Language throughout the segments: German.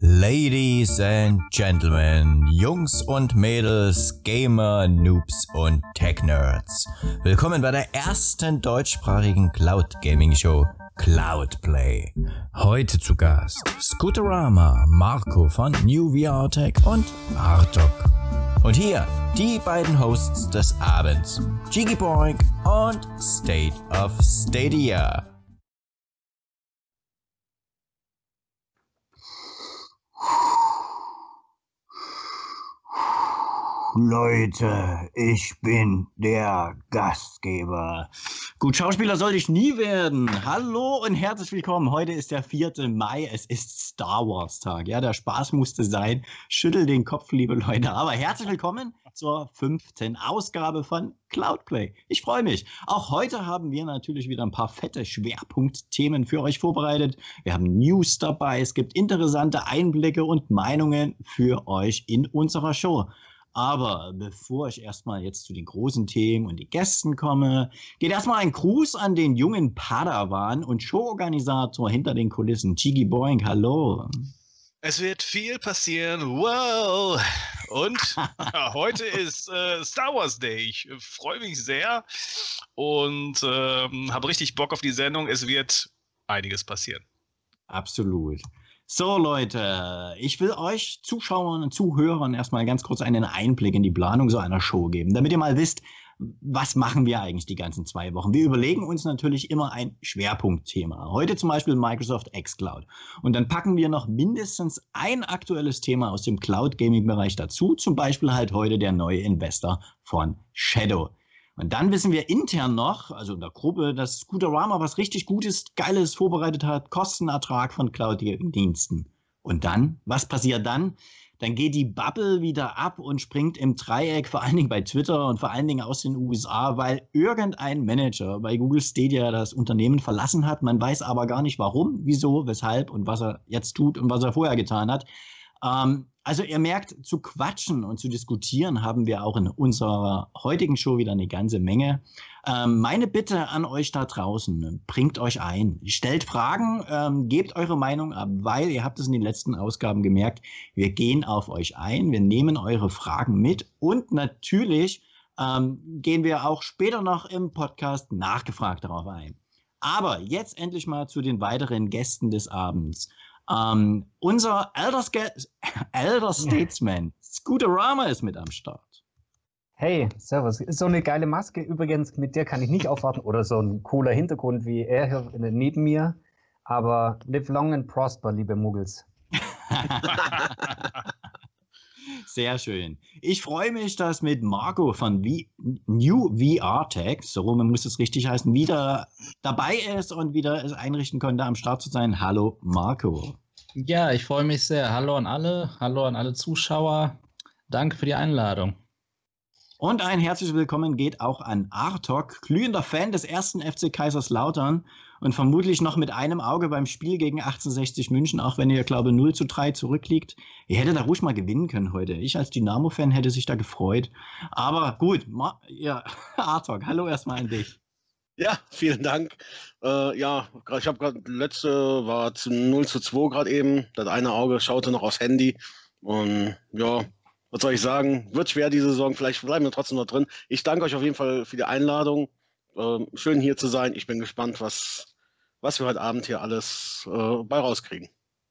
Ladies and Gentlemen, Jungs und Mädels, Gamer, Noobs und Tech-Nerds. Willkommen bei der ersten deutschsprachigen Cloud Gaming Show Cloudplay. Heute zu Gast Scooterama, Marco von New VR Tech und Artok. Und hier die beiden Hosts des Abends, Jiggy Boink und State of Stadia. Leute, ich bin der Gastgeber. Gut, Schauspieler sollte ich nie werden. Hallo und herzlich willkommen. Heute ist der 4. Mai. Es ist Star Wars Tag. Ja, der Spaß musste sein. Schüttel den Kopf, liebe Leute. Aber herzlich willkommen zur fünften Ausgabe von Cloudplay. Ich freue mich. Auch heute haben wir natürlich wieder ein paar fette Schwerpunktthemen für euch vorbereitet. Wir haben News dabei. Es gibt interessante Einblicke und Meinungen für euch in unserer Show. Aber bevor ich erstmal jetzt zu den großen Themen und den Gästen komme, geht erstmal ein Gruß an den jungen Padawan und Showorganisator hinter den Kulissen, Chigi Boing. Hallo. Es wird viel passieren. Wow! Und heute ist äh, Star Wars Day. Ich äh, freue mich sehr und ähm, habe richtig Bock auf die Sendung. Es wird einiges passieren. Absolut. So, Leute, ich will euch Zuschauern und Zuhörern erstmal ganz kurz einen Einblick in die Planung so einer Show geben, damit ihr mal wisst, was machen wir eigentlich die ganzen zwei Wochen? Wir überlegen uns natürlich immer ein Schwerpunktthema. Heute zum Beispiel Microsoft xCloud. Und dann packen wir noch mindestens ein aktuelles Thema aus dem Cloud Gaming Bereich dazu. Zum Beispiel halt heute der neue Investor von Shadow. Und dann wissen wir intern noch, also in der Gruppe, dass Scooterama was richtig Gutes, Geiles vorbereitet hat, Kostenertrag von Cloud-Diensten. Und dann, was passiert dann? Dann geht die Bubble wieder ab und springt im Dreieck, vor allen Dingen bei Twitter und vor allen Dingen aus den USA, weil irgendein Manager bei Google Stadia das Unternehmen verlassen hat. Man weiß aber gar nicht warum, wieso, weshalb und was er jetzt tut und was er vorher getan hat. Ähm, also ihr merkt, zu quatschen und zu diskutieren haben wir auch in unserer heutigen Show wieder eine ganze Menge. Ähm, meine Bitte an euch da draußen, bringt euch ein, stellt Fragen, ähm, gebt eure Meinung ab, weil ihr habt es in den letzten Ausgaben gemerkt, wir gehen auf euch ein, wir nehmen eure Fragen mit und natürlich ähm, gehen wir auch später noch im Podcast nachgefragt darauf ein. Aber jetzt endlich mal zu den weiteren Gästen des Abends. Ähm, unser Elder, Elder Statesman, Scooterama, ist mit am Start. Hey, Servus. Ist so eine geile Maske übrigens, mit der kann ich nicht aufwarten. Oder so ein cooler Hintergrund wie er hier neben mir. Aber live long and prosper, liebe Muggels. Sehr schön. Ich freue mich, dass mit Marco von v New VR Tech, so man muss es richtig heißen, wieder dabei ist und wieder es einrichten konnte, am Start zu sein. Hallo Marco. Ja, ich freue mich sehr. Hallo an alle, hallo an alle Zuschauer. Danke für die Einladung. Und ein herzliches Willkommen geht auch an Artok, glühender Fan des ersten FC Kaiserslautern und vermutlich noch mit einem Auge beim Spiel gegen 1860 München, auch wenn ihr, glaube 0 zu 3 zurückliegt. Ihr hättet da ruhig mal gewinnen können heute. Ich als Dynamo-Fan hätte sich da gefreut. Aber gut, ja, Artok, hallo erstmal an dich. Ja, vielen Dank. Äh, ja, ich habe gerade, letzte war zu 0 zu 2 gerade eben. Das eine Auge schaute noch aufs Handy. Und ja, was soll ich sagen? Wird schwer diese Saison. Vielleicht bleiben wir trotzdem noch drin. Ich danke euch auf jeden Fall für die Einladung. Äh, schön hier zu sein. Ich bin gespannt, was, was wir heute Abend hier alles äh, bei rauskriegen.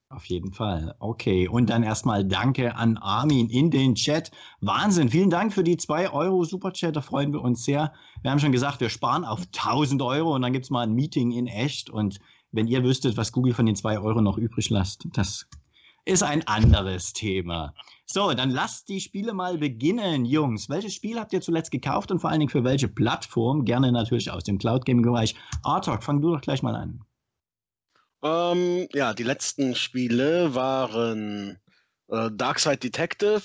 Auf jeden Fall. Okay. Und dann erstmal Danke an Armin in den Chat. Wahnsinn. Vielen Dank für die 2 Euro Superchat. Da freuen wir uns sehr. Wir haben schon gesagt, wir sparen auf 1000 Euro und dann gibt es mal ein Meeting in echt. Und wenn ihr wüsstet, was Google von den 2 Euro noch übrig lässt, das ist ein anderes Thema. So, dann lasst die Spiele mal beginnen, Jungs. Welches Spiel habt ihr zuletzt gekauft und vor allen Dingen für welche Plattform? Gerne natürlich aus dem Cloud Gaming Bereich. Artok, fang du doch gleich mal an. Ähm, ja, die letzten Spiele waren äh, Darkside Detective,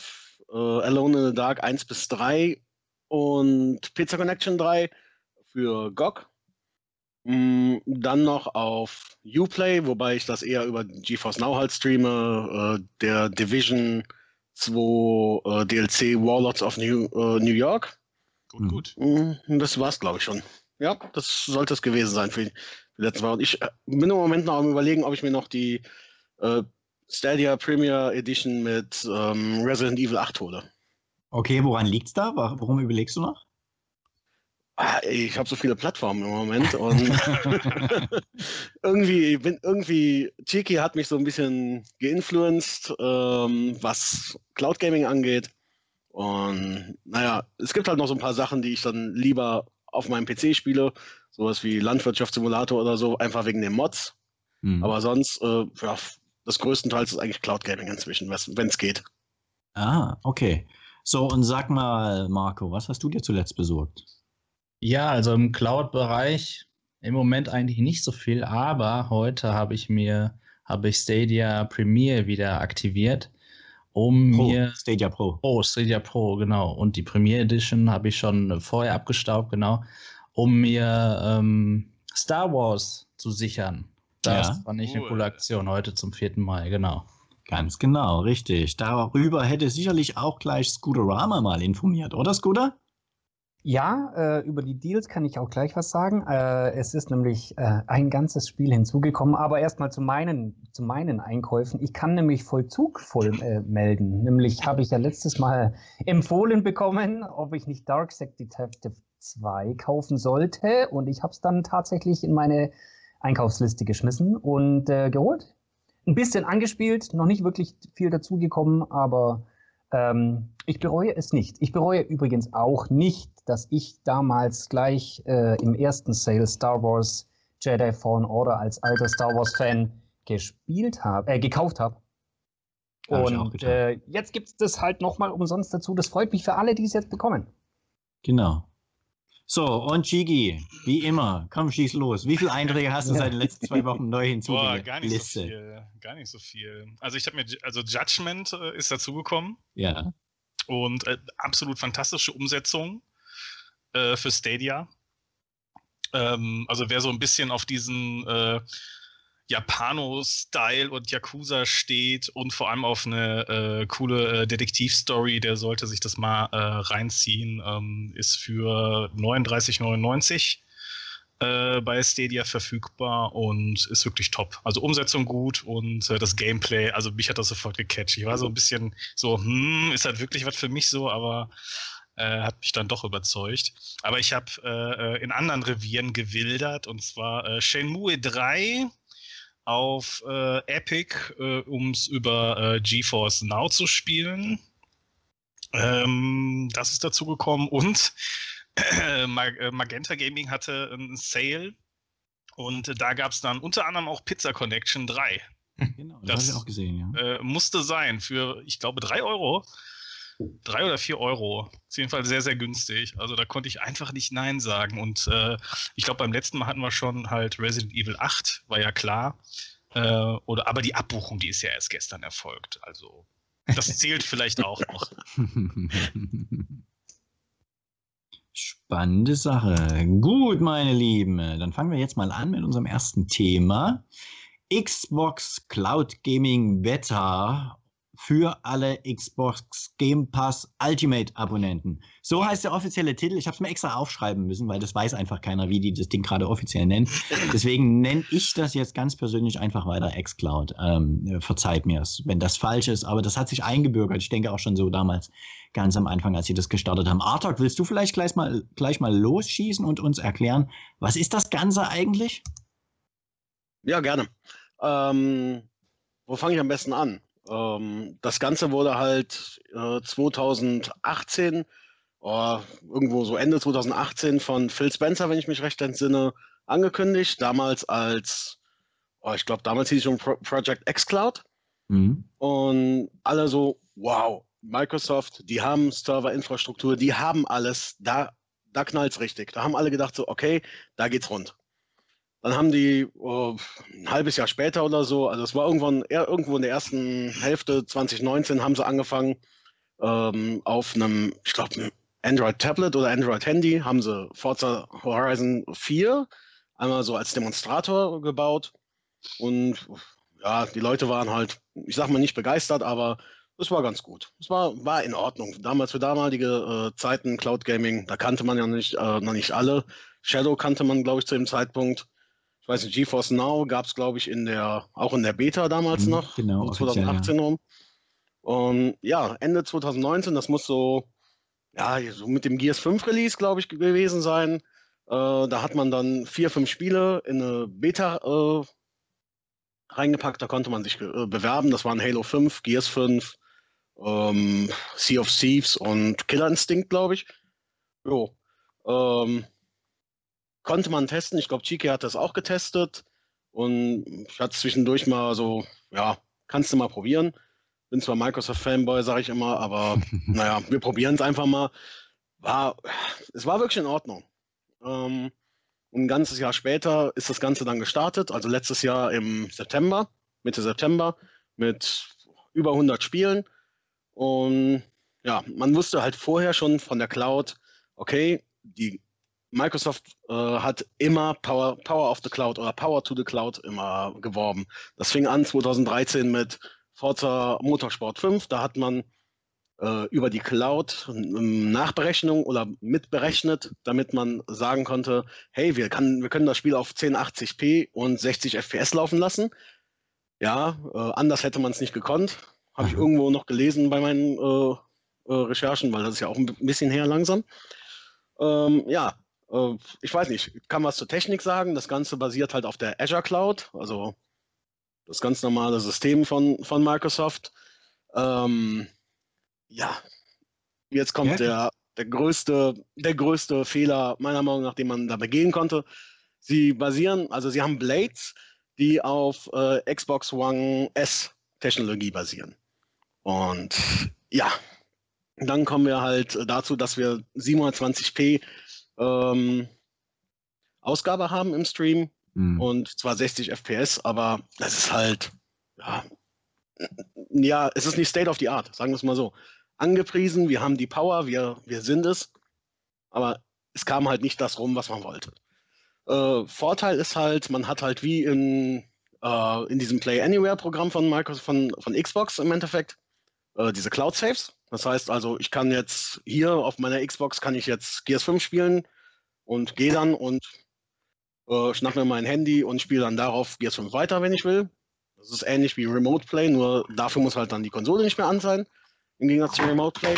äh, Alone in the Dark 1 bis 3 und Pizza Connection 3 für GOG. Mm, dann noch auf Uplay, wobei ich das eher über GeForce Now halt streame, äh, der Division 2 äh, DLC Warlords of New, äh, New York. Gut, gut. Mm, das war's, glaube ich, schon. Ja, das sollte es gewesen sein für die letzten. Und ich bin im Moment noch am überlegen, ob ich mir noch die äh, Stadia Premier Edition mit ähm, Resident Evil 8 hole. Okay, woran liegt's da? Warum überlegst du noch? Ah, ich habe so viele Plattformen im Moment und irgendwie bin irgendwie Chiki hat mich so ein bisschen geinfluenced, ähm, was Cloud Gaming angeht. Und naja, es gibt halt noch so ein paar Sachen, die ich dann lieber auf meinem PC spiele, sowas wie Landwirtschaftssimulator oder so, einfach wegen den Mods. Mhm. Aber sonst, äh, ja, das größtenteils ist eigentlich Cloud Gaming inzwischen, wenn es geht. Ah, okay. So, und sag mal, Marco, was hast du dir zuletzt besorgt? Ja, also im Cloud-Bereich im Moment eigentlich nicht so viel, aber heute habe ich mir, habe ich Stadia Premiere wieder aktiviert, um Pro, mir. Stadia Pro. Oh, Stadia Pro, genau. Und die Premiere Edition habe ich schon vorher abgestaubt, genau, um mir ähm, Star Wars zu sichern. Das ja. fand ich cool. eine coole Aktion heute zum 4. Mai, genau. Ganz genau, richtig. Darüber hätte sicherlich auch gleich Scooterama mal informiert, oder Scooter? Ja, äh, über die Deals kann ich auch gleich was sagen. Äh, es ist nämlich äh, ein ganzes Spiel hinzugekommen, aber erstmal zu meinen, zu meinen Einkäufen. Ich kann nämlich Vollzug voll äh, melden. Nämlich habe ich ja letztes Mal empfohlen bekommen, ob ich nicht Darkseid Detective 2 kaufen sollte. Und ich habe es dann tatsächlich in meine Einkaufsliste geschmissen und äh, geholt. Ein bisschen angespielt, noch nicht wirklich viel dazugekommen, aber ähm, ich bereue es nicht. Ich bereue übrigens auch nicht, dass ich damals gleich äh, im ersten Sale Star Wars Jedi Fallen Order als alter Star Wars Fan gespielt habe, äh, gekauft habe. Und äh, jetzt gibt es das halt nochmal umsonst dazu. Das freut mich für alle, die es jetzt bekommen. Genau. So, und Chigi, wie immer, komm, schieß los. Wie viele Einträge hast du seit den letzten zwei Wochen neu hinzugefügt? Boah, gar nicht Liste. so viel. Gar nicht so viel. Also ich habe mir, also Judgment äh, ist dazugekommen. Ja. Und äh, absolut fantastische Umsetzung äh, für Stadia. Ähm, also wer so ein bisschen auf diesen äh, Japano-Style und Yakuza steht und vor allem auf eine äh, coole äh, Detektivstory, der sollte sich das mal äh, reinziehen. Ähm, ist für 39,99 äh, bei Stadia verfügbar und ist wirklich top. Also Umsetzung gut und äh, das Gameplay, also mich hat das sofort gecatcht. Ich war so ein bisschen so, hm, ist halt wirklich was für mich so, aber äh, hat mich dann doch überzeugt. Aber ich habe äh, in anderen Revieren gewildert und zwar äh, Shenmue 3 auf äh, Epic, äh, um es über äh, GeForce Now zu spielen. Ähm, das ist dazu gekommen und äh, Magenta Gaming hatte einen Sale und da gab es dann unter anderem auch Pizza Connection 3. Genau, das, das habe ich auch gesehen, ja. Äh, musste sein für, ich glaube, 3 Euro drei oder vier Euro. Auf jeden Fall sehr, sehr günstig. Also da konnte ich einfach nicht Nein sagen. Und äh, ich glaube, beim letzten Mal hatten wir schon halt Resident Evil 8, war ja klar. Äh, oder, aber die Abbuchung, die ist ja erst gestern erfolgt. Also das zählt vielleicht auch noch. Spannende Sache. Gut, meine Lieben, dann fangen wir jetzt mal an mit unserem ersten Thema. Xbox Cloud Gaming Beta für alle Xbox Game Pass Ultimate Abonnenten. So heißt der offizielle Titel. Ich habe es mir extra aufschreiben müssen, weil das weiß einfach keiner, wie die das Ding gerade offiziell nennen. Deswegen nenne ich das jetzt ganz persönlich einfach weiter xCloud. Ähm, verzeiht mir es, wenn das falsch ist, aber das hat sich eingebürgert. Ich denke auch schon so damals, ganz am Anfang, als sie das gestartet haben. Artok, willst du vielleicht gleich mal, gleich mal losschießen und uns erklären, was ist das Ganze eigentlich? Ja, gerne. Ähm, wo fange ich am besten an? Ähm, das Ganze wurde halt äh, 2018, oh, irgendwo so Ende 2018 von Phil Spencer, wenn ich mich recht entsinne, angekündigt. Damals als, oh, ich glaube, damals hieß es schon Pro Project xCloud. Mhm. Und alle so, wow, Microsoft, die haben Serverinfrastruktur, die haben alles, da, da knallt es richtig. Da haben alle gedacht so, okay, da geht's rund. Dann haben die oh, ein halbes Jahr später oder so, also es war irgendwann irgendwo in der ersten Hälfte 2019 haben sie angefangen ähm, auf einem, ich glaube, Android Tablet oder Android Handy haben sie Forza Horizon 4 einmal so als Demonstrator gebaut und ja, die Leute waren halt, ich sag mal nicht begeistert, aber es war ganz gut. Es war, war in Ordnung. Damals für damalige äh, Zeiten Cloud Gaming, da kannte man ja nicht, äh, noch nicht alle. Shadow kannte man, glaube ich, zu dem Zeitpunkt ich weiß nicht, GeForce Now gab es, glaube ich, in der, auch in der Beta damals mhm, noch, genau, 2018 ja. rum. Und ja, Ende 2019, das muss so, ja, so mit dem Gears 5 Release, glaube ich, gewesen sein. Äh, da hat man dann vier, fünf Spiele in eine Beta äh, reingepackt, da konnte man sich äh, bewerben. Das waren Halo 5, Gears 5, ähm, Sea of Thieves und Killer Instinct, glaube ich. Jo. Ähm, konnte man testen. Ich glaube, Chike hat das auch getestet. Und ich hatte zwischendurch mal so, ja, kannst du mal probieren. Bin zwar Microsoft-Fanboy, sage ich immer, aber naja, wir probieren es einfach mal. War, es war wirklich in Ordnung. Ähm, ein ganzes Jahr später ist das Ganze dann gestartet, also letztes Jahr im September, Mitte September, mit über 100 Spielen. Und ja, man wusste halt vorher schon von der Cloud, okay, die Microsoft äh, hat immer Power, Power of the Cloud oder Power to the Cloud immer geworben. Das fing an 2013 mit Forza Motorsport 5. Da hat man äh, über die Cloud Nachberechnung oder mitberechnet, damit man sagen konnte, hey, wir, kann, wir können das Spiel auf 1080p und 60 FPS laufen lassen. Ja, äh, anders hätte man es nicht gekonnt. Habe ich irgendwo noch gelesen bei meinen äh, äh, Recherchen, weil das ist ja auch ein bisschen her langsam. Ähm, ja, äh, ich weiß nicht, kann was zur Technik sagen. Das Ganze basiert halt auf der Azure Cloud, also das ganz normale System von, von Microsoft. Ähm, ja, jetzt kommt ja. der, der, größte, der größte Fehler, meiner Meinung nach, den man da begehen konnte. Sie basieren, also sie haben Blades, die auf äh, Xbox One S Technologie basieren. Und ja, dann kommen wir halt dazu, dass wir 720p ähm, Ausgabe haben im Stream Mhm. Und zwar 60 FPS, aber das ist halt, ja, ja, es ist nicht State of the Art, sagen wir es mal so. Angepriesen, wir haben die Power, wir, wir sind es, aber es kam halt nicht das rum, was man wollte. Äh, Vorteil ist halt, man hat halt wie in, äh, in diesem Play Anywhere Programm von Microsoft, von, von Xbox im Endeffekt, äh, diese Cloud Saves. Das heißt also, ich kann jetzt hier auf meiner Xbox kann ich jetzt Gears 5 spielen und gehe dann und äh, schnapp mir mein Handy und spiele dann darauf Gears 5 weiter, wenn ich will. Das ist ähnlich wie Remote Play, nur dafür muss halt dann die Konsole nicht mehr an sein, im Gegensatz zu Remote Play.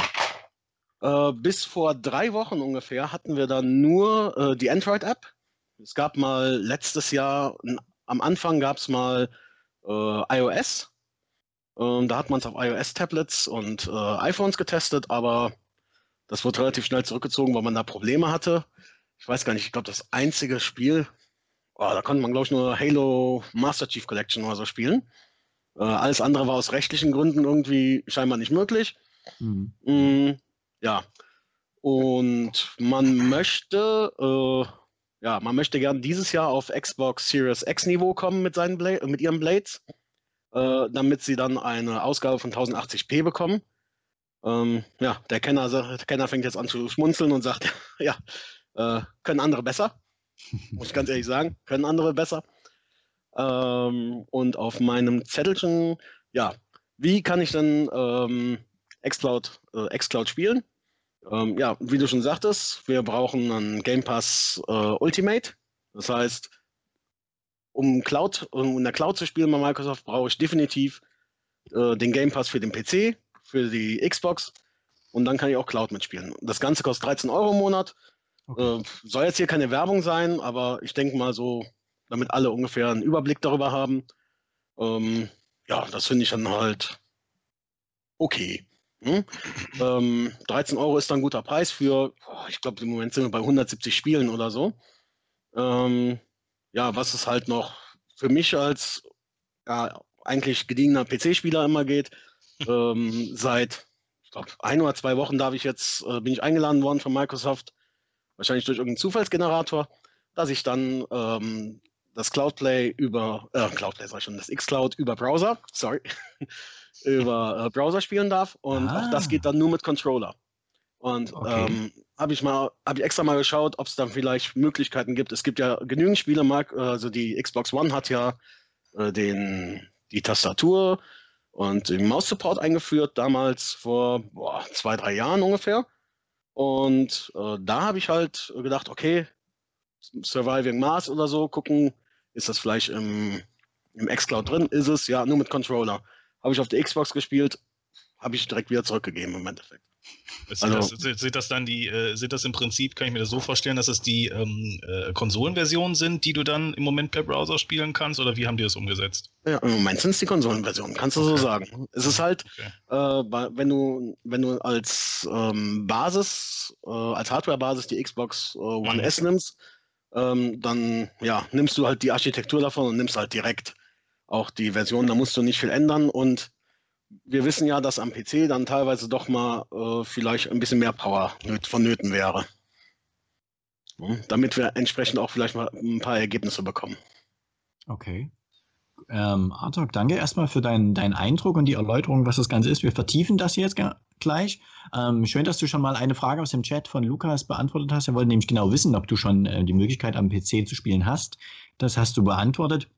Äh, bis vor drei Wochen ungefähr hatten wir dann nur äh, die Android-App. Es gab mal letztes Jahr, am Anfang gab es mal äh, iOS. Ähm, da hat man es auf iOS-Tablets und äh, iPhones getestet, aber das wurde relativ schnell zurückgezogen, weil man da Probleme hatte. Ich weiß gar nicht, ich glaube, das einzige Spiel, Oh, da konnte man, glaube ich, nur Halo Master Chief Collection oder so spielen. Äh, alles andere war aus rechtlichen Gründen irgendwie scheinbar nicht möglich. Mhm. Mm, ja. Und man möchte, äh, ja, man möchte gern dieses Jahr auf Xbox Series X Niveau kommen mit, seinen Bla mit ihren Blades, äh, damit sie dann eine Ausgabe von 1080p bekommen. Ähm, ja, der Kenner, der Kenner fängt jetzt an zu schmunzeln und sagt, ja, äh, können andere besser. Muss ich ganz ehrlich sagen, können andere besser. Ähm, und auf meinem Zettelchen, ja, wie kann ich dann ähm, Xcloud, äh, Xcloud spielen? Ähm, ja, wie du schon sagtest, wir brauchen einen Game Pass äh, Ultimate. Das heißt, um Cloud, um in der Cloud zu spielen bei Microsoft, brauche ich definitiv äh, den Game Pass für den PC, für die Xbox und dann kann ich auch Cloud mitspielen. Das Ganze kostet 13 Euro im Monat. Okay. Äh, soll jetzt hier keine Werbung sein, aber ich denke mal so, damit alle ungefähr einen Überblick darüber haben. Ähm, ja, das finde ich dann halt okay. Hm? Ähm, 13 Euro ist dann ein guter Preis für, ich glaube, im Moment sind wir bei 170 Spielen oder so. Ähm, ja, was es halt noch für mich als ja, eigentlich gediegener PC-Spieler immer geht. ähm, seit, ich glaube, ein oder zwei Wochen darf ich jetzt, äh, bin ich eingeladen worden von Microsoft, wahrscheinlich durch irgendeinen Zufallsgenerator, dass ich dann ähm, das Cloudplay über, äh, Cloudplay sag ich schon, das xCloud über Browser, sorry, über äh, Browser spielen darf. Und ah. auch das geht dann nur mit Controller. Und okay. ähm, habe ich mal, habe ich extra mal geschaut, ob es dann vielleicht Möglichkeiten gibt. Es gibt ja genügend Spiele, Mark, also die Xbox One hat ja äh, den, die Tastatur und den Maus-Support eingeführt, damals vor boah, zwei, drei Jahren ungefähr. Und äh, da habe ich halt gedacht, okay, Surviving Mars oder so, gucken, ist das vielleicht im, im Xcloud drin? Ist es? Ja, nur mit Controller. Habe ich auf der Xbox gespielt, habe ich direkt wieder zurückgegeben im Endeffekt. Sind, also, das, sind das dann die, äh, sind das im Prinzip, kann ich mir das so vorstellen, dass es die ähm, äh, Konsolenversionen sind, die du dann im Moment per Browser spielen kannst, oder wie haben die das umgesetzt? Ja, im Moment sind es die Konsolenversionen, kannst du okay. so sagen. Es ist halt, okay. äh, wenn du, wenn du als ähm, Basis, äh, als Hardware-Basis die Xbox One mhm. S nimmst, ähm, dann ja, nimmst du halt die Architektur davon und nimmst halt direkt auch die Version, da musst du nicht viel ändern und wir wissen ja, dass am PC dann teilweise doch mal äh, vielleicht ein bisschen mehr Power vonnöten wäre. Damit wir entsprechend auch vielleicht mal ein paar Ergebnisse bekommen. Okay. Ähm, Artok, danke erstmal für deinen, deinen Eindruck und die Erläuterung, was das Ganze ist. Wir vertiefen das jetzt gleich. Ähm, schön, dass du schon mal eine Frage aus dem Chat von Lukas beantwortet hast. Er wollte nämlich genau wissen, ob du schon äh, die Möglichkeit am PC zu spielen hast. Das hast du beantwortet.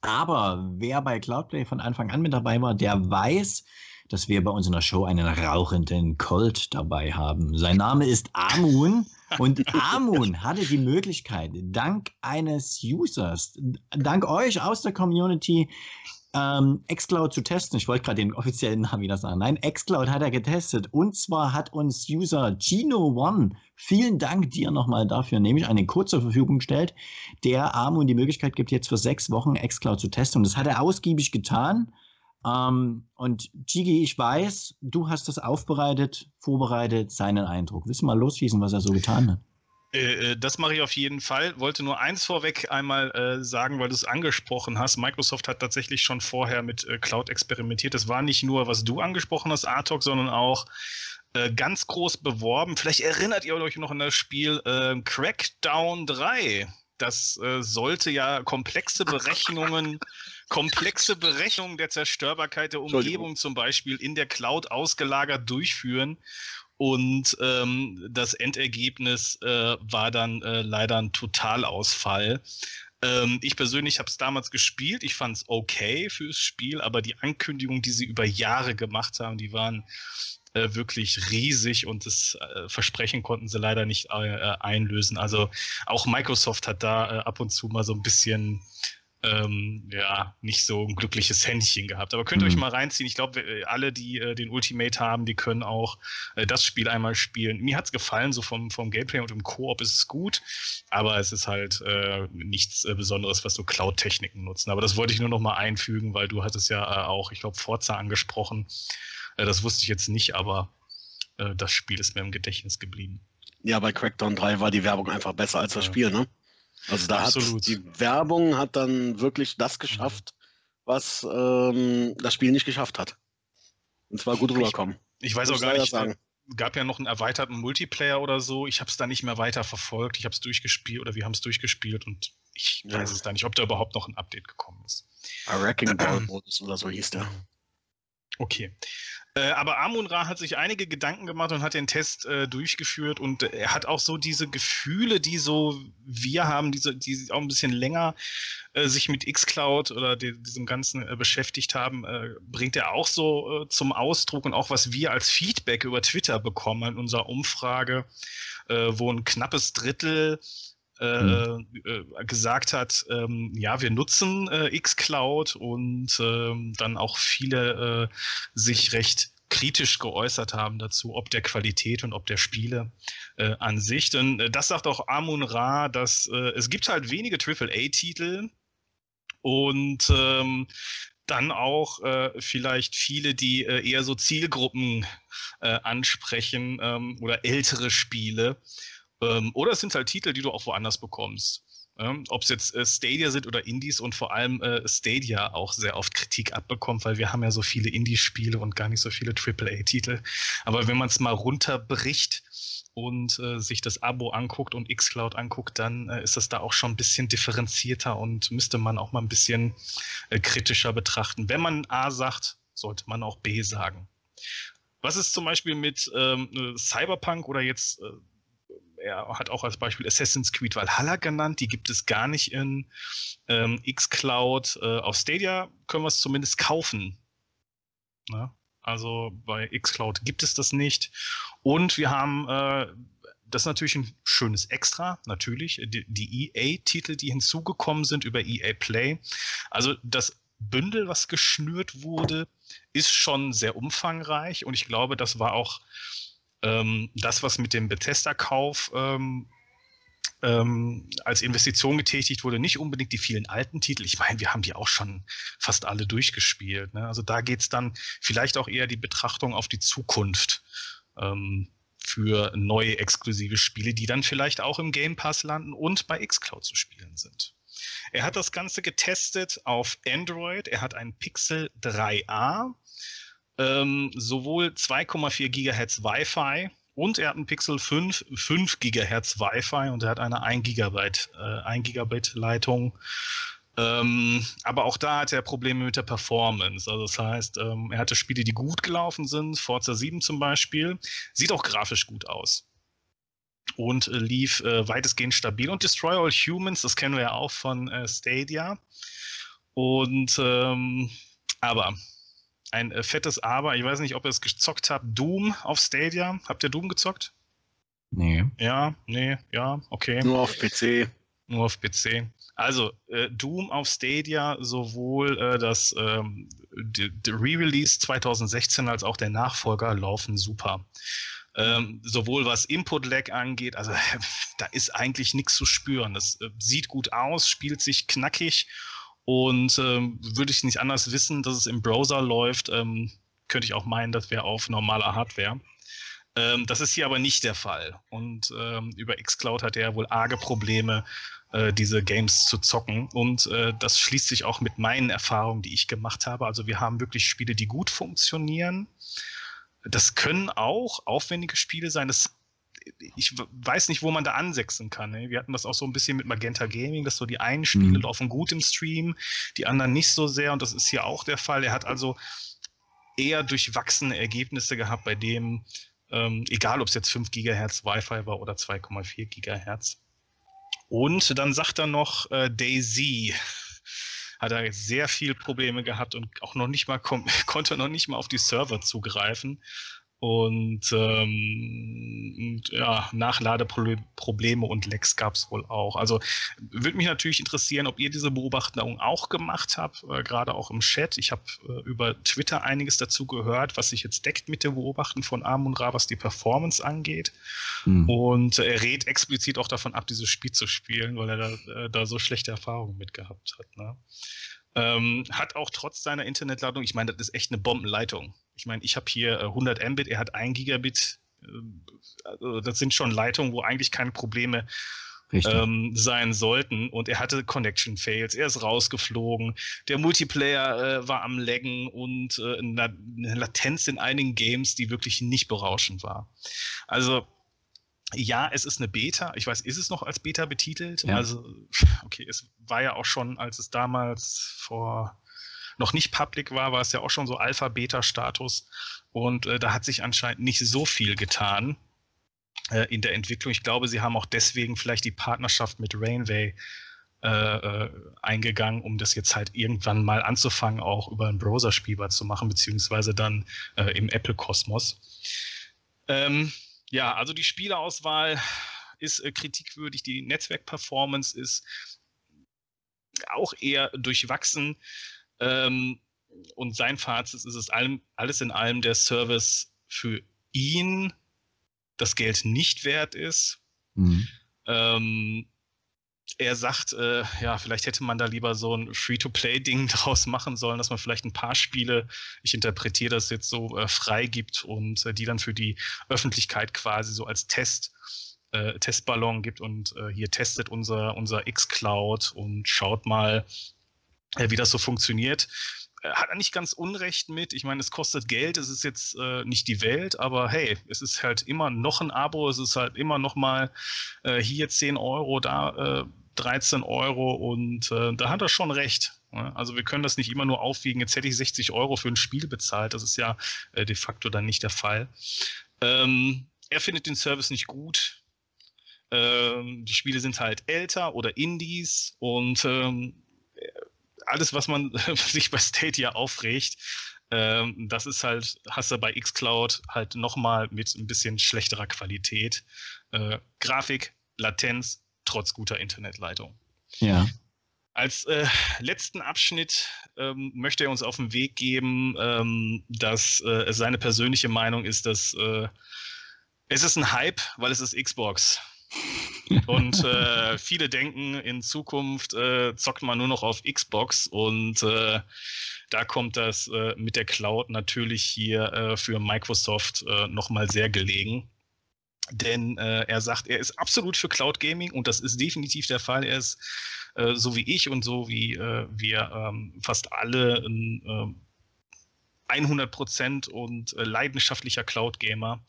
Aber wer bei Cloudplay von Anfang an mit dabei war, der weiß, dass wir bei uns in der Show einen rauchenden Colt dabei haben. Sein Name ist Amun und Amun hatte die Möglichkeit, dank eines Users, dank euch aus der Community, ähm, xCloud zu testen. Ich wollte gerade den offiziellen Namen wieder sagen. Nein, xCloud hat er getestet. Und zwar hat uns User Gino One, vielen Dank dir nochmal dafür, nämlich einen Code zur Verfügung gestellt, der Armun die Möglichkeit gibt, jetzt für sechs Wochen xCloud zu testen. Und das hat er ausgiebig getan. Ähm, und Gigi, ich weiß, du hast das aufbereitet, vorbereitet, seinen Eindruck. Willst du mal losschießen, was er so getan hat? Äh, äh, das mache ich auf jeden Fall. Wollte nur eins vorweg einmal äh, sagen, weil du es angesprochen hast. Microsoft hat tatsächlich schon vorher mit äh, Cloud experimentiert. Das war nicht nur, was du angesprochen hast, Artok, sondern auch äh, ganz groß beworben. Vielleicht erinnert ihr euch noch an das Spiel Crackdown 3. Das sollte ja komplexe Berechnungen komplexe Berechnungen der Zerstörbarkeit der Umgebung zum Beispiel in der Cloud ausgelagert durchführen. Und ähm, das Endergebnis äh, war dann äh, leider ein Totalausfall. Ähm, ich persönlich habe es damals gespielt. Ich fand es okay fürs Spiel, aber die Ankündigungen, die sie über Jahre gemacht haben, die waren äh, wirklich riesig und das äh, Versprechen konnten sie leider nicht äh, einlösen. Also auch Microsoft hat da äh, ab und zu mal so ein bisschen ähm, ja, nicht so ein glückliches Händchen gehabt. Aber könnt ihr mhm. euch mal reinziehen. Ich glaube, äh, alle, die äh, den Ultimate haben, die können auch äh, das Spiel einmal spielen. Mir hat es gefallen, so vom, vom Gameplay und im Koop ist es gut, aber es ist halt äh, nichts äh, Besonderes, was so Cloud-Techniken nutzen. Aber das wollte ich nur noch mal einfügen, weil du hattest ja äh, auch, ich glaube, Forza angesprochen. das wusste ich jetzt nicht, aber das Spiel ist mir im Gedächtnis geblieben. Ja, bei Crackdown 3 war die Werbung einfach besser als das ja. Spiel, ne? Also da Absolut. hat die Werbung hat dann wirklich das geschafft, was ähm, das Spiel nicht geschafft hat. Und zwar gut rüberkommen. Ich, ich weiß auch gar nicht, sagen. gab ja noch einen erweiterten Multiplayer oder so. Ich habe es da nicht mehr weiter verfolgt. Ich habe es durchgespielt oder wir haben es durchgespielt und ich ja. weiß es da nicht, ob da überhaupt noch ein Update gekommen ist. A Wrecking Ball Modus oder so hieß der. Okay. Äh, aber Amun Ra hat sich einige Gedanken gemacht und hat den Test äh, durchgeführt und äh, er hat auch so diese Gefühle, die so wir haben, diese, die auch ein bisschen länger äh, sich mit xCloud oder die, diesem Ganzen äh, beschäftigt haben, bringt er auch so zum Ausdruck und auch was wir als Feedback über Twitter bekommen in unserer Umfrage, wo ein knappes Drittel hm. äh, gesagt hat, ähm, ja, wir nutzen äh, xCloud und ähm, dann auch viele äh, sich recht kritisch geäußert haben dazu, ob der Qualität und ob der Spiele äh, an sich. Denn äh, das sagt auch Amun Ra, dass äh, es gibt halt wenige AAA-Titel und ähm, dann auch äh, vielleicht viele, die äh, eher so Zielgruppen äh, ansprechen ähm, oder ältere Spiele. Ähm, oder es sind halt Titel, die du auch woanders bekommst. Ähm, Ob es jetzt äh, Stadia sind oder Indies und vor allem äh, Stadia auch sehr oft Kritik abbekommt, weil wir haben ja so viele Indie-Spiele und gar nicht so viele AAA-Titel. Aber wenn man es mal runterbricht und äh, sich das Abo anguckt und xCloud anguckt, dann äh, ist das da auch schon ein bisschen differenzierter und müsste man auch mal ein bisschen äh, kritischer betrachten. Wenn man A sagt, sollte man auch B sagen. Was ist zum Beispiel mit ähm, Cyberpunk oder jetzt äh, er hat auch als Beispiel Assassin's Creed Valhalla genannt. Die gibt es gar nicht in ähm, xCloud. Äh, auf Stadia können wir es zumindest kaufen. Na? Also bei xCloud gibt es das nicht. Und wir haben äh, das ist natürlich ein schönes Extra, natürlich. Die, die EA-Titel, die hinzugekommen sind über EA Play. Also das Bündel, was geschnürt wurde, ist schon sehr umfangreich und ich glaube, das war auch ähm, das, was mit dem Bethesda-Kauf ähm, ähm, als Investition getätigt wurde, nicht unbedingt die vielen alten Titel. Ich meine, wir haben die auch schon fast alle durchgespielt. Ne? Also da geht es dann vielleicht auch eher die Betrachtung auf die Zukunft ähm, für neue exklusive Spiele, die dann vielleicht auch im Game Pass landen und bei Xcloud zu spielen sind. Er hat das Ganze getestet auf Android. Er hat einen Pixel 3a, ähm, sowohl 2,4 GHz Wi-Fi und er hat einen Pixel 5, 5 GHz Wi-Fi und er hat eine 1 Gigabyte, äh, 1 Gigabit Leitung. Ähm, aber auch da hat er Probleme mit der Performance. Also das heißt, ähm, er hatte Spiele, die gut gelaufen sind, Forza 7 zum Beispiel. Sieht auch grafisch gut aus und äh, lief äh, weitestgehend stabil. Und Destroy All Humans, das kennen wir ja auch von äh, Stadia. Und ähm, aber ein äh, fettes Aber, ich weiß nicht, ob ihr es gezockt habt, Doom auf Stadia. Habt ihr Doom gezockt? Nee. Ja, nee, ja, okay. Nur auf PC. Nur auf PC. Also, äh, Doom auf Stadia, sowohl äh, das ähm, Re-Release 2016 als auch der Nachfolger laufen super. Ähm, sowohl was Input-Lag angeht, also da ist eigentlich nichts zu spüren. Das äh, sieht gut aus, spielt sich knackig und ähm, würde ich nicht anders wissen, dass es im Browser läuft, ähm, könnte ich auch meinen, das wäre auf normaler Hardware. Ähm, das ist hier aber nicht der Fall. Und ähm, über Xcloud hat er ja wohl arge Probleme, äh, diese Games zu zocken. Und äh, das schließt sich auch mit meinen Erfahrungen, die ich gemacht habe. Also wir haben wirklich Spiele, die gut funktionieren das können auch aufwendige Spiele sein. Das, ich weiß nicht, wo man da ansetzen kann. Ne? Wir hatten das auch so ein bisschen mit Magenta Gaming, dass so die einen Spiele mhm. laufen gut im Stream, die anderen nicht so sehr. Und das ist hier auch der Fall. Er hat also eher durchwachsene Ergebnisse gehabt, bei dem, ähm, egal ob es jetzt 5 GHz Wi-Fi war oder 2,4 GHz. Und dann sagt er noch äh, Daisy hat er sehr viel Probleme gehabt und auch noch nicht mal konnte noch nicht mal auf die Server zugreifen. Und, ähm, ja, Nachladeprobleme und Lecks gab es wohl auch. Also würde mich natürlich interessieren, ob ihr diese Beobachtung auch gemacht habt, äh, gerade auch im Chat. Ich habe äh, über Twitter einiges dazu gehört, was sich jetzt deckt mit dem Beobachten von Amun Ra, was die Performance angeht. Mhm. Und äh, er rät explizit auch davon ab, dieses Spiel zu spielen, weil er da, äh, da so schlechte Erfahrungen mit gehabt hat. Ne? Ähm, hat auch trotz seiner Internetladung, ich meine, das ist echt eine Bombenleitung. Ich meine, ich habe hier 100 äh, Mbit, er hat 1 Gigabit. Äh, also das sind schon Leitungen, wo eigentlich keine Probleme ähm, sein sollten. Und er hatte Connection Fails, er ist rausgeflogen. Der Multiplayer äh, war am Laggen und äh, eine Latenz in einigen Games, die wirklich nicht berauschend war. Also ja, es ist eine Beta. Ich weiß, ist es noch als Beta betitelt? Ja. Also, okay, es war ja auch schon, als es damals vor noch nicht public war, war es ja auch schon so Alpha-Beta-Status. Und äh, da hat sich anscheinend nicht so viel getan äh, in der Entwicklung. Ich glaube, sie haben auch deswegen vielleicht die Partnerschaft mit Rainway äh, äh eingegangen, um das jetzt halt irgendwann mal anzufangen, auch über einen Browser spielbar zu machen, beziehungsweise dann äh, im Apple-Kosmos. Ähm, ja, also die Spieleauswahl ist äh, kritikwürdig, die Netzwerkperformance ist auch eher durchwachsen. Ähm, und sein Fazit ist es allem, alles in allem der Service für ihn das Geld nicht wert ist. Mhm. Ähm, er sagt, äh, ja, vielleicht hätte man da lieber so ein Free-to-Play-Ding draus machen sollen, dass man vielleicht ein paar Spiele, ich interpretiere das jetzt so, äh, frei gibt und äh, die dann für die Öffentlichkeit quasi so als Test, äh, Testballon gibt und äh, hier testet unser, unser X-Cloud und schaut mal, wie das so funktioniert hat er nicht ganz Unrecht mit. Ich meine, es kostet Geld, es ist jetzt äh, nicht die Welt, aber hey, es ist halt immer noch ein Abo, es ist halt immer noch mal äh, hier 10 Euro, da äh, 13 Euro und äh, da hat er schon recht. Ne? Also wir können das nicht immer nur aufwiegen, jetzt hätte ich 60 Euro für ein Spiel bezahlt, das ist ja äh, de facto dann nicht der Fall. Ähm, er findet den Service nicht gut. Ähm, die Spiele sind halt älter oder Indies und ähm, alles, was man sich bei Stadia aufregt, Ähm, das ist halt, hast du bei xCloud halt nochmal mit ein bisschen schlechterer Qualität. Äh, Grafik, Latenz, trotz guter Internetleitung. Ja. Als äh, letzten Abschnitt ähm, möchte er uns auf den Weg geben, ähm, dass äh, seine persönliche Meinung ist, dass äh, es ist ein Hype, weil es ist Xbox. Und äh, viele denken, in Zukunft äh, zockt man nur noch auf Xbox und äh, da kommt das äh, mit der Cloud natürlich hier äh, für Microsoft äh, nochmal sehr gelegen. Denn äh, er sagt, er ist absolut für Cloud Gaming und das ist definitiv der Fall. Er ist so wie ich und so wie wir ähm, fast alle ein 100% und leidenschaftlicher Cloud Gamer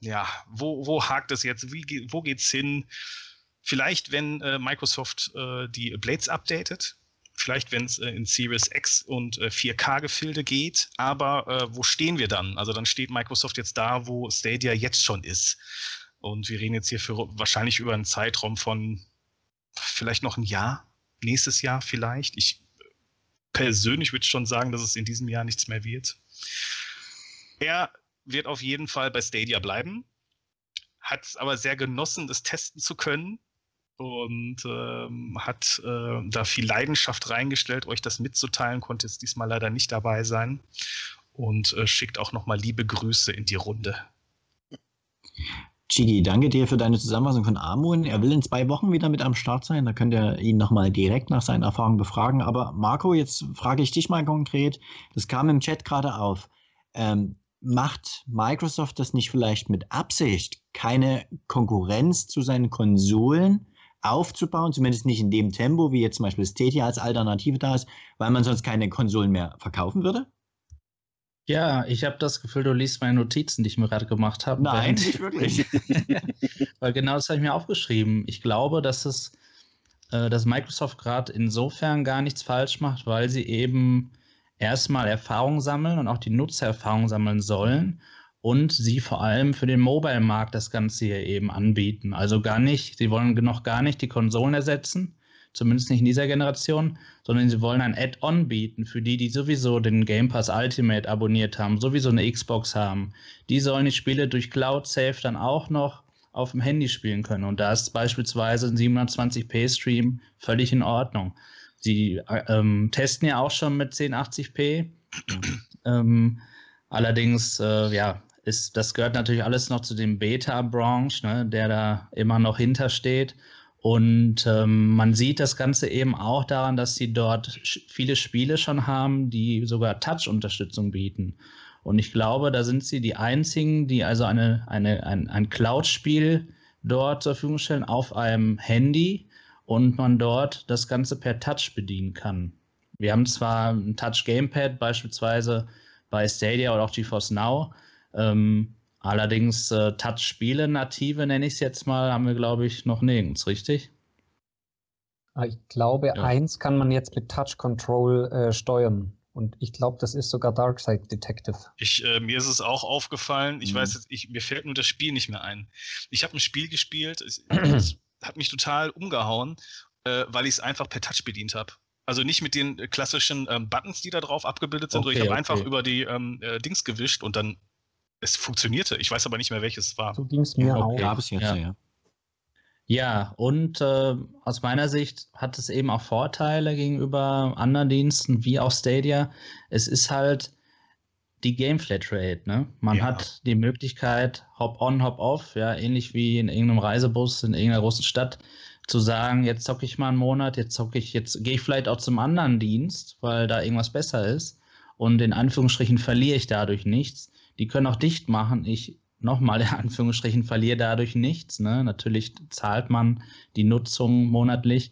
ja, wo, wo hakt es jetzt? Wie, wo geht's hin? Vielleicht, wenn äh, Microsoft äh, die Blades updatet, vielleicht wenn es äh, in Series X und 4K-Gefilde äh, geht, aber äh, wo stehen wir dann? Also dann steht Microsoft jetzt da, wo Stadia jetzt schon ist. Und wir reden jetzt hier für wahrscheinlich über einen Zeitraum von vielleicht noch ein Jahr, nächstes Jahr vielleicht. Ich persönlich würde schon sagen, dass es in diesem Jahr nichts mehr wird. Er wird auf jeden Fall bei Stadia bleiben. Hat es aber sehr genossen, das testen zu können und ähm, hat äh, da viel Leidenschaft reingestellt, euch das mitzuteilen, konnte jetzt diesmal leider nicht dabei sein und äh, schickt auch nochmal liebe Grüße in die Runde. Chigi, danke dir für deine Zusammenfassung von Amun. Er will in zwei Wochen wieder mit am Start sein. Da könnt ihr ihn nochmal direkt nach seinen Erfahrungen befragen. Aber Marco, jetzt frage ich dich mal konkret. Das kam im Chat gerade auf. Ähm, macht Microsoft das nicht vielleicht mit Absicht, keine Konkurrenz zu seinen Konsolen aufzubauen, zumindest nicht in dem Tempo, wie jetzt zum Beispiel Stadia als Alternative da ist, weil man sonst keine Konsolen mehr verkaufen würde? Ja, ich habe das Gefühl, du liest meine Notizen, die ich mir gerade gemacht habe. Nein, nicht wirklich. weil genau das habe ich mir aufgeschrieben. Ich glaube, dass es, äh, dass Microsoft gerade insofern gar nichts falsch macht, weil sie eben erstmal Erfahrung sammeln und auch die Nutzererfahrung sammeln sollen und sie vor allem für den Mobile-Markt das Ganze hier eben anbieten. Also gar nicht, sie wollen noch gar nicht die Konsolen ersetzen, zumindest nicht in dieser Generation, sondern sie wollen ein Add-on bieten für die, die sowieso den Game Pass Ultimate abonniert haben, sowieso eine Xbox haben. Die sollen die Spiele durch Cloud Safe dann auch noch auf dem Handy spielen können. Und da ist beispielsweise ein 720p Stream völlig in Ordnung. Sie äh, ähm, testen ja auch schon mit 1080p. ähm, allerdings, äh, ja, ist, das gehört natürlich alles noch zu dem Beta-Branche, ne, der da immer noch hintersteht. Und ähm, man sieht das Ganze eben auch daran, dass sie dort viele Spiele schon haben, die sogar Touch-Unterstützung bieten. Und ich glaube, da sind sie die einzigen, die also eine, eine, ein, ein Cloud-Spiel dort zur Verfügung stellen auf einem Handy, und man dort das Ganze per Touch bedienen kann. Wir haben zwar ein Touch Gamepad beispielsweise bei Stadia oder auch GeForce Now, ähm, allerdings äh, Touch-Spiele native nenne ich es jetzt mal, haben wir glaube ich noch nirgends, richtig? Ah, ich glaube, ja. eins kann man jetzt mit Touch Control äh, steuern. Und ich glaube, das ist sogar Darkside Detective. Ich, äh, mir ist es auch aufgefallen. Ich mhm. weiß jetzt, ich, mir fällt nur das Spiel nicht mehr ein. Ich habe ein Spiel gespielt. Ich, hat mich total umgehauen, äh, weil ich es einfach per Touch bedient habe. Also nicht mit den klassischen ähm, Buttons, die da drauf abgebildet sind, okay, sondern ich habe okay. einfach über die ähm, äh, Dings gewischt und dann es funktionierte. Ich weiß aber nicht mehr, welches es war. So ging es mir okay. auch. Gab es jetzt, ja. ja. Ja, und äh, aus meiner Sicht hat es eben auch Vorteile gegenüber anderen Diensten wie auch Stadia. Es ist halt die Game Flatrate, ne? Man ja. hat die Möglichkeit, Hop-on, Hop-off, ja, ähnlich wie in irgendeinem Reisebus in irgendeiner großen Stadt, zu sagen, jetzt zocke ich mal einen Monat, jetzt zocke ich, jetzt gehe ich vielleicht auch zum anderen Dienst, weil da irgendwas besser ist. Und in Anführungsstrichen verliere ich dadurch nichts. Die können auch dicht machen. Ich nochmal in Anführungsstrichen verliere dadurch nichts. Ne? Natürlich zahlt man die Nutzung monatlich.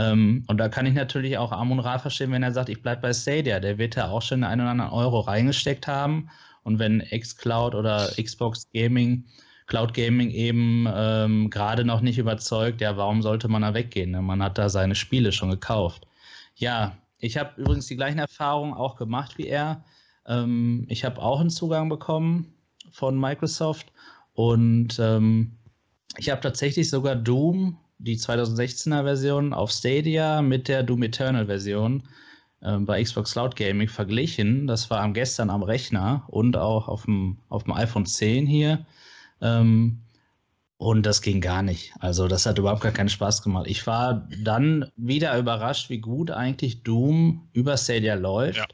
Ähm, und da kann ich natürlich auch Amon Ra verstehen, wenn er sagt, ich bleibe bei Stadia. Der wird ja auch schon einen oder anderen Euro reingesteckt haben. Und wenn xCloud oder Xbox Gaming, Cloud Gaming eben ähm, gerade noch nicht überzeugt, ja, warum sollte man da weggehen? Ne? Man hat da seine Spiele schon gekauft. Ja, ich habe übrigens die gleichen Erfahrungen auch gemacht wie er. Ähm, ich habe auch einen Zugang bekommen von Microsoft und ähm, ich habe tatsächlich sogar Doom die 2016er Version auf Stadia mit der Doom Eternal Version äh, bei Xbox Cloud Gaming verglichen. Das war am gestern am Rechner und auch auf dem, auf dem iPhone 10 hier. Ähm, und das ging gar nicht. Also das hat überhaupt gar keinen Spaß gemacht. Ich war dann wieder überrascht, wie gut eigentlich Doom über Stadia läuft. Ja.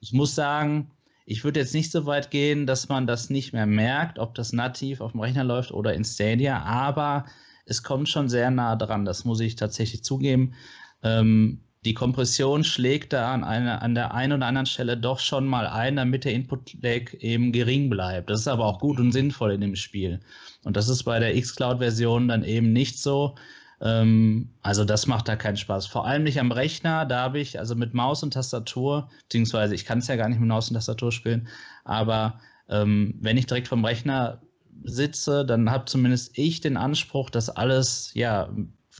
Ich muss sagen, ich würde jetzt nicht so weit gehen, dass man das nicht mehr merkt, ob das nativ auf dem Rechner läuft oder in Stadia, aber es kommt schon sehr nah dran, das muss ich tatsächlich zugeben. Ähm, die Kompression schlägt da an, eine, an der einen oder anderen Stelle doch schon mal ein, damit der Input-Lag eben gering bleibt. Das ist aber auch gut und sinnvoll in dem Spiel. Und das ist bei der xCloud-Version dann eben nicht so. Ähm, also das macht da keinen Spaß. Vor allem nicht am Rechner, da habe ich also mit Maus und Tastatur, beziehungsweise ich kann es ja gar nicht mit Maus und Tastatur spielen, aber ähm, wenn ich direkt vom Rechner sitze, dann habe zumindest ich den Anspruch, dass alles ja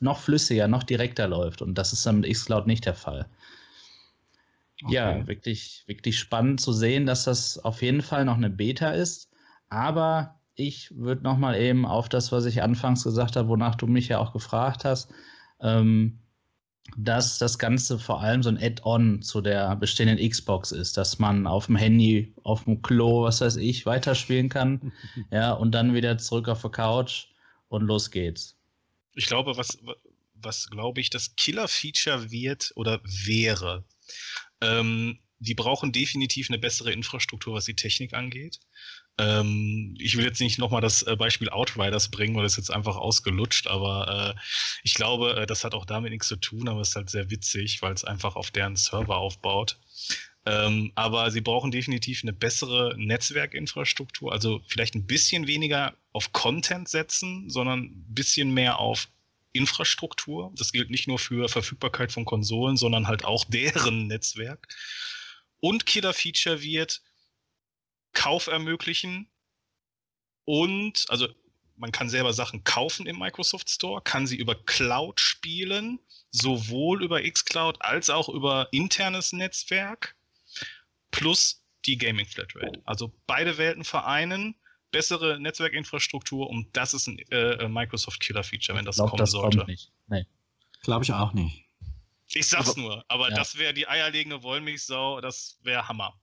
noch flüssiger, noch direkter läuft. Und das ist dann mit xCloud nicht der Fall. Okay. Ja, wirklich, wirklich spannend zu sehen, dass das auf jeden Fall noch eine Beta ist. Aber ich würde nochmal eben auf das, was ich anfangs gesagt habe, wonach du mich ja auch gefragt hast, ähm, dass das Ganze vor allem so ein Add-on zu der bestehenden Xbox ist, dass man auf dem Handy, auf dem Klo, was weiß ich, weiterspielen kann, ja, und dann wieder zurück auf der Couch und los geht's. Ich glaube, was, was glaube ich, das Killer-Feature wird oder wäre, ähm, die brauchen definitiv eine bessere Infrastruktur, was die Technik angeht. Ähm, ich will jetzt nicht nochmal das äh, Beispiel Outriders bringen, weil das jetzt einfach ausgelutscht, aber äh, ich glaube, äh, das hat auch damit nichts zu tun, aber es ist halt sehr witzig, weil es einfach auf deren Server aufbaut. Ähm, aber sie brauchen definitiv eine bessere Netzwerkinfrastruktur, also vielleicht ein bisschen weniger auf Content setzen, sondern ein bisschen mehr auf Infrastruktur. Das gilt nicht nur für Verfügbarkeit von Konsolen, sondern halt auch deren Netzwerk. Und Killer-Feature wird Kauf ermöglichen und, also man kann selber Sachen kaufen im Microsoft Store, kann sie über Cloud spielen, sowohl über xCloud als auch über internes Netzwerk plus die Gaming Flatrate. Also beide Welten vereinen, bessere Netzwerkinfrastruktur und das ist ein äh, Microsoft Killer Feature, wenn das glaub, kommen das sollte. Kommt nicht. Nee. Glaube ich auch nicht. Ich sag's aber, nur, aber ja. das wäre die eierlegende Wollmilchsau, das wäre Hammer.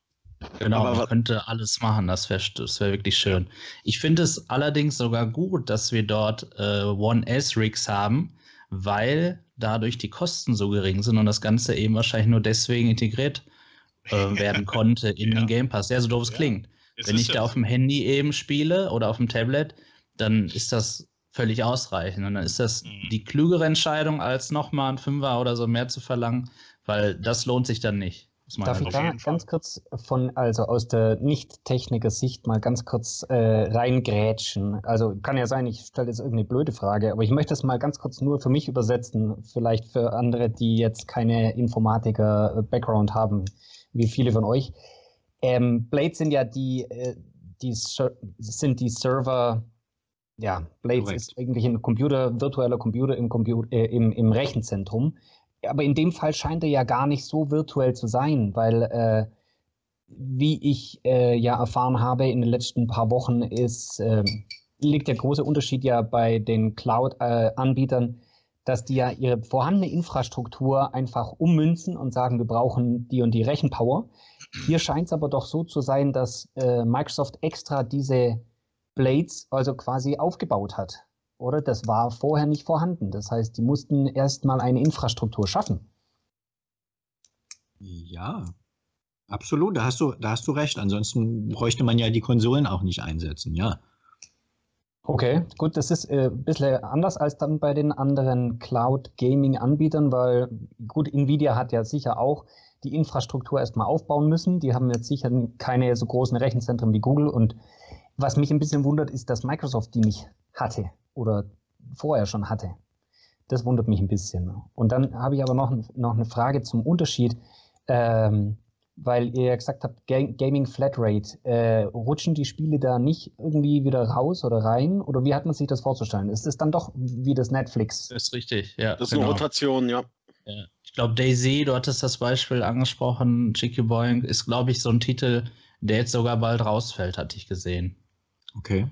Genau, aber man könnte alles machen, das wäre das wär wirklich schön. Ich finde es allerdings sogar gut, dass wir dort äh, One S-Rigs haben, weil dadurch die Kosten so gering sind und das Ganze eben wahrscheinlich nur deswegen integriert äh, werden konnte in ja. den Game Pass. Ja, so doof es ja. klingt. Es Wenn ich da auf dem Handy eben spiele oder auf dem Tablet, dann ist das völlig ausreichend. Und dann ist das mhm. die klügere Entscheidung, als nochmal ein Fünfer oder so mehr zu verlangen, weil das lohnt sich dann nicht. Darf ich da ganz kurz von, also aus der Nicht-Techniker-Sicht mal ganz kurz äh, reingrätschen? Also kann ja sein, ich stelle jetzt irgendeine blöde Frage, aber ich möchte das mal ganz kurz nur für mich übersetzen, vielleicht für andere, die jetzt keine Informatiker-Background haben, wie viele von euch. Ähm, Blades sind ja die, äh, die sind die Server, ja, Blades Correct. ist eigentlich ein Computer, virtueller Computer im, Computer, äh, im, im Rechenzentrum. Aber in dem Fall scheint er ja gar nicht so virtuell zu sein, weil, äh, wie ich äh, ja erfahren habe in den letzten paar Wochen, ist, ähm, liegt der große Unterschied ja bei den Cloud-Anbietern, dass die ja ihre vorhandene Infrastruktur einfach ummünzen und sagen, wir brauchen die und die Rechenpower. Hier scheint es aber doch so zu sein, dass äh, Microsoft extra diese Blades also quasi aufgebaut hat. Oder das war vorher nicht vorhanden. Das heißt, die mussten erstmal eine Infrastruktur schaffen. Ja, absolut. Da hast du, da hast du recht. Ansonsten bräuchte man ja die Konsolen auch nicht einsetzen, ja. Okay, gut, das ist äh, ein bisschen anders als dann bei den anderen Cloud-Gaming-Anbietern, weil gut, Nvidia hat ja sicher auch die Infrastruktur erstmal aufbauen müssen. Die haben jetzt sicher keine so großen Rechenzentren wie Google. Und was mich ein bisschen wundert, ist, dass Microsoft die nicht hatte oder vorher schon hatte. Das wundert mich ein bisschen. Und dann habe ich aber noch, noch eine Frage zum Unterschied. Ähm, weil ihr ja gesagt habt, Gaming Flatrate, äh, rutschen die Spiele da nicht irgendwie wieder raus oder rein? Oder wie hat man sich das vorzustellen? Ist es dann doch wie das Netflix? Das ist richtig, ja. Das ist genau. eine Rotation, ja. ja. Ich glaube, Daisy, du hattest das Beispiel angesprochen, Chicky Boing, ist, glaube ich, so ein Titel, der jetzt sogar bald rausfällt, hatte ich gesehen. Okay.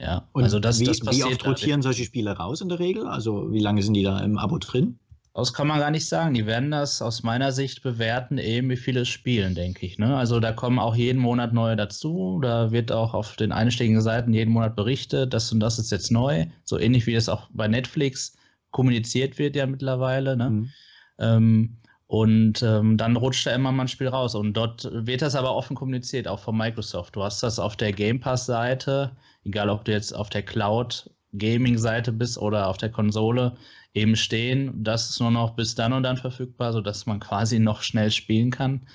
Ja, Und also das, wie, das passiert. Wie oft rotieren solche Spiele raus in der Regel? Also wie lange sind die da im Abo drin? Das kann man gar nicht sagen. Die werden das aus meiner Sicht bewerten, eben wie viele spielen, denke ich. Ne? Also da kommen auch jeden Monat neue dazu. Da wird auch auf den einschlägigen Seiten jeden Monat berichtet, das und das ist jetzt neu. So ähnlich wie das auch bei Netflix kommuniziert wird ja mittlerweile. Ne? Mhm. Ähm, und ähm, dann rutscht da immer mal ein Spiel raus. Und dort wird das aber offen kommuniziert, auch von Microsoft. Du hast das auf der Game Pass-Seite, egal ob du jetzt auf der Cloud Gaming-Seite bist oder auf der Konsole, eben stehen. Das ist nur noch bis dann und dann verfügbar, sodass man quasi noch schnell spielen kann.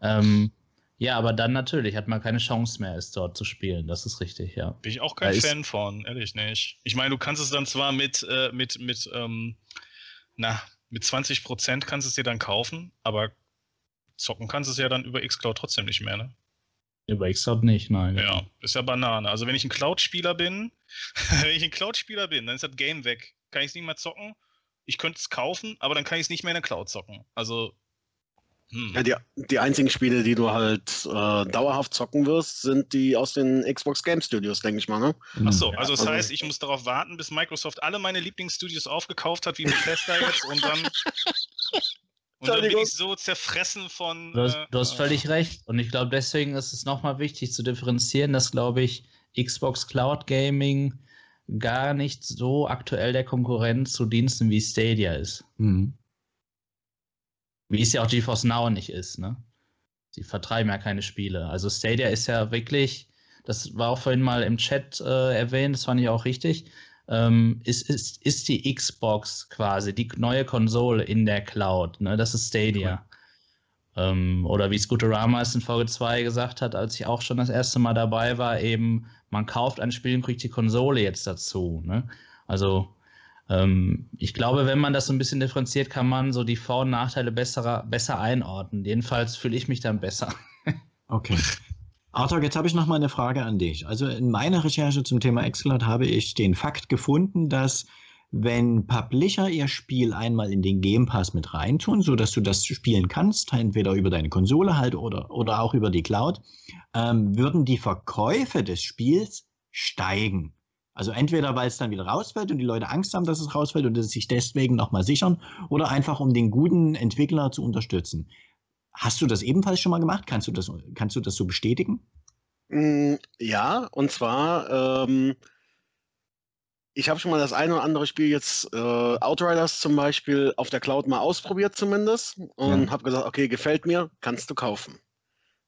Ähm, ja, aber dann natürlich hat man keine Chance mehr, es dort zu spielen. Das ist richtig, ja. Bin ich auch kein da Fan von, ehrlich nicht. Ich meine, du kannst es dann zwar mit, äh, mit, mit, ähm, na, mit 20 Prozent kannst du es dir dann kaufen, aber zocken kannst du es ja dann über Xcloud trotzdem nicht mehr, ne? Über Xcloud nicht, nein. Ja, ist ja Banane. Also wenn ich ein Cloud-Spieler bin, wenn ich ein Cloud-Spieler bin, dann ist das Game weg. Kann ich es nicht mehr zocken? Ich könnte es kaufen, aber dann kann ich es nicht mehr in der Cloud zocken. Also hm. Ja, die, die einzigen Spiele, die du halt äh, dauerhaft zocken wirst, sind die aus den Xbox Game Studios, denke ich mal, ne? Achso, also das also, heißt, ich muss darauf warten, bis Microsoft alle meine Lieblingsstudios aufgekauft hat, wie Bethesda jetzt, und dann. Und dann bin ich so zerfressen von. Du hast, du hast äh, völlig recht. Und ich glaube, deswegen ist es nochmal wichtig zu differenzieren, dass, glaube ich, Xbox Cloud Gaming gar nicht so aktuell der Konkurrent zu Diensten wie Stadia ist. Mhm. Wie es ja auch GeForce Now nicht ist, ne? Sie vertreiben ja keine Spiele. Also Stadia ist ja wirklich, das war auch vorhin mal im Chat äh, erwähnt, das fand ich auch richtig, ähm, ist, ist, ist die Xbox quasi, die neue Konsole in der Cloud, ne? Das ist Stadia. Cool. Ähm, oder wie Scooterama es in Folge 2 gesagt hat, als ich auch schon das erste Mal dabei war, eben, man kauft ein Spiel und kriegt die Konsole jetzt dazu. Ne? Also ich glaube, wenn man das so ein bisschen differenziert, kann man so die Vor- und Nachteile besser, besser einordnen. Jedenfalls fühle ich mich dann besser. okay. Arthur, jetzt habe ich noch mal eine Frage an dich. Also in meiner Recherche zum Thema Xcloud habe ich den Fakt gefunden, dass wenn Publisher ihr Spiel einmal in den Game Pass mit reintun, sodass du das spielen kannst, entweder über deine Konsole halt oder, oder auch über die Cloud, ähm, würden die Verkäufe des Spiels steigen. Also entweder, weil es dann wieder rausfällt und die Leute Angst haben, dass es rausfällt und es sich deswegen nochmal sichern, oder einfach um den guten Entwickler zu unterstützen. Hast du das ebenfalls schon mal gemacht? Kannst du das, kannst du das so bestätigen? Mm, ja, und zwar, ähm, ich habe schon mal das eine oder andere Spiel jetzt, äh, Outriders zum Beispiel, auf der Cloud mal ausprobiert zumindest und ja. habe gesagt, okay, gefällt mir, kannst du kaufen.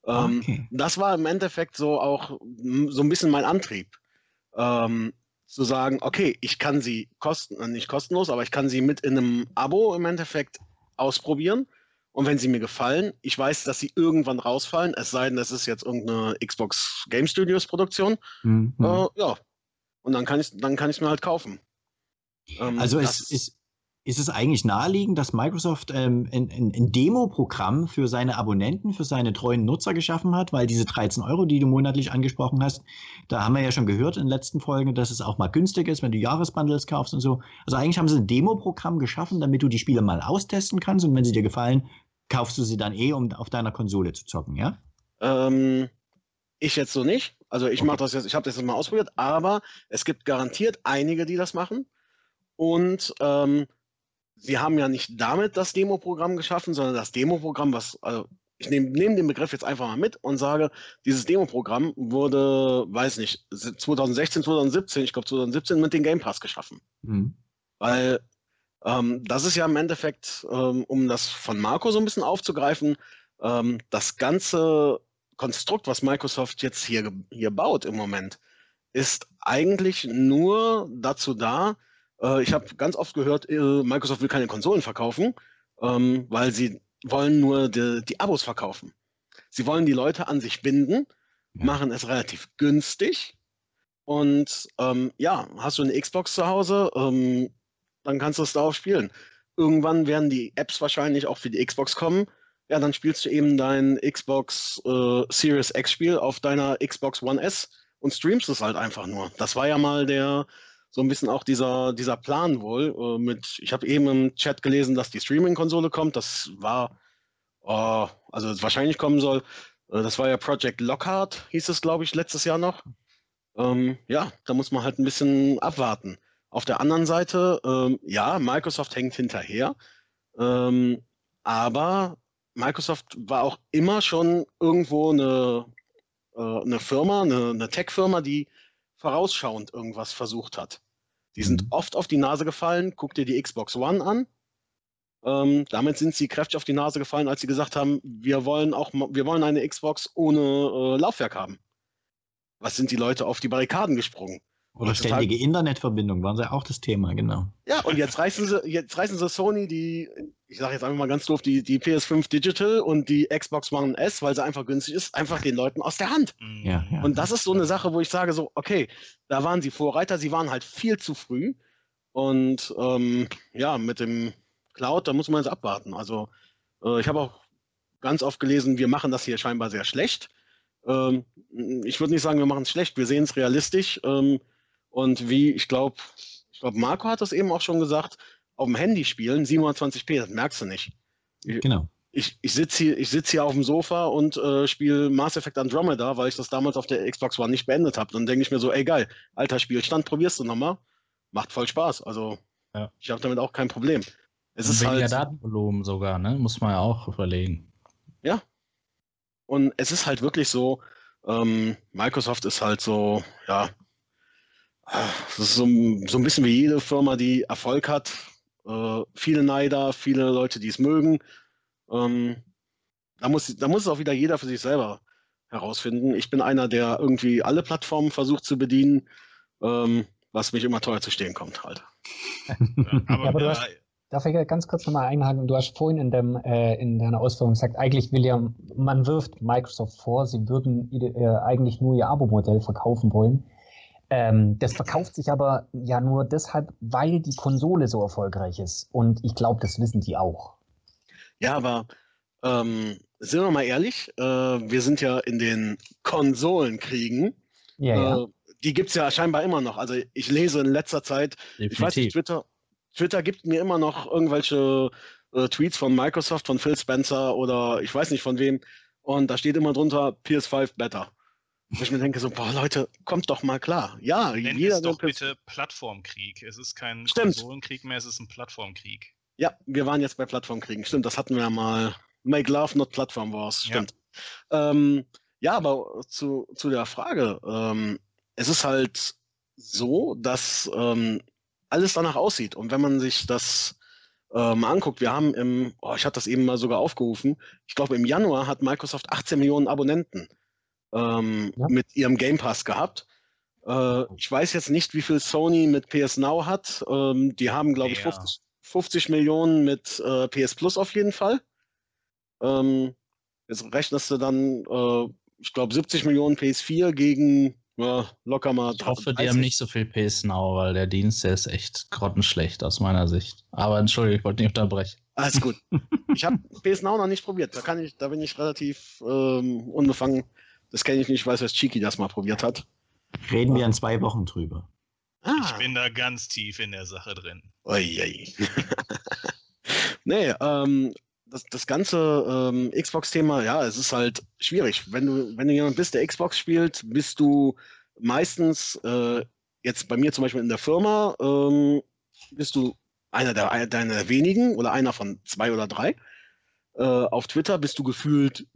Ähm, okay. Das war im Endeffekt so auch so ein bisschen mein Antrieb. Ähm, zu sagen, okay, ich kann sie kosten, äh, nicht kostenlos, aber ich kann sie mit in einem Abo im Endeffekt ausprobieren. Und wenn sie mir gefallen, ich weiß, dass sie irgendwann rausfallen, es sei denn, das ist jetzt irgendeine Xbox Game Studios Produktion. Mhm. Äh, ja. Und dann kann ich dann kann ich mir halt kaufen. Ähm, also es ist ist es eigentlich naheliegend, dass Microsoft ähm, ein, ein, Demo-Programm für seine Abonnenten, für seine treuen Nutzer geschaffen hat, weil diese 13 Euro, die du monatlich angesprochen hast, da haben wir ja schon gehört in den letzten Folgen, dass es auch mal günstig ist, wenn du Jahresbundles kaufst und so. Also eigentlich haben sie ein Demo-Programm geschaffen, damit du die Spiele mal austesten kannst und wenn sie dir gefallen, kaufst du sie dann eh, um auf deiner Konsole zu zocken, ja? Ähm, ich jetzt so nicht. Also ich okay. mache das jetzt, ich habe das jetzt mal ausprobiert, aber es gibt garantiert einige, die das machen. Und ähm, sie haben ja nicht damit das Demo-Programm geschaffen, sondern das Demo-Programm, was, also ich nehme nehm den Begriff jetzt einfach mal mit und sage, dieses Demo-Programm wurde, weiß nicht, 2016, 2017, ich glaube 2017 mit dem Game Pass geschaffen. Mhm. Weil ähm, das ist ja im Endeffekt, ähm, um das von Marco so ein bisschen aufzugreifen, ähm, das ganze Konstrukt, was Microsoft jetzt hier, hier baut im Moment, ist eigentlich nur dazu da, äh, ich habe ganz oft gehört, äh, Microsoft will keine Konsolen verkaufen, ähm, weil sie wollen nur die, die, Abos verkaufen. Sie wollen die Leute an sich binden, machen es relativ günstig. Und ähm, ja, hast du eine Xbox zu Hause, ähm, dann kannst du es darauf spielen. Irgendwann werden die Apps wahrscheinlich auch für die Xbox kommen. Ja, dann spielst du eben dein Xbox äh, Series X Spiel auf deiner Xbox One S und streamst es halt einfach nur. Das war ja mal der, so ein bisschen auch dieser, dieser Plan wohl. Äh, mit, ich habe eben im Chat gelesen, dass die Streaming-Konsole kommt. Das war, oh, also wahrscheinlich kommen soll. Äh, das war ja Project Lockhart, hieß es, glaube ich, letztes Jahr noch. Ähm, ja, da muss man halt ein bisschen abwarten. Auf der anderen Seite, ähm, ja, Microsoft hängt hinterher. Ähm, aber Microsoft war auch immer schon irgendwo eine, äh, eine Firma, eine, eine Tech-Firma, die vorausschauend irgendwas versucht hat. Die sind mhm. oft auf die Nase gefallen. Guck dir die Xbox One an. Ähm, damit sind sie kräftig auf die Nase gefallen, als sie gesagt haben, wir wollen auch, wir wollen eine Xbox ohne äh, Laufwerk haben. Was sind die Leute auf die Barrikaden gesprungen? Oder ständige Internetverbindung waren sie auch das Thema, genau. Ja, und jetzt reißen sie, jetzt reißen sie Sony die, ich sage jetzt einfach mal ganz doof, die, die PS5 Digital und die Xbox One S, weil sie einfach günstig ist, einfach den Leuten aus der Hand. Mhm. Ja, ja. Und das ist so eine Sache, wo ich sage so, okay, da waren sie Vorreiter, sie waren halt viel zu früh. Und ähm, ja, mit dem Cloud, da muss man jetzt abwarten. Also äh, ich habe auch ganz oft gelesen, wir machen das hier scheinbar sehr schlecht. Ähm, ich würde nicht sagen, wir machen es schlecht, wir sehen es realistisch. Ähm, und wie, ich glaube, ich glaube, Marco hat das eben auch schon gesagt, auf dem Handy spielen, 720p, das merkst du nicht. Genau. Ich, ich sitze hier, sitz hier auf dem Sofa und äh, spiele Mass Effect Andromeda, weil ich das damals auf der Xbox One nicht beendet habe. Dann denke ich mir so, ey geil, alter Spielstand, probierst du nochmal. Macht voll Spaß. Also ja. ich habe damit auch kein Problem. Es und ist halt. Datenvolumen sogar, ne? Muss man ja auch überlegen. Ja. Und es ist halt wirklich so, ähm, Microsoft ist halt so, ja, das ist so, so ein bisschen wie jede Firma, die Erfolg hat. Äh, viele Neider, viele Leute, die es mögen. Ähm, da, muss, da muss es auch wieder jeder für sich selber herausfinden. Ich bin einer, der irgendwie alle Plattformen versucht zu bedienen, ähm, was mich immer teuer zu stehen kommt halt. ja, aber, ja, aber darf ich ganz kurz nochmal einhaken? Du hast vorhin in, dem, äh, in deiner Ausführung gesagt, eigentlich will ja, man wirft Microsoft vor, sie würden äh, eigentlich nur ihr Abo-Modell verkaufen wollen. Ähm, das verkauft sich aber ja nur deshalb, weil die Konsole so erfolgreich ist. Und ich glaube, das wissen die auch. Ja, aber ähm, sind wir mal ehrlich, äh, wir sind ja in den Konsolenkriegen. Ja, äh, ja. Die gibt es ja scheinbar immer noch. Also ich lese in letzter Zeit, Definitiv. ich weiß nicht, Twitter, Twitter gibt mir immer noch irgendwelche äh, Tweets von Microsoft, von Phil Spencer oder ich weiß nicht von wem. Und da steht immer drunter PS5 Better. Wo ich mir denke, so, boah, Leute, kommt doch mal klar. Ja, Nenn jeder es doch bitte Plattformkrieg. Es ist kein Stimmt. Konsolenkrieg mehr, es ist ein Plattformkrieg. Ja, wir waren jetzt bei Plattformkriegen. Stimmt, das hatten wir ja mal. Make Love, not Platform Wars. Stimmt. Ja, ähm, ja aber zu, zu der Frage. Ähm, es ist halt so, dass ähm, alles danach aussieht. Und wenn man sich das äh, mal anguckt, wir haben im, oh, ich hatte das eben mal sogar aufgerufen, ich glaube im Januar hat Microsoft 18 Millionen Abonnenten ähm, ja. mit ihrem Game Pass gehabt. Äh, ich weiß jetzt nicht, wie viel Sony mit PS Now hat. Ähm, die haben, glaube ich, ja. 50, 50, Millionen mit äh, PS Plus auf jeden Fall. Ähm, jetzt rechnest du dann, äh, ich glaube, 70 Millionen PS4 gegen locker mal. Ich hoffe, die haben nicht so viel PS Now, weil der Dienst, der ist echt grottenschlecht aus meiner Sicht. Aber entschuldige, ich wollte nicht unterbrechen. Alles gut. ich habe PS Now noch nicht probiert. Da kann ich, da bin ich relativ ähm, unbefangen. Das kenne ich nicht, ich weiß, dass Chiki das mal probiert hat. Reden wir in zwei Wochen drüber. Ah. Ich bin da ganz tief in der Sache drin. Ui, nee, ähm, das, das ganze ähm, Xbox-Thema, ja, es ist halt schwierig. Wenn du, wenn du jemand bist, der Xbox spielt, bist du meistens, äh, jetzt bei mir zum Beispiel in der Firma, ähm, bist du einer der, einer der wenigen oder einer von zwei oder drei. Äh, auf Twitter bist du gefühlt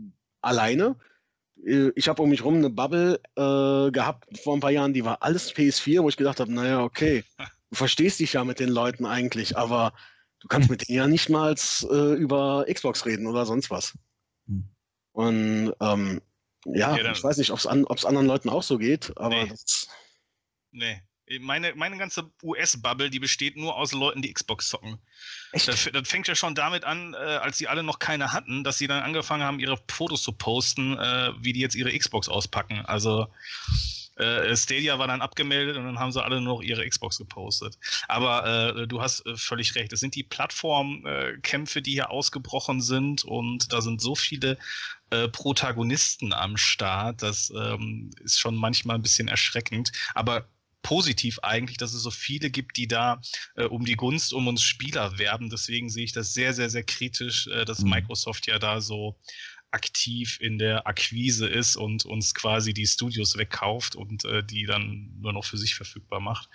alleine. Äh, ich habe um mich rum eine Bubble äh, gehabt vor ein paar Jahren, die war alles PS4, wo ich gedacht habe, naja, okay, du verstehst dich ja mit den Leuten eigentlich, aber du kannst mit denen ja nicht mal äh, über Xbox reden oder sonst was. Hm. Und ähm, ja, ja ich weiß nicht, ob es an, anderen Leuten auch so geht, aber nee. das. Nee. Meine, meine ganze US-Bubble, die besteht nur aus Leuten, die Xbox zocken. Echt? Das, das fängt ja schon damit an, äh, als sie alle noch keine hatten, dass sie dann angefangen haben, ihre Fotos zu posten, äh, wie die jetzt ihre Xbox auspacken. Also äh, Stadia war dann abgemeldet und dann haben sie alle nur noch ihre Xbox gepostet. Aber äh, du hast äh, völlig recht. Es sind die Plattformkämpfe, die hier ausgebrochen sind und da sind so viele äh, Protagonisten am Start. Das ähm, ist schon manchmal ein bisschen erschreckend. Aber positiv eigentlich, dass es so viele gibt, die da äh, um die Gunst um uns Spieler werben. Deswegen sehe ich das sehr, sehr, sehr kritisch, äh, dass mhm. Microsoft ja da so aktiv in der Akquise ist und uns quasi die Studios wegkauft und äh, die dann nur noch für sich verfügbar macht.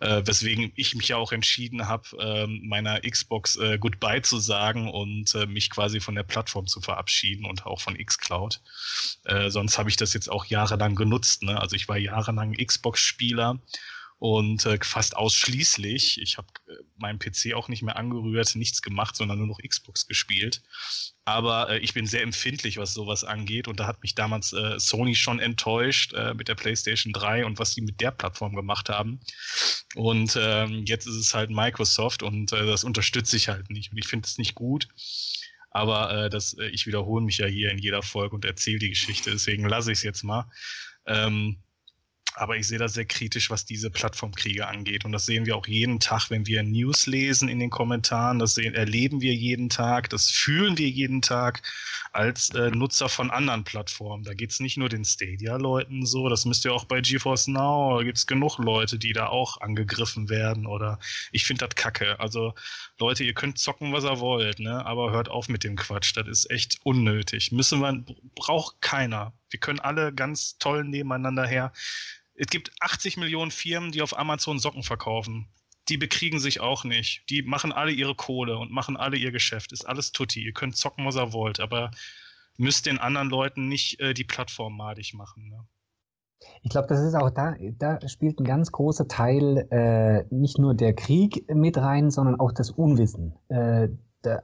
Äh, weswegen ich mich ja auch entschieden habe, äh, meiner Xbox äh, Goodbye zu sagen und äh, mich quasi von der Plattform zu verabschieden und auch von Xcloud. Äh, sonst habe ich das jetzt auch jahrelang genutzt. Ne? Also ich war jahrelang Xbox-Spieler und äh, fast ausschließlich. Ich habe äh, meinen PC auch nicht mehr angerührt, nichts gemacht, sondern nur noch Xbox gespielt. Aber äh, ich bin sehr empfindlich, was sowas angeht. Und da hat mich damals äh, Sony schon enttäuscht äh, mit der PlayStation 3 und was die mit der Plattform gemacht haben. Und ähm, jetzt ist es halt Microsoft und äh, das unterstütze ich halt nicht. Und ich finde es nicht gut. Aber äh, das, äh, ich wiederhole mich ja hier in jeder Folge und erzähle die Geschichte. Deswegen lasse ich es jetzt mal. Ähm, aber ich sehe das sehr kritisch, was diese Plattformkriege angeht. Und das sehen wir auch jeden Tag, wenn wir News lesen in den Kommentaren. Das sehen, erleben wir jeden Tag, das fühlen wir jeden Tag als äh, Nutzer von anderen Plattformen. Da geht es nicht nur den Stadia-Leuten so, das müsst ihr auch bei GeForce Now, da gibt es genug Leute, die da auch angegriffen werden. Oder ich finde das kacke. Also Leute, ihr könnt zocken, was ihr wollt, ne? aber hört auf mit dem Quatsch. Das ist echt unnötig. Müssen wir, braucht keiner. Wir können alle ganz toll nebeneinander her es gibt 80 Millionen Firmen, die auf Amazon Socken verkaufen. Die bekriegen sich auch nicht. Die machen alle ihre Kohle und machen alle ihr Geschäft. Ist alles tutti. Ihr könnt zocken, was ihr wollt, aber müsst den anderen Leuten nicht äh, die Plattform madig machen. Ne? Ich glaube, das ist auch da, da spielt ein ganz großer Teil äh, nicht nur der Krieg mit rein, sondern auch das Unwissen. Äh, da,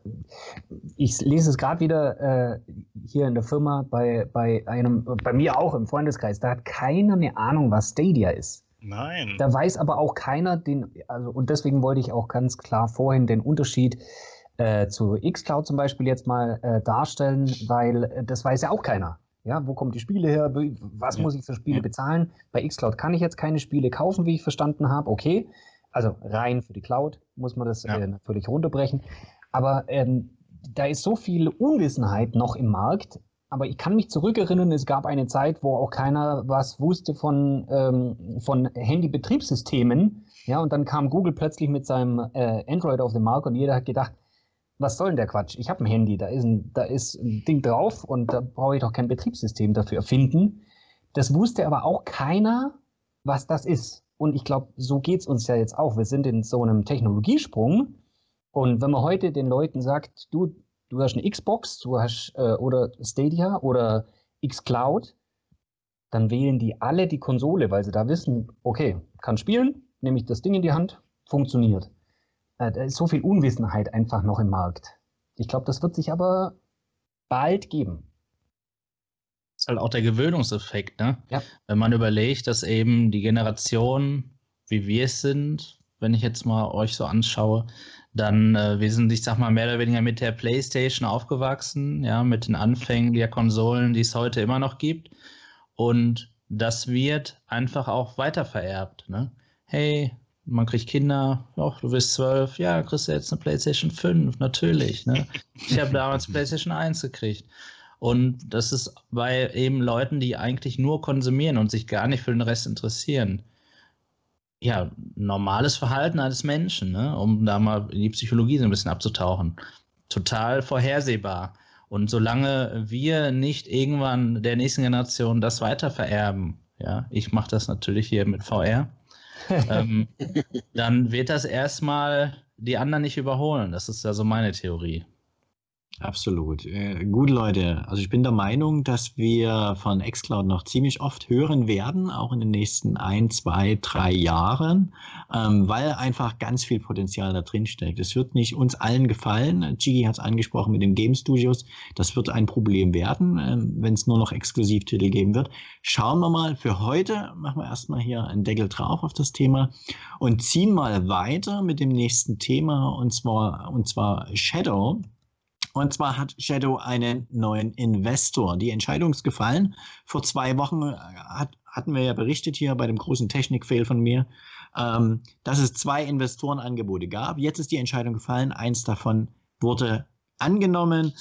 ich lese es gerade wieder äh, hier in der Firma bei, bei einem, bei mir auch im Freundeskreis, da hat keiner eine Ahnung, was Stadia ist. Nein. Da weiß aber auch keiner den, also und deswegen wollte ich auch ganz klar vorhin den Unterschied äh, zu Xcloud zum Beispiel jetzt mal äh, darstellen, weil äh, das weiß ja auch keiner. Ja, wo kommen die Spiele her? Was muss ich für Spiele bezahlen? Bei Xcloud kann ich jetzt keine Spiele kaufen, wie ich verstanden habe. Okay, also rein für die Cloud muss man das ja. äh, natürlich runterbrechen. Aber ähm, da ist so viel Unwissenheit noch im Markt. Aber ich kann mich zurückerinnern, es gab eine Zeit, wo auch keiner was wusste von, ähm, von Handy-Betriebssystemen. Ja, und dann kam Google plötzlich mit seinem äh, Android auf den Markt und jeder hat gedacht, was soll denn der Quatsch? Ich habe ein Handy, da ist ein, da ist ein Ding drauf und da brauche ich doch kein Betriebssystem dafür erfinden. Das wusste aber auch keiner, was das ist. Und ich glaube, so geht es uns ja jetzt auch. Wir sind in so einem Technologiesprung und wenn man heute den Leuten sagt, du, du hast eine Xbox, du hast äh, oder Stadia oder Xcloud, dann wählen die alle die Konsole, weil sie da wissen, okay, kann spielen, nehme ich das Ding in die Hand, funktioniert. Äh, da ist so viel Unwissenheit einfach noch im Markt. Ich glaube, das wird sich aber bald geben. Das ist halt auch der Gewöhnungseffekt, ne? Ja. Wenn man überlegt, dass eben die Generation, wie wir es sind, wenn ich jetzt mal euch so anschaue, dann äh, wir sind, ich sag mal, mehr oder weniger mit der PlayStation aufgewachsen, ja, mit den Anfängen der Konsolen, die es heute immer noch gibt. Und das wird einfach auch weitervererbt. Ne? Hey, man kriegt Kinder, oh, du bist zwölf, ja, kriegst du jetzt eine PlayStation 5, natürlich. Ne? Ich habe damals PlayStation 1 gekriegt. Und das ist bei eben Leuten, die eigentlich nur konsumieren und sich gar nicht für den Rest interessieren ja, normales Verhalten eines Menschen, ne? um da mal in die Psychologie so ein bisschen abzutauchen. Total vorhersehbar. Und solange wir nicht irgendwann der nächsten Generation das weiter vererben, ja, ich mache das natürlich hier mit VR, ähm, dann wird das erstmal die anderen nicht überholen. Das ist ja so meine Theorie. Absolut. Äh, gut, Leute. Also ich bin der Meinung, dass wir von Xcloud noch ziemlich oft hören werden, auch in den nächsten ein, zwei, drei Jahren, ähm, weil einfach ganz viel Potenzial da drin steckt. Es wird nicht uns allen gefallen. Gigi hat es angesprochen mit den Game Studios. Das wird ein Problem werden, ähm, wenn es nur noch Exklusivtitel geben wird. Schauen wir mal. Für heute machen wir erstmal hier einen Deckel drauf auf das Thema und ziehen mal weiter mit dem nächsten Thema und zwar, und zwar Shadow. Und zwar hat Shadow einen neuen Investor. Die Entscheidung ist gefallen. Vor zwei Wochen äh, hat, hatten wir ja berichtet hier bei dem großen Technik-Fail von mir, ähm, dass es zwei Investorenangebote gab. Jetzt ist die Entscheidung gefallen. Eins davon wurde angenommen.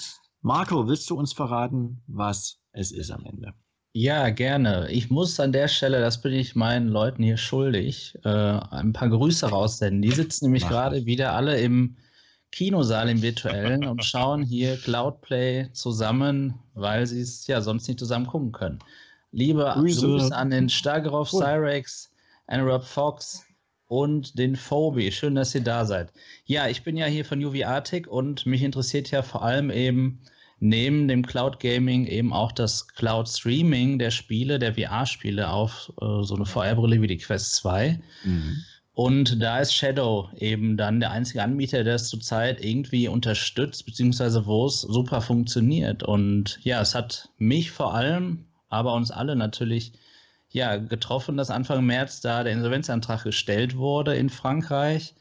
Marco, willst du uns verraten, was es ist am Ende? Ja, gerne. Ich muss an der Stelle, das bin ich meinen Leuten hier schuldig, äh, ein paar Grüße raussenden. Die sitzen nämlich gerade wieder alle im Kinosaal im virtuellen und schauen hier Cloudplay zusammen, weil sie es ja sonst nicht zusammen gucken können. Liebe Grüße, Grüße an den Stagroff Cyrex, Rob Fox und den Phobi. Schön, dass ihr da seid. Ja, ich bin ja hier von UV Arctic und mich interessiert ja vor allem eben neben dem Cloud Gaming eben auch das Cloud Streaming der Spiele, der VR-Spiele auf äh, so eine VR-Brille wie die Quest 2. Mhm. Und da ist Shadow eben dann der einzige Anbieter, der es zurzeit irgendwie unterstützt, beziehungsweise wo es super funktioniert. Und ja, es hat mich vor allem, aber uns alle natürlich ja, getroffen, dass Anfang März da der Insolvenzantrag gestellt wurde in Frankreich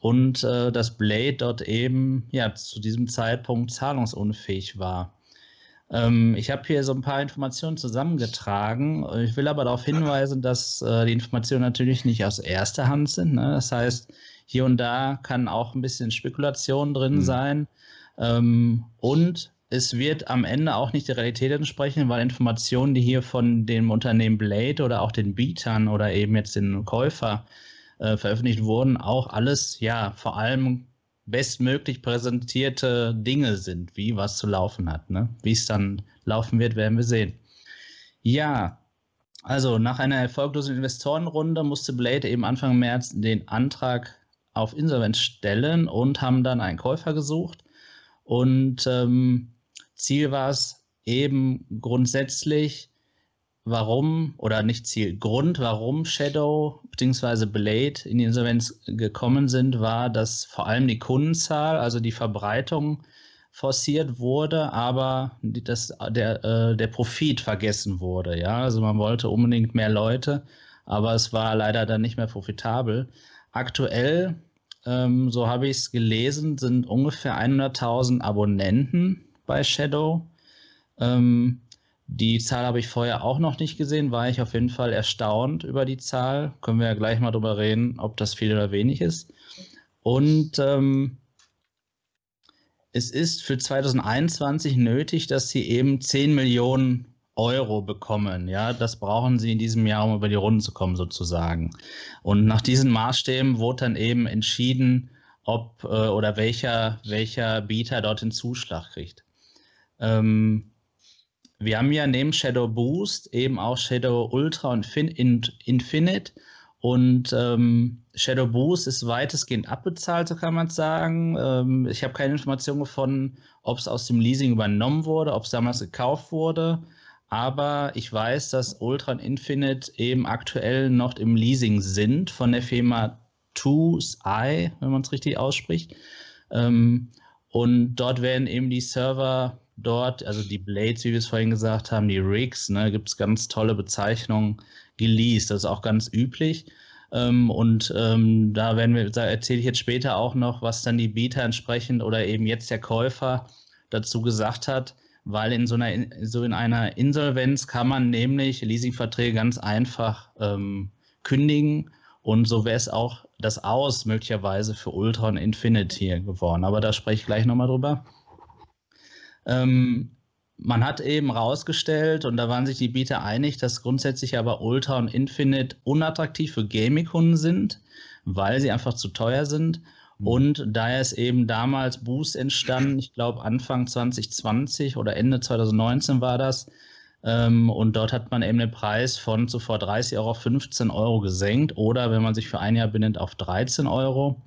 und äh, dass Blade dort eben ja zu diesem Zeitpunkt zahlungsunfähig war. Ähm, ich habe hier so ein paar Informationen zusammengetragen. Ich will aber darauf hinweisen, dass äh, die Informationen natürlich nicht aus erster Hand sind. Ne? Das heißt, hier und da kann auch ein bisschen Spekulation drin mhm. sein. Ähm, und es wird am Ende auch nicht der Realität entsprechen, weil Informationen, die hier von dem Unternehmen Blade oder auch den Bietern oder eben jetzt den Käufer äh, veröffentlicht wurden, auch alles, ja, vor allem bestmöglich präsentierte Dinge sind, wie was zu laufen hat. Ne? Wie es dann laufen wird, werden wir sehen. Ja, also nach einer erfolglosen Investorenrunde musste Blade eben Anfang März den Antrag auf Insolvenz stellen und haben dann einen Käufer gesucht. Und ähm, Ziel war es eben grundsätzlich warum, oder nicht Ziel, Grund, warum Shadow bzw. Blade in die Insolvenz gekommen sind, war, dass vor allem die Kundenzahl, also die Verbreitung forciert wurde, aber das, der, äh, der Profit vergessen wurde. Ja? Also man wollte unbedingt mehr Leute, aber es war leider dann nicht mehr profitabel. Aktuell, ähm, so habe ich es gelesen, sind ungefähr 100.000 Abonnenten bei Shadow. Ähm, die Zahl habe ich vorher auch noch nicht gesehen, war ich auf jeden Fall erstaunt über die Zahl. Können wir ja gleich mal drüber reden, ob das viel oder wenig ist. Und ähm, es ist für 2021 nötig, dass sie eben 10 Millionen Euro bekommen. Ja, das brauchen sie in diesem Jahr, um über die Runden zu kommen, sozusagen. Und nach diesen Maßstäben wurde dann eben entschieden, ob äh, oder welcher, welcher Bieter dort den Zuschlag kriegt. Ähm, wir haben ja neben Shadow Boost eben auch Shadow Ultra und Infinite. Und ähm, Shadow Boost ist weitestgehend abbezahlt, so kann man sagen. Ähm, ich habe keine Informationen gefunden, ob es aus dem Leasing übernommen wurde, ob es damals gekauft wurde. Aber ich weiß, dass Ultra und Infinite eben aktuell noch im Leasing sind von der Firma Two's Eye, wenn man es richtig ausspricht. Ähm, und dort werden eben die Server dort, also die Blades, wie wir es vorhin gesagt haben, die Rigs, ne, gibt es ganz tolle Bezeichnungen, geleased. Das ist auch ganz üblich. Ähm, und ähm, da werden wir, da erzähle ich jetzt später auch noch, was dann die Bieter entsprechend oder eben jetzt der Käufer dazu gesagt hat, weil in so einer, so in einer Insolvenz kann man nämlich Leasingverträge ganz einfach ähm, kündigen und so wäre es auch das Aus möglicherweise für Ultra und Infinity geworden. Aber da spreche ich gleich nochmal drüber. Ähm, man hat eben rausgestellt, und da waren sich die Bieter einig, dass grundsätzlich aber Ultra und Infinite unattraktiv für Gaming-Kunden sind, weil sie einfach zu teuer sind. Mhm. Und daher ist eben damals Boost entstanden, ich glaube Anfang 2020 oder Ende 2019 war das. Ähm, und dort hat man eben den Preis von zuvor 30 Euro auf 15 Euro gesenkt oder wenn man sich für ein Jahr bindet auf 13 Euro.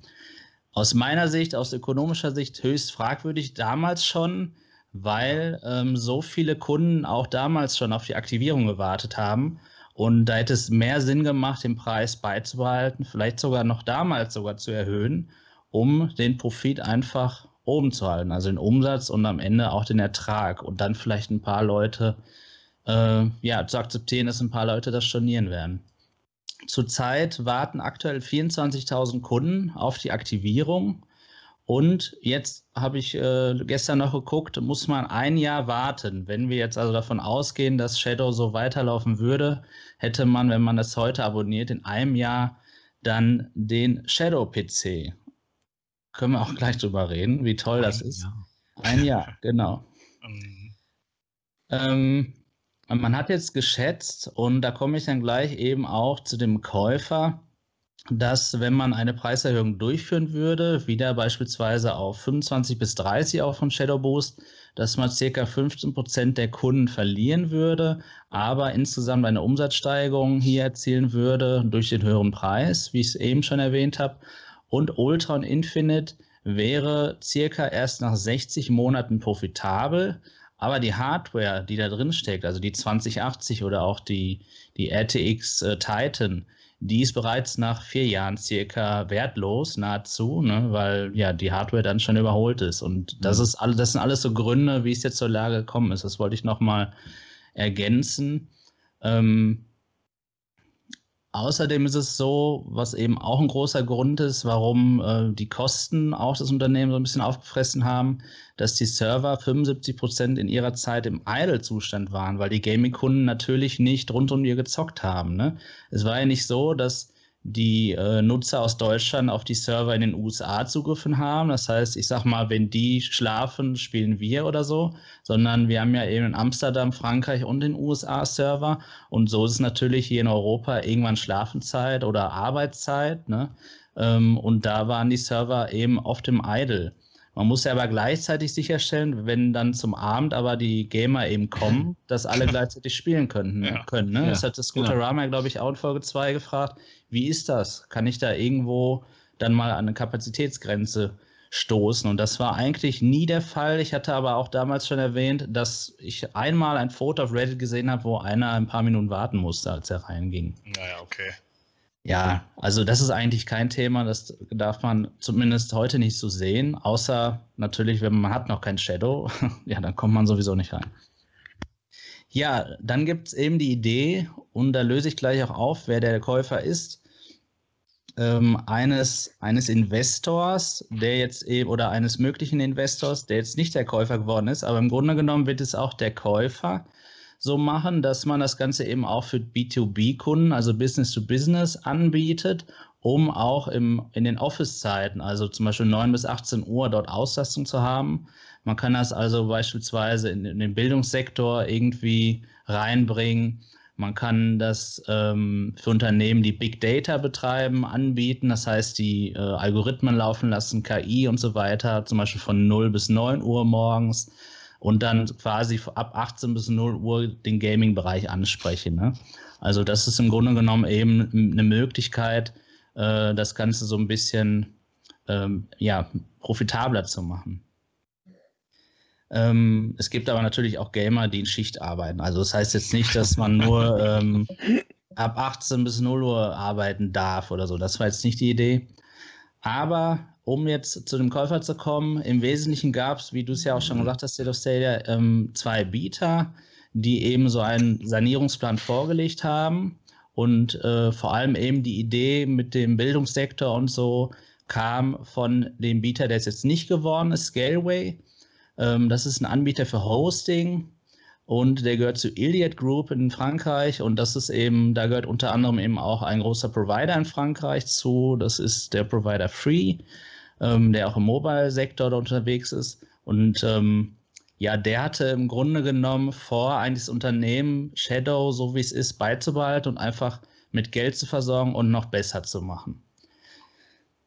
Aus meiner Sicht, aus ökonomischer Sicht höchst fragwürdig damals schon weil ähm, so viele Kunden auch damals schon auf die Aktivierung gewartet haben. Und da hätte es mehr Sinn gemacht, den Preis beizubehalten, vielleicht sogar noch damals sogar zu erhöhen, um den Profit einfach oben zu halten, also den Umsatz und am Ende auch den Ertrag und dann vielleicht ein paar Leute äh, ja, zu akzeptieren, dass ein paar Leute das stornieren werden. Zurzeit warten aktuell 24.000 Kunden auf die Aktivierung und jetzt habe ich äh, gestern noch geguckt, muss man ein Jahr warten. Wenn wir jetzt also davon ausgehen, dass Shadow so weiterlaufen würde, hätte man, wenn man das heute abonniert, in einem Jahr dann den Shadow PC. Können wir auch gleich drüber reden, wie toll ein das ist. Jahr. Ein Jahr, genau. Mhm. ähm, man hat jetzt geschätzt, und da komme ich dann gleich eben auch zu dem Käufer, dass wenn man eine Preiserhöhung durchführen würde, wieder beispielsweise auf 25 bis 30 auch von Shadow Boost, dass man circa 15 Prozent der Kunden verlieren würde, aber insgesamt eine Umsatzsteigerung hier erzielen würde durch den höheren Preis, wie ich es eben schon erwähnt habe. Und Ultra und Infinite wäre circa erst nach 60 Monaten profitabel, aber die Hardware, die da drin steckt, also die 2080 oder auch die, die RTX äh, Titan, die ist bereits nach vier Jahren circa wertlos, nahezu, ne, weil ja die Hardware dann schon überholt ist. Und das mhm. ist alles, das sind alles so Gründe, wie es jetzt zur Lage gekommen ist. Das wollte ich nochmal ergänzen. Ähm, Außerdem ist es so, was eben auch ein großer Grund ist, warum äh, die Kosten auch das Unternehmen so ein bisschen aufgefressen haben, dass die Server 75 Prozent in ihrer Zeit im Idle-Zustand waren, weil die Gaming-Kunden natürlich nicht rund um ihr gezockt haben. Ne? Es war ja nicht so, dass die äh, Nutzer aus Deutschland auf die Server in den USA zugriffen haben. Das heißt, ich sag mal, wenn die schlafen, spielen wir oder so, sondern wir haben ja eben in Amsterdam, Frankreich und den USA Server. Und so ist es natürlich hier in Europa irgendwann Schlafenzeit oder Arbeitszeit. Ne? Ähm, und da waren die Server eben oft im Idle. Man muss ja aber gleichzeitig sicherstellen, wenn dann zum Abend aber die Gamer eben kommen, dass alle gleichzeitig spielen können. Ja. können ne? Ja, das hat das Scooterama, genau. glaube ich, auch in Folge 2 gefragt. Wie ist das? Kann ich da irgendwo dann mal an eine Kapazitätsgrenze stoßen? Und das war eigentlich nie der Fall. Ich hatte aber auch damals schon erwähnt, dass ich einmal ein Foto auf Reddit gesehen habe, wo einer ein paar Minuten warten musste, als er reinging. Naja, okay. Ja, also das ist eigentlich kein Thema, das darf man zumindest heute nicht so sehen, außer natürlich, wenn man hat noch kein Shadow, ja, dann kommt man sowieso nicht rein. Ja, dann gibt es eben die Idee, und da löse ich gleich auch auf, wer der Käufer ist, ähm, eines, eines Investors, der jetzt eben, oder eines möglichen Investors, der jetzt nicht der Käufer geworden ist, aber im Grunde genommen wird es auch der Käufer, so machen, dass man das Ganze eben auch für B2B-Kunden, also Business to Business, anbietet, um auch im, in den Office-Zeiten, also zum Beispiel 9 bis 18 Uhr, dort Auslastung zu haben. Man kann das also beispielsweise in, in den Bildungssektor irgendwie reinbringen. Man kann das ähm, für Unternehmen, die Big Data betreiben, anbieten. Das heißt, die äh, Algorithmen laufen lassen, KI und so weiter, zum Beispiel von 0 bis 9 Uhr morgens und dann quasi ab 18 bis 0 Uhr den Gaming-Bereich ansprechen. Ne? Also das ist im Grunde genommen eben eine Möglichkeit, äh, das Ganze so ein bisschen ähm, ja, profitabler zu machen. Ähm, es gibt aber natürlich auch Gamer, die in Schicht arbeiten. Also das heißt jetzt nicht, dass man nur ähm, ab 18 bis 0 Uhr arbeiten darf oder so. Das war jetzt nicht die Idee. Aber um jetzt zu dem Käufer zu kommen, im Wesentlichen gab es, wie du es ja auch schon gesagt hast, State of Stadia, ähm, zwei Bieter, die eben so einen Sanierungsplan vorgelegt haben. Und äh, vor allem eben die Idee mit dem Bildungssektor und so kam von dem Bieter, der es jetzt nicht geworden ist, Scaleway. Ähm, das ist ein Anbieter für Hosting und der gehört zu Iliad Group in Frankreich und das ist eben, da gehört unter anderem eben auch ein großer Provider in Frankreich zu. Das ist der Provider Free ähm, der auch im Mobile-Sektor unterwegs ist. Und ähm, ja, der hatte im Grunde genommen vor, eigentlich das Unternehmen Shadow, so wie es ist, beizubehalten und einfach mit Geld zu versorgen und noch besser zu machen.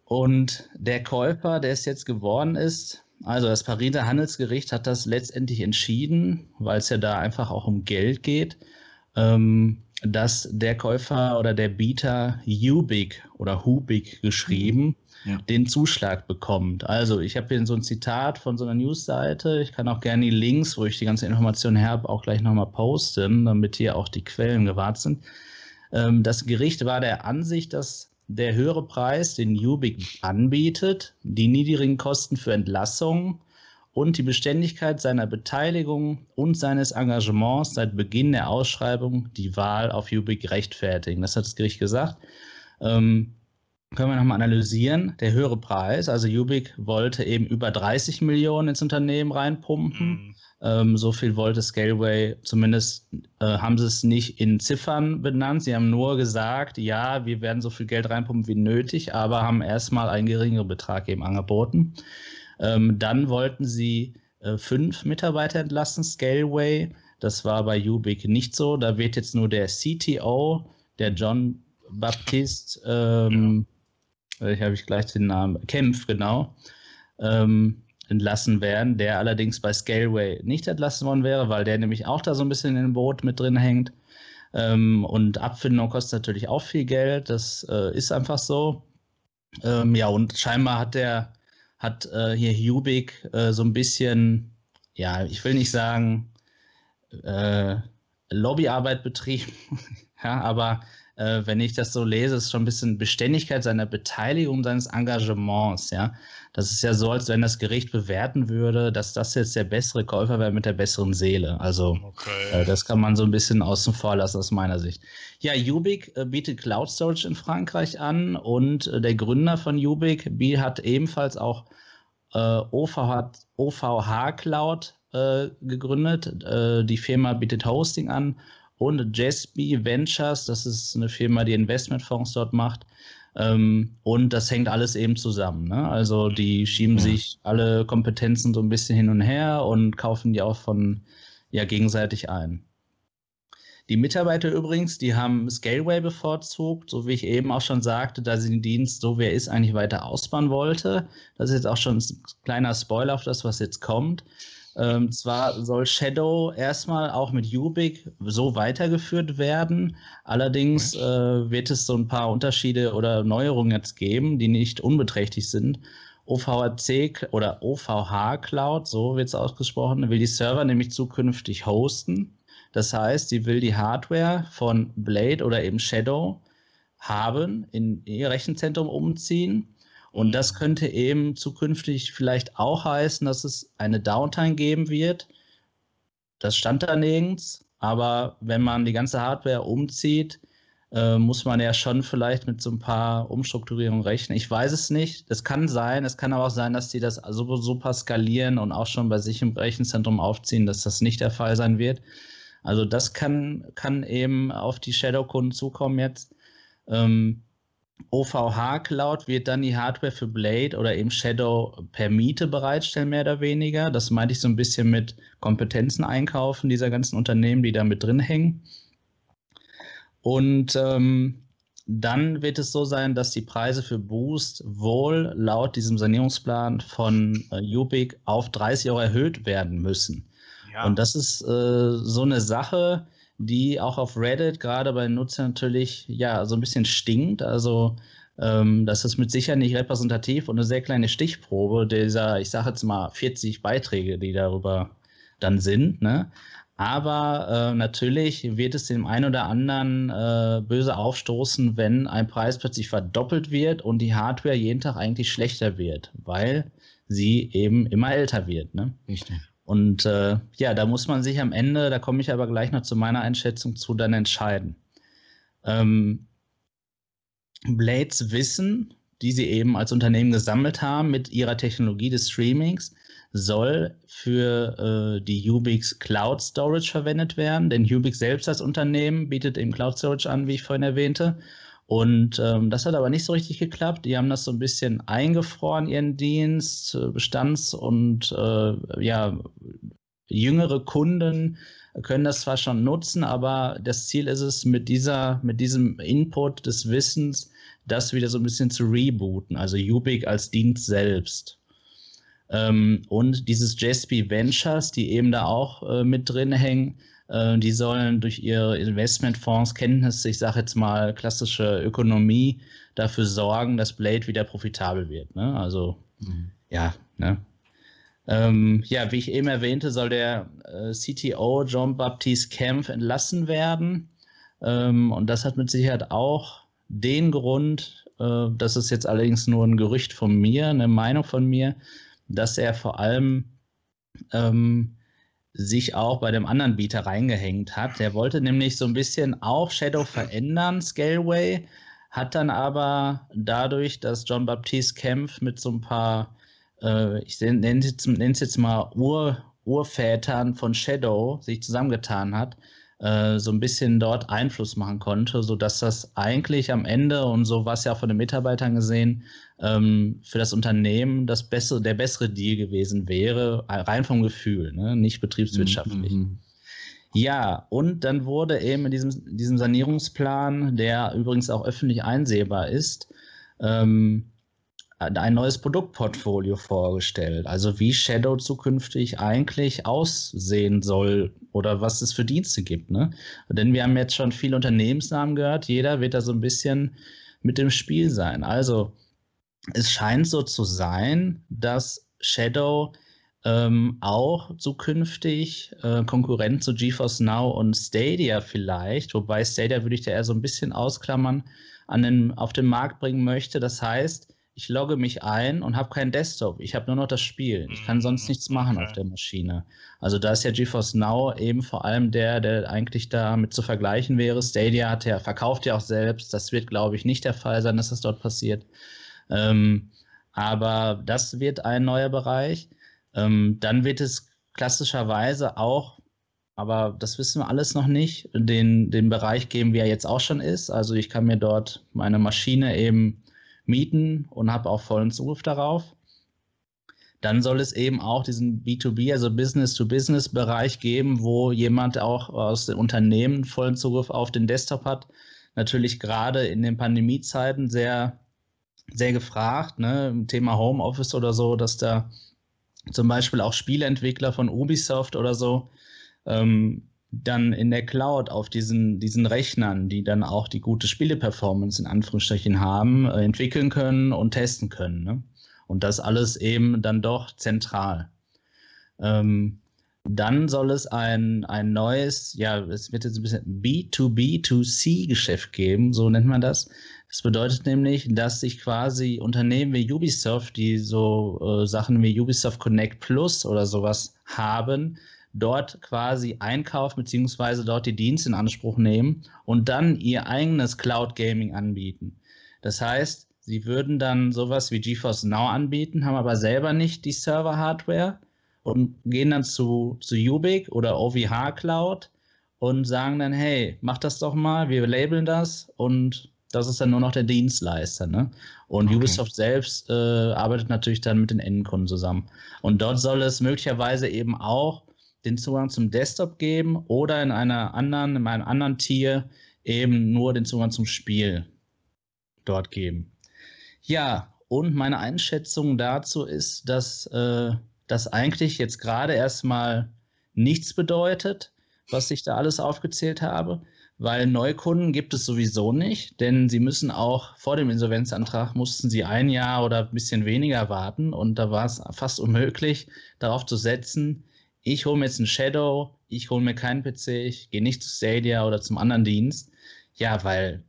Und der Käufer, der es jetzt geworden ist, also das Pariser Handelsgericht hat das letztendlich entschieden, weil es ja da einfach auch um Geld geht, ähm, dass der Käufer oder der Bieter Ubik oder Hubik geschrieben ja. den Zuschlag bekommt. Also ich habe hier so ein Zitat von so einer Newsseite. Ich kann auch gerne die Links, wo ich die ganze Information habe, auch gleich nochmal posten, damit hier auch die Quellen gewahrt sind. Ähm, das Gericht war der Ansicht, dass der höhere Preis, den Ubik anbietet, die niedrigen Kosten für Entlassungen und die Beständigkeit seiner Beteiligung und seines Engagements seit Beginn der Ausschreibung die Wahl auf Ubik rechtfertigen. Das hat das Gericht gesagt. Ähm, können wir nochmal analysieren. Der höhere Preis, also Ubik wollte eben über 30 Millionen ins Unternehmen reinpumpen. Mhm. Ähm, so viel wollte Scaleway, zumindest äh, haben sie es nicht in Ziffern benannt. Sie haben nur gesagt, ja, wir werden so viel Geld reinpumpen wie nötig, aber haben erstmal einen geringeren Betrag eben angeboten. Ähm, dann wollten sie äh, fünf Mitarbeiter entlassen, Scaleway. Das war bei Ubik nicht so. Da wird jetzt nur der CTO, der John Baptiste, ähm, ja. Ich habe ich gleich den Namen, Kempf, genau, ähm, entlassen werden, der allerdings bei Scaleway nicht entlassen worden wäre, weil der nämlich auch da so ein bisschen in dem Boot mit drin hängt. Ähm, und Abfindung kostet natürlich auch viel Geld, das äh, ist einfach so. Ähm, ja, und scheinbar hat der, hat äh, hier Hubik äh, so ein bisschen, ja, ich will nicht sagen, äh, Lobbyarbeit betrieben, ja, aber äh, wenn ich das so lese, ist schon ein bisschen Beständigkeit seiner Beteiligung, seines Engagements, ja. Das ist ja so, als wenn das Gericht bewerten würde, dass das jetzt der bessere Käufer wäre mit der besseren Seele. Also okay. äh, das kann man so ein bisschen außen vor lassen aus meiner Sicht. Ja, Ubik äh, bietet Cloud Storage in Frankreich an und äh, der Gründer von Ubik hat ebenfalls auch OVH, äh, OVH Cloud äh, gegründet. die Firma bietet Hosting an und Jasby Ventures, das ist eine Firma, die Investmentfonds dort macht. Ähm, und das hängt alles eben zusammen. Ne? Also die schieben ja. sich alle Kompetenzen so ein bisschen hin und her und kaufen die auch von ja gegenseitig ein. Die Mitarbeiter übrigens, die haben Scaleway bevorzugt, so wie ich eben auch schon sagte, da sie den Dienst, so wie er ist, eigentlich weiter ausbauen wollte. Das ist jetzt auch schon ein kleiner Spoiler auf das, was jetzt kommt. Ähm, zwar soll Shadow erstmal auch mit Ubik so weitergeführt werden, allerdings äh, wird es so ein paar Unterschiede oder Neuerungen jetzt geben, die nicht unbeträchtlich sind. OVHC oder OVH Cloud, so wird es ausgesprochen, will die Server nämlich zukünftig hosten. Das heißt, sie will die Hardware von Blade oder eben Shadow haben, in ihr Rechenzentrum umziehen und das könnte eben zukünftig vielleicht auch heißen, dass es eine Downtime geben wird. Das stand da nirgends, aber wenn man die ganze Hardware umzieht, äh, muss man ja schon vielleicht mit so ein paar Umstrukturierungen rechnen. Ich weiß es nicht. Das kann sein. Es kann aber auch sein, dass die das so super skalieren und auch schon bei sich im Rechenzentrum aufziehen, dass das nicht der Fall sein wird. Also das kann, kann eben auf die Shadow-Kunden zukommen jetzt. Ähm, OVH Cloud wird dann die Hardware für Blade oder eben Shadow per Miete bereitstellen, mehr oder weniger. Das meinte ich so ein bisschen mit Kompetenzen einkaufen dieser ganzen Unternehmen, die da mit drin hängen. Und ähm, dann wird es so sein, dass die Preise für Boost wohl laut diesem Sanierungsplan von äh, Ubik auf 30 Euro erhöht werden müssen. Ja. Und das ist äh, so eine Sache, die auch auf Reddit gerade bei Nutzern natürlich ja so ein bisschen stinkt. Also ähm, das ist mit Sicherheit nicht repräsentativ und eine sehr kleine Stichprobe dieser, ich sage jetzt mal, 40 Beiträge, die darüber dann sind. Ne? Aber äh, natürlich wird es dem einen oder anderen äh, böse aufstoßen, wenn ein Preis plötzlich verdoppelt wird und die Hardware jeden Tag eigentlich schlechter wird, weil sie eben immer älter wird. Ne? Richtig. Und äh, ja, da muss man sich am Ende, da komme ich aber gleich noch zu meiner Einschätzung zu, dann entscheiden. Ähm, Blades Wissen, die sie eben als Unternehmen gesammelt haben mit ihrer Technologie des Streamings, soll für äh, die Ubix Cloud Storage verwendet werden. Denn Ubix selbst als Unternehmen bietet eben Cloud Storage an, wie ich vorhin erwähnte. Und ähm, das hat aber nicht so richtig geklappt. Die haben das so ein bisschen eingefroren, ihren Dienst, äh, Bestands- und äh, ja, jüngere Kunden können das zwar schon nutzen, aber das Ziel ist es, mit dieser, mit diesem Input des Wissens das wieder so ein bisschen zu rebooten, also Ubik als Dienst selbst. Ähm, und dieses JSP Ventures, die eben da auch äh, mit drin hängen, die sollen durch ihre Investmentfonds Kenntnisse, ich sage jetzt mal klassische Ökonomie, dafür sorgen, dass Blade wieder profitabel wird. Ne? Also, mhm. ja, ne? Ähm, ja, wie ich eben erwähnte, soll der äh, CTO John Baptiste Kempf entlassen werden. Ähm, und das hat mit Sicherheit auch den Grund, äh, das ist jetzt allerdings nur ein Gerücht von mir, eine Meinung von mir, dass er vor allem ähm, sich auch bei dem anderen Bieter reingehängt hat. Der wollte nämlich so ein bisschen auch Shadow verändern, Scaleway, hat dann aber dadurch, dass John Baptiste Kempf mit so ein paar, äh, ich nenne es jetzt, jetzt mal Ur, Urvätern von Shadow sich zusammengetan hat, äh, so ein bisschen dort Einfluss machen konnte, sodass das eigentlich am Ende, und so war es ja auch von den Mitarbeitern gesehen, ähm, für das Unternehmen das bessere, der bessere Deal gewesen wäre, rein vom Gefühl, ne? nicht betriebswirtschaftlich. Mhm. Ja, und dann wurde eben in diesem, diesem Sanierungsplan, der übrigens auch öffentlich einsehbar ist, ähm, ein neues Produktportfolio vorgestellt. Also wie Shadow zukünftig eigentlich aussehen soll oder was es für Dienste gibt. Ne? Denn wir haben jetzt schon viele Unternehmensnamen gehört. Jeder wird da so ein bisschen mit dem Spiel sein. Also es scheint so zu sein, dass Shadow ähm, auch zukünftig äh, Konkurrent zu GeForce Now und Stadia vielleicht, wobei Stadia würde ich da eher so ein bisschen ausklammern, an den, auf den Markt bringen möchte. Das heißt, ich logge mich ein und habe keinen Desktop. Ich habe nur noch das Spiel. Ich kann sonst mhm. nichts machen okay. auf der Maschine. Also da ist ja GeForce Now eben vor allem der, der eigentlich damit zu vergleichen wäre. Stadia hat ja, verkauft ja auch selbst. Das wird, glaube ich, nicht der Fall sein, dass das dort passiert. Ähm, aber das wird ein neuer Bereich. Ähm, dann wird es klassischerweise auch, aber das wissen wir alles noch nicht, den, den Bereich geben, wie er jetzt auch schon ist. Also ich kann mir dort meine Maschine eben mieten und habe auch vollen Zugriff darauf. Dann soll es eben auch diesen B2B, also Business-to-Business-Bereich geben, wo jemand auch aus den Unternehmen vollen Zugriff auf den Desktop hat. Natürlich gerade in den Pandemiezeiten sehr, sehr gefragt, ne? im Thema Homeoffice oder so, dass da zum Beispiel auch Spieleentwickler von Ubisoft oder so ähm, dann in der Cloud auf diesen, diesen Rechnern, die dann auch die gute Spieleperformance in Anführungsstrichen haben, äh, entwickeln können und testen können. Ne? Und das alles eben dann doch zentral. Ähm, dann soll es ein, ein neues, ja, es wird jetzt ein bisschen B2B2C-Geschäft geben, so nennt man das. Das bedeutet nämlich, dass sich quasi Unternehmen wie Ubisoft, die so äh, Sachen wie Ubisoft Connect Plus oder sowas haben, dort quasi einkaufen beziehungsweise dort die Dienste in Anspruch nehmen und dann ihr eigenes Cloud Gaming anbieten. Das heißt, sie würden dann sowas wie GeForce Now anbieten, haben aber selber nicht die Server-Hardware und gehen dann zu, zu Ubic oder OVH Cloud und sagen dann, hey, mach das doch mal, wir labeln das und das ist dann nur noch der Dienstleister. Ne? Und okay. Ubisoft selbst äh, arbeitet natürlich dann mit den Endkunden zusammen. Und dort soll es möglicherweise eben auch den Zugang zum Desktop geben oder in einer anderen, in einem anderen Tier eben nur den Zugang zum Spiel dort geben. Ja, und meine Einschätzung dazu ist, dass äh, das eigentlich jetzt gerade erstmal nichts bedeutet, was ich da alles aufgezählt habe, weil Neukunden gibt es sowieso nicht, denn sie müssen auch vor dem Insolvenzantrag mussten sie ein Jahr oder ein bisschen weniger warten und da war es fast unmöglich, darauf zu setzen, ich hole mir jetzt einen Shadow, ich hole mir keinen PC, ich gehe nicht zu Stadia oder zum anderen Dienst. Ja, weil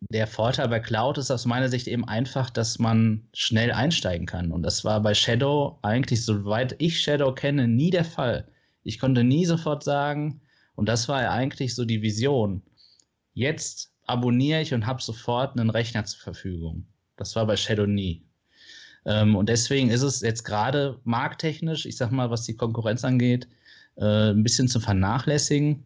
der Vorteil bei Cloud ist aus meiner Sicht eben einfach, dass man schnell einsteigen kann. Und das war bei Shadow eigentlich, soweit ich Shadow kenne, nie der Fall. Ich konnte nie sofort sagen, und das war ja eigentlich so die Vision. Jetzt abonniere ich und habe sofort einen Rechner zur Verfügung. Das war bei Shadow nie. Ähm, und deswegen ist es jetzt gerade markttechnisch, ich sag mal, was die Konkurrenz angeht, äh, ein bisschen zu vernachlässigen.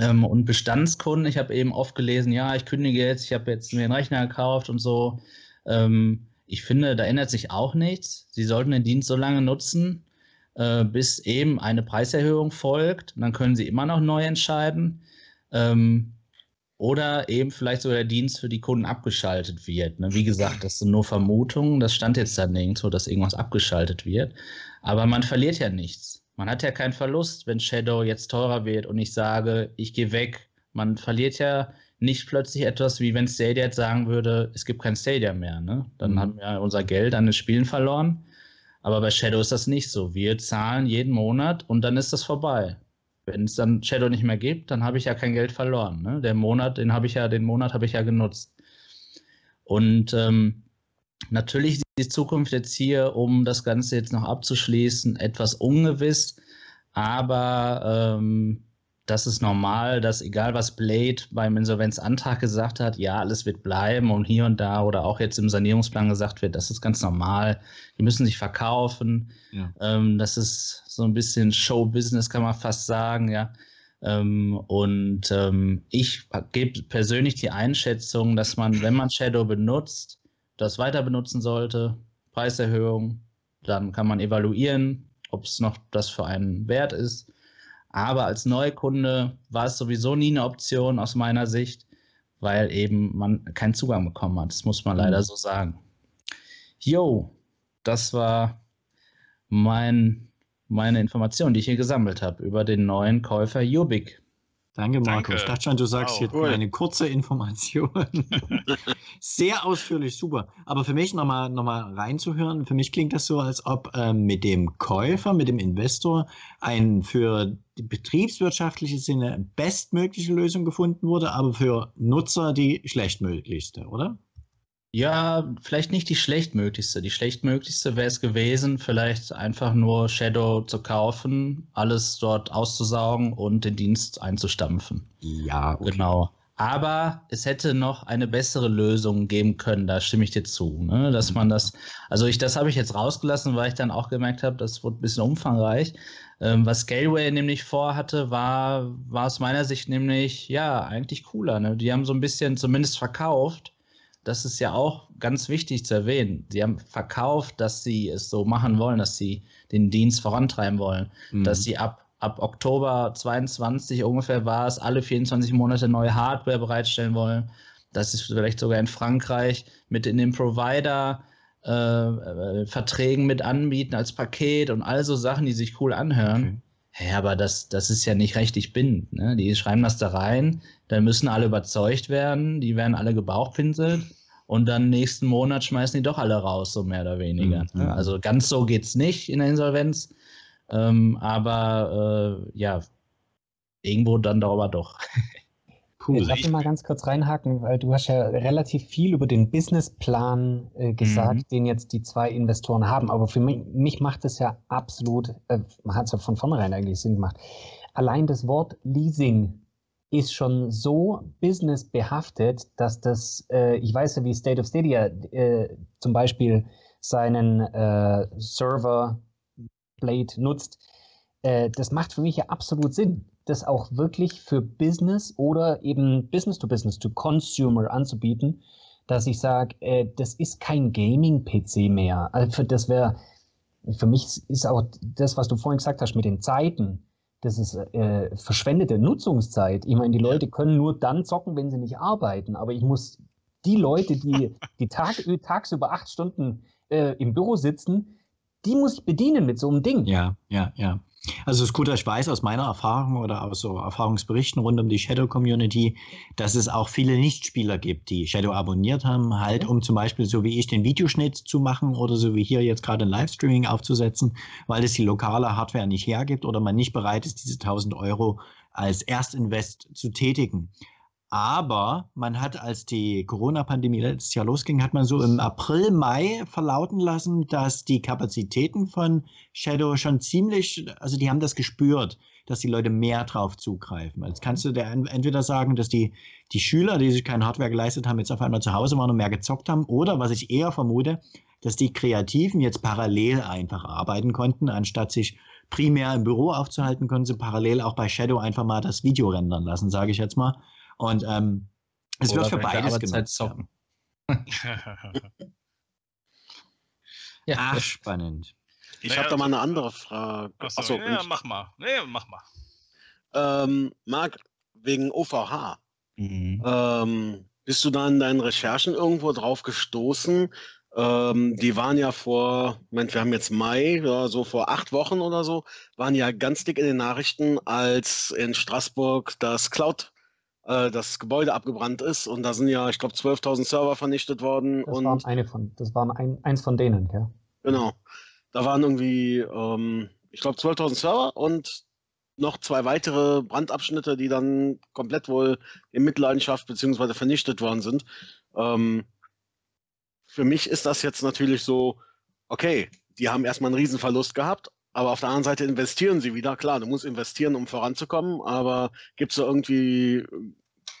Ähm, und Bestandskunden, ich habe eben oft gelesen, ja, ich kündige jetzt, ich habe jetzt mir einen Rechner gekauft und so. Ähm, ich finde, da ändert sich auch nichts. Sie sollten den Dienst so lange nutzen, äh, bis eben eine Preiserhöhung folgt. Und dann können Sie immer noch neu entscheiden. Ähm, oder eben vielleicht sogar der Dienst für die Kunden abgeschaltet wird. Ne? Wie gesagt, das sind nur Vermutungen, das stand jetzt da nirgendwo, dass irgendwas abgeschaltet wird. Aber man verliert ja nichts. Man hat ja keinen Verlust, wenn Shadow jetzt teurer wird und ich sage, ich gehe weg. Man verliert ja nicht plötzlich etwas, wie wenn Stadia jetzt sagen würde, es gibt kein Stadia mehr. Ne? Dann mhm. haben wir unser Geld an den Spielen verloren. Aber bei Shadow ist das nicht so. Wir zahlen jeden Monat und dann ist das vorbei. Wenn es dann Shadow nicht mehr gibt, dann habe ich ja kein Geld verloren. Ne? Der Monat, den habe ich ja, den Monat habe ich ja genutzt. Und ähm, natürlich ist die Zukunft jetzt hier, um das Ganze jetzt noch abzuschließen, etwas ungewiss. Aber ähm, das ist normal, dass egal was Blade beim Insolvenzantrag gesagt hat, ja, alles wird bleiben und hier und da oder auch jetzt im Sanierungsplan gesagt wird, das ist ganz normal. Die müssen sich verkaufen. Ja. Ähm, das ist so ein bisschen Show-Business, kann man fast sagen, ja. Ähm, und ähm, ich gebe persönlich die Einschätzung, dass man, wenn man Shadow benutzt, das weiter benutzen sollte. Preiserhöhung, dann kann man evaluieren, ob es noch das für einen wert ist. Aber als Neukunde war es sowieso nie eine Option aus meiner Sicht, weil eben man keinen Zugang bekommen hat. Das muss man leider mhm. so sagen. Jo, das war mein, meine Information, die ich hier gesammelt habe über den neuen Käufer Jubik. Danke, Marco. Danke. Ich dachte schon, du sagst wow, jetzt cool. eine kurze Information. Sehr ausführlich, super. Aber für mich nochmal noch mal reinzuhören, für mich klingt das so, als ob ähm, mit dem Käufer, mit dem Investor ein für die betriebswirtschaftliche Sinne bestmögliche Lösung gefunden wurde, aber für Nutzer die schlechtmöglichste, oder? Ja, vielleicht nicht die schlechtmöglichste. Die schlechtmöglichste wäre es gewesen, vielleicht einfach nur Shadow zu kaufen, alles dort auszusaugen und den Dienst einzustampfen. Ja, okay. genau. Aber es hätte noch eine bessere Lösung geben können, da stimme ich dir zu. Ne? Dass man das, also ich, das habe ich jetzt rausgelassen, weil ich dann auch gemerkt habe, das wird ein bisschen umfangreich. Ähm, was Galway nämlich vorhatte, war, war aus meiner Sicht nämlich, ja, eigentlich cooler. Ne? Die haben so ein bisschen zumindest verkauft, das ist ja auch ganz wichtig zu erwähnen. Sie haben verkauft, dass sie es so machen wollen, dass sie den Dienst vorantreiben wollen, mhm. dass sie ab, ab Oktober 22 ungefähr war es, alle 24 Monate neue Hardware bereitstellen wollen, dass sie vielleicht sogar in Frankreich mit in den Provider äh, äh, Verträgen mit anbieten als Paket und all so Sachen, die sich cool anhören. Okay. Ja, aber das, das ist ja nicht rechtlich bindend. Ne? Die schreiben das da rein, dann müssen alle überzeugt werden, die werden alle gebauchpinselt und dann nächsten Monat schmeißen die doch alle raus, so mehr oder weniger. Mhm. Ne? Also ganz so geht es nicht in der Insolvenz, ähm, aber äh, ja, irgendwo dann darüber doch. Cool. Darf ich mal ganz kurz reinhaken, weil du hast ja relativ viel über den Businessplan äh, gesagt, mhm. den jetzt die zwei Investoren haben. Aber für mich, mich macht es ja absolut, äh, hat es ja von vornherein eigentlich Sinn gemacht. Allein das Wort Leasing ist schon so businessbehaftet, dass das, äh, ich weiß ja, wie State of Stadia äh, zum Beispiel seinen äh, Server Blade nutzt. Äh, das macht für mich ja absolut Sinn das auch wirklich für Business oder eben Business to Business to Consumer anzubieten, dass ich sage, äh, das ist kein Gaming-PC mehr. Also das wäre, für mich ist auch das, was du vorhin gesagt hast mit den Zeiten, das ist äh, verschwendete Nutzungszeit. Ich meine, die Leute können nur dann zocken, wenn sie nicht arbeiten, aber ich muss die Leute, die, die Tag, tagsüber acht Stunden äh, im Büro sitzen, die muss ich bedienen mit so einem Ding. Ja, ja, ja. Also Scooter, ich weiß aus meiner Erfahrung oder aus so Erfahrungsberichten rund um die Shadow-Community, dass es auch viele Nichtspieler gibt, die Shadow abonniert haben, halt um zum Beispiel so wie ich den Videoschnitt zu machen oder so wie hier jetzt gerade ein Livestreaming aufzusetzen, weil es die lokale Hardware nicht hergibt oder man nicht bereit ist, diese 1000 Euro als Erstinvest zu tätigen. Aber man hat, als die Corona-Pandemie letztes Jahr losging, hat man so im April, Mai verlauten lassen, dass die Kapazitäten von Shadow schon ziemlich, also die haben das gespürt, dass die Leute mehr drauf zugreifen. Jetzt kannst du dir entweder sagen, dass die, die Schüler, die sich kein Hardware geleistet haben, jetzt auf einmal zu Hause waren und mehr gezockt haben, oder was ich eher vermute, dass die Kreativen jetzt parallel einfach arbeiten konnten, anstatt sich primär im Büro aufzuhalten, können sie parallel auch bei Shadow einfach mal das Video rendern lassen, sage ich jetzt mal und ähm, es Oder wird für beides genutzt. Zocken. ja. Ach, spannend. Ich naja, habe da mal eine andere Frage. Achso, Achso ja, mach mal. Nee, mach mal. Ähm, Marc, wegen OVH. Mhm. Ähm, bist du da in deinen Recherchen irgendwo drauf gestoßen? Ähm, die waren ja vor, Moment, wir haben jetzt Mai, ja, so vor acht Wochen oder so, waren ja ganz dick in den Nachrichten, als in Straßburg das Cloud äh, das Gebäude abgebrannt ist und da sind ja, ich glaube, 12.000 Server vernichtet worden. Das und waren eine von, das waren ein, eins von denen, ja. Genau. Da waren irgendwie, ähm, ich glaube, 12.000 Server und noch zwei weitere Brandabschnitte, die dann komplett wohl in Mitleidenschaft bzw. vernichtet worden sind. Ähm, für mich ist das jetzt natürlich so, okay, die haben erstmal einen Riesenverlust gehabt, aber auf der anderen Seite investieren sie wieder. Klar, du musst investieren, um voranzukommen, aber gibt es da irgendwie,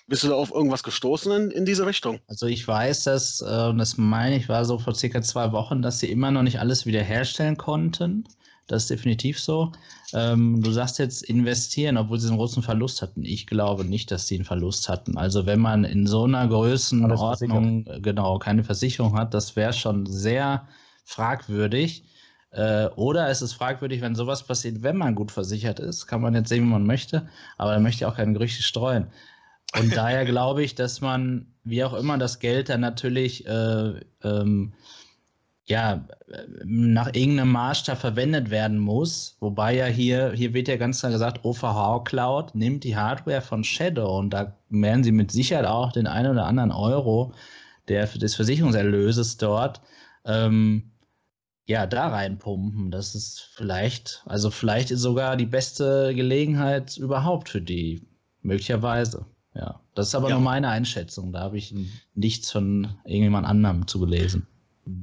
bist du da auf irgendwas gestoßen in, in diese Richtung? Also ich weiß, dass, äh, und das meine ich, war so vor circa zwei Wochen, dass sie immer noch nicht alles wiederherstellen konnten. Das ist definitiv so. Ähm, du sagst jetzt investieren, obwohl sie einen großen Verlust hatten. Ich glaube nicht, dass sie einen Verlust hatten. Also wenn man in so einer Größenordnung genau keine Versicherung hat, das wäre schon sehr fragwürdig. Äh, oder es ist fragwürdig, wenn sowas passiert, wenn man gut versichert ist. Kann man jetzt sehen, wie man möchte, aber dann möchte ich auch keine Gerüchte streuen. Und daher glaube ich, dass man, wie auch immer, das Geld dann natürlich äh, ähm, ja, nach irgendeinem Maßstab verwendet werden muss. Wobei ja hier, hier wird ja ganz klar gesagt, OVH Cloud nimmt die Hardware von Shadow und da werden sie mit Sicherheit auch den einen oder anderen Euro der, des Versicherungserlöses dort ähm, ja, da reinpumpen. Das ist vielleicht, also vielleicht ist sogar die beste Gelegenheit überhaupt für die, möglicherweise. Ja, das ist aber ja. nur meine Einschätzung. Da habe ich nichts von irgendjemand anderem zugelesen.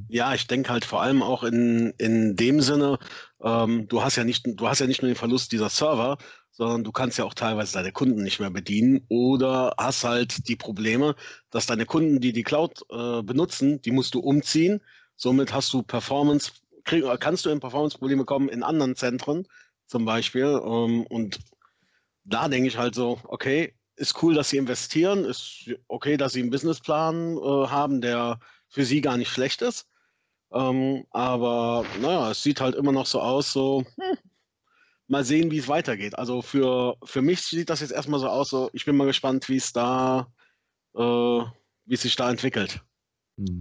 Ja, ich denke halt vor allem auch in, in dem Sinne, ähm, du hast ja nicht, du hast ja nicht nur den Verlust dieser Server, sondern du kannst ja auch teilweise deine Kunden nicht mehr bedienen oder hast halt die Probleme, dass deine Kunden, die die Cloud äh, benutzen, die musst du umziehen. Somit hast du Performance, krieg, kannst du in Performance-Probleme kommen in anderen Zentren zum Beispiel. Ähm, und da denke ich halt so, okay, ist cool, dass sie investieren, ist okay, dass sie einen Businessplan äh, haben, der für sie gar nicht schlecht ist. Ähm, aber naja, es sieht halt immer noch so aus, so hm, mal sehen, wie es weitergeht. Also für, für mich sieht das jetzt erstmal so aus, so ich bin mal gespannt, wie es da, äh, wie es sich da entwickelt.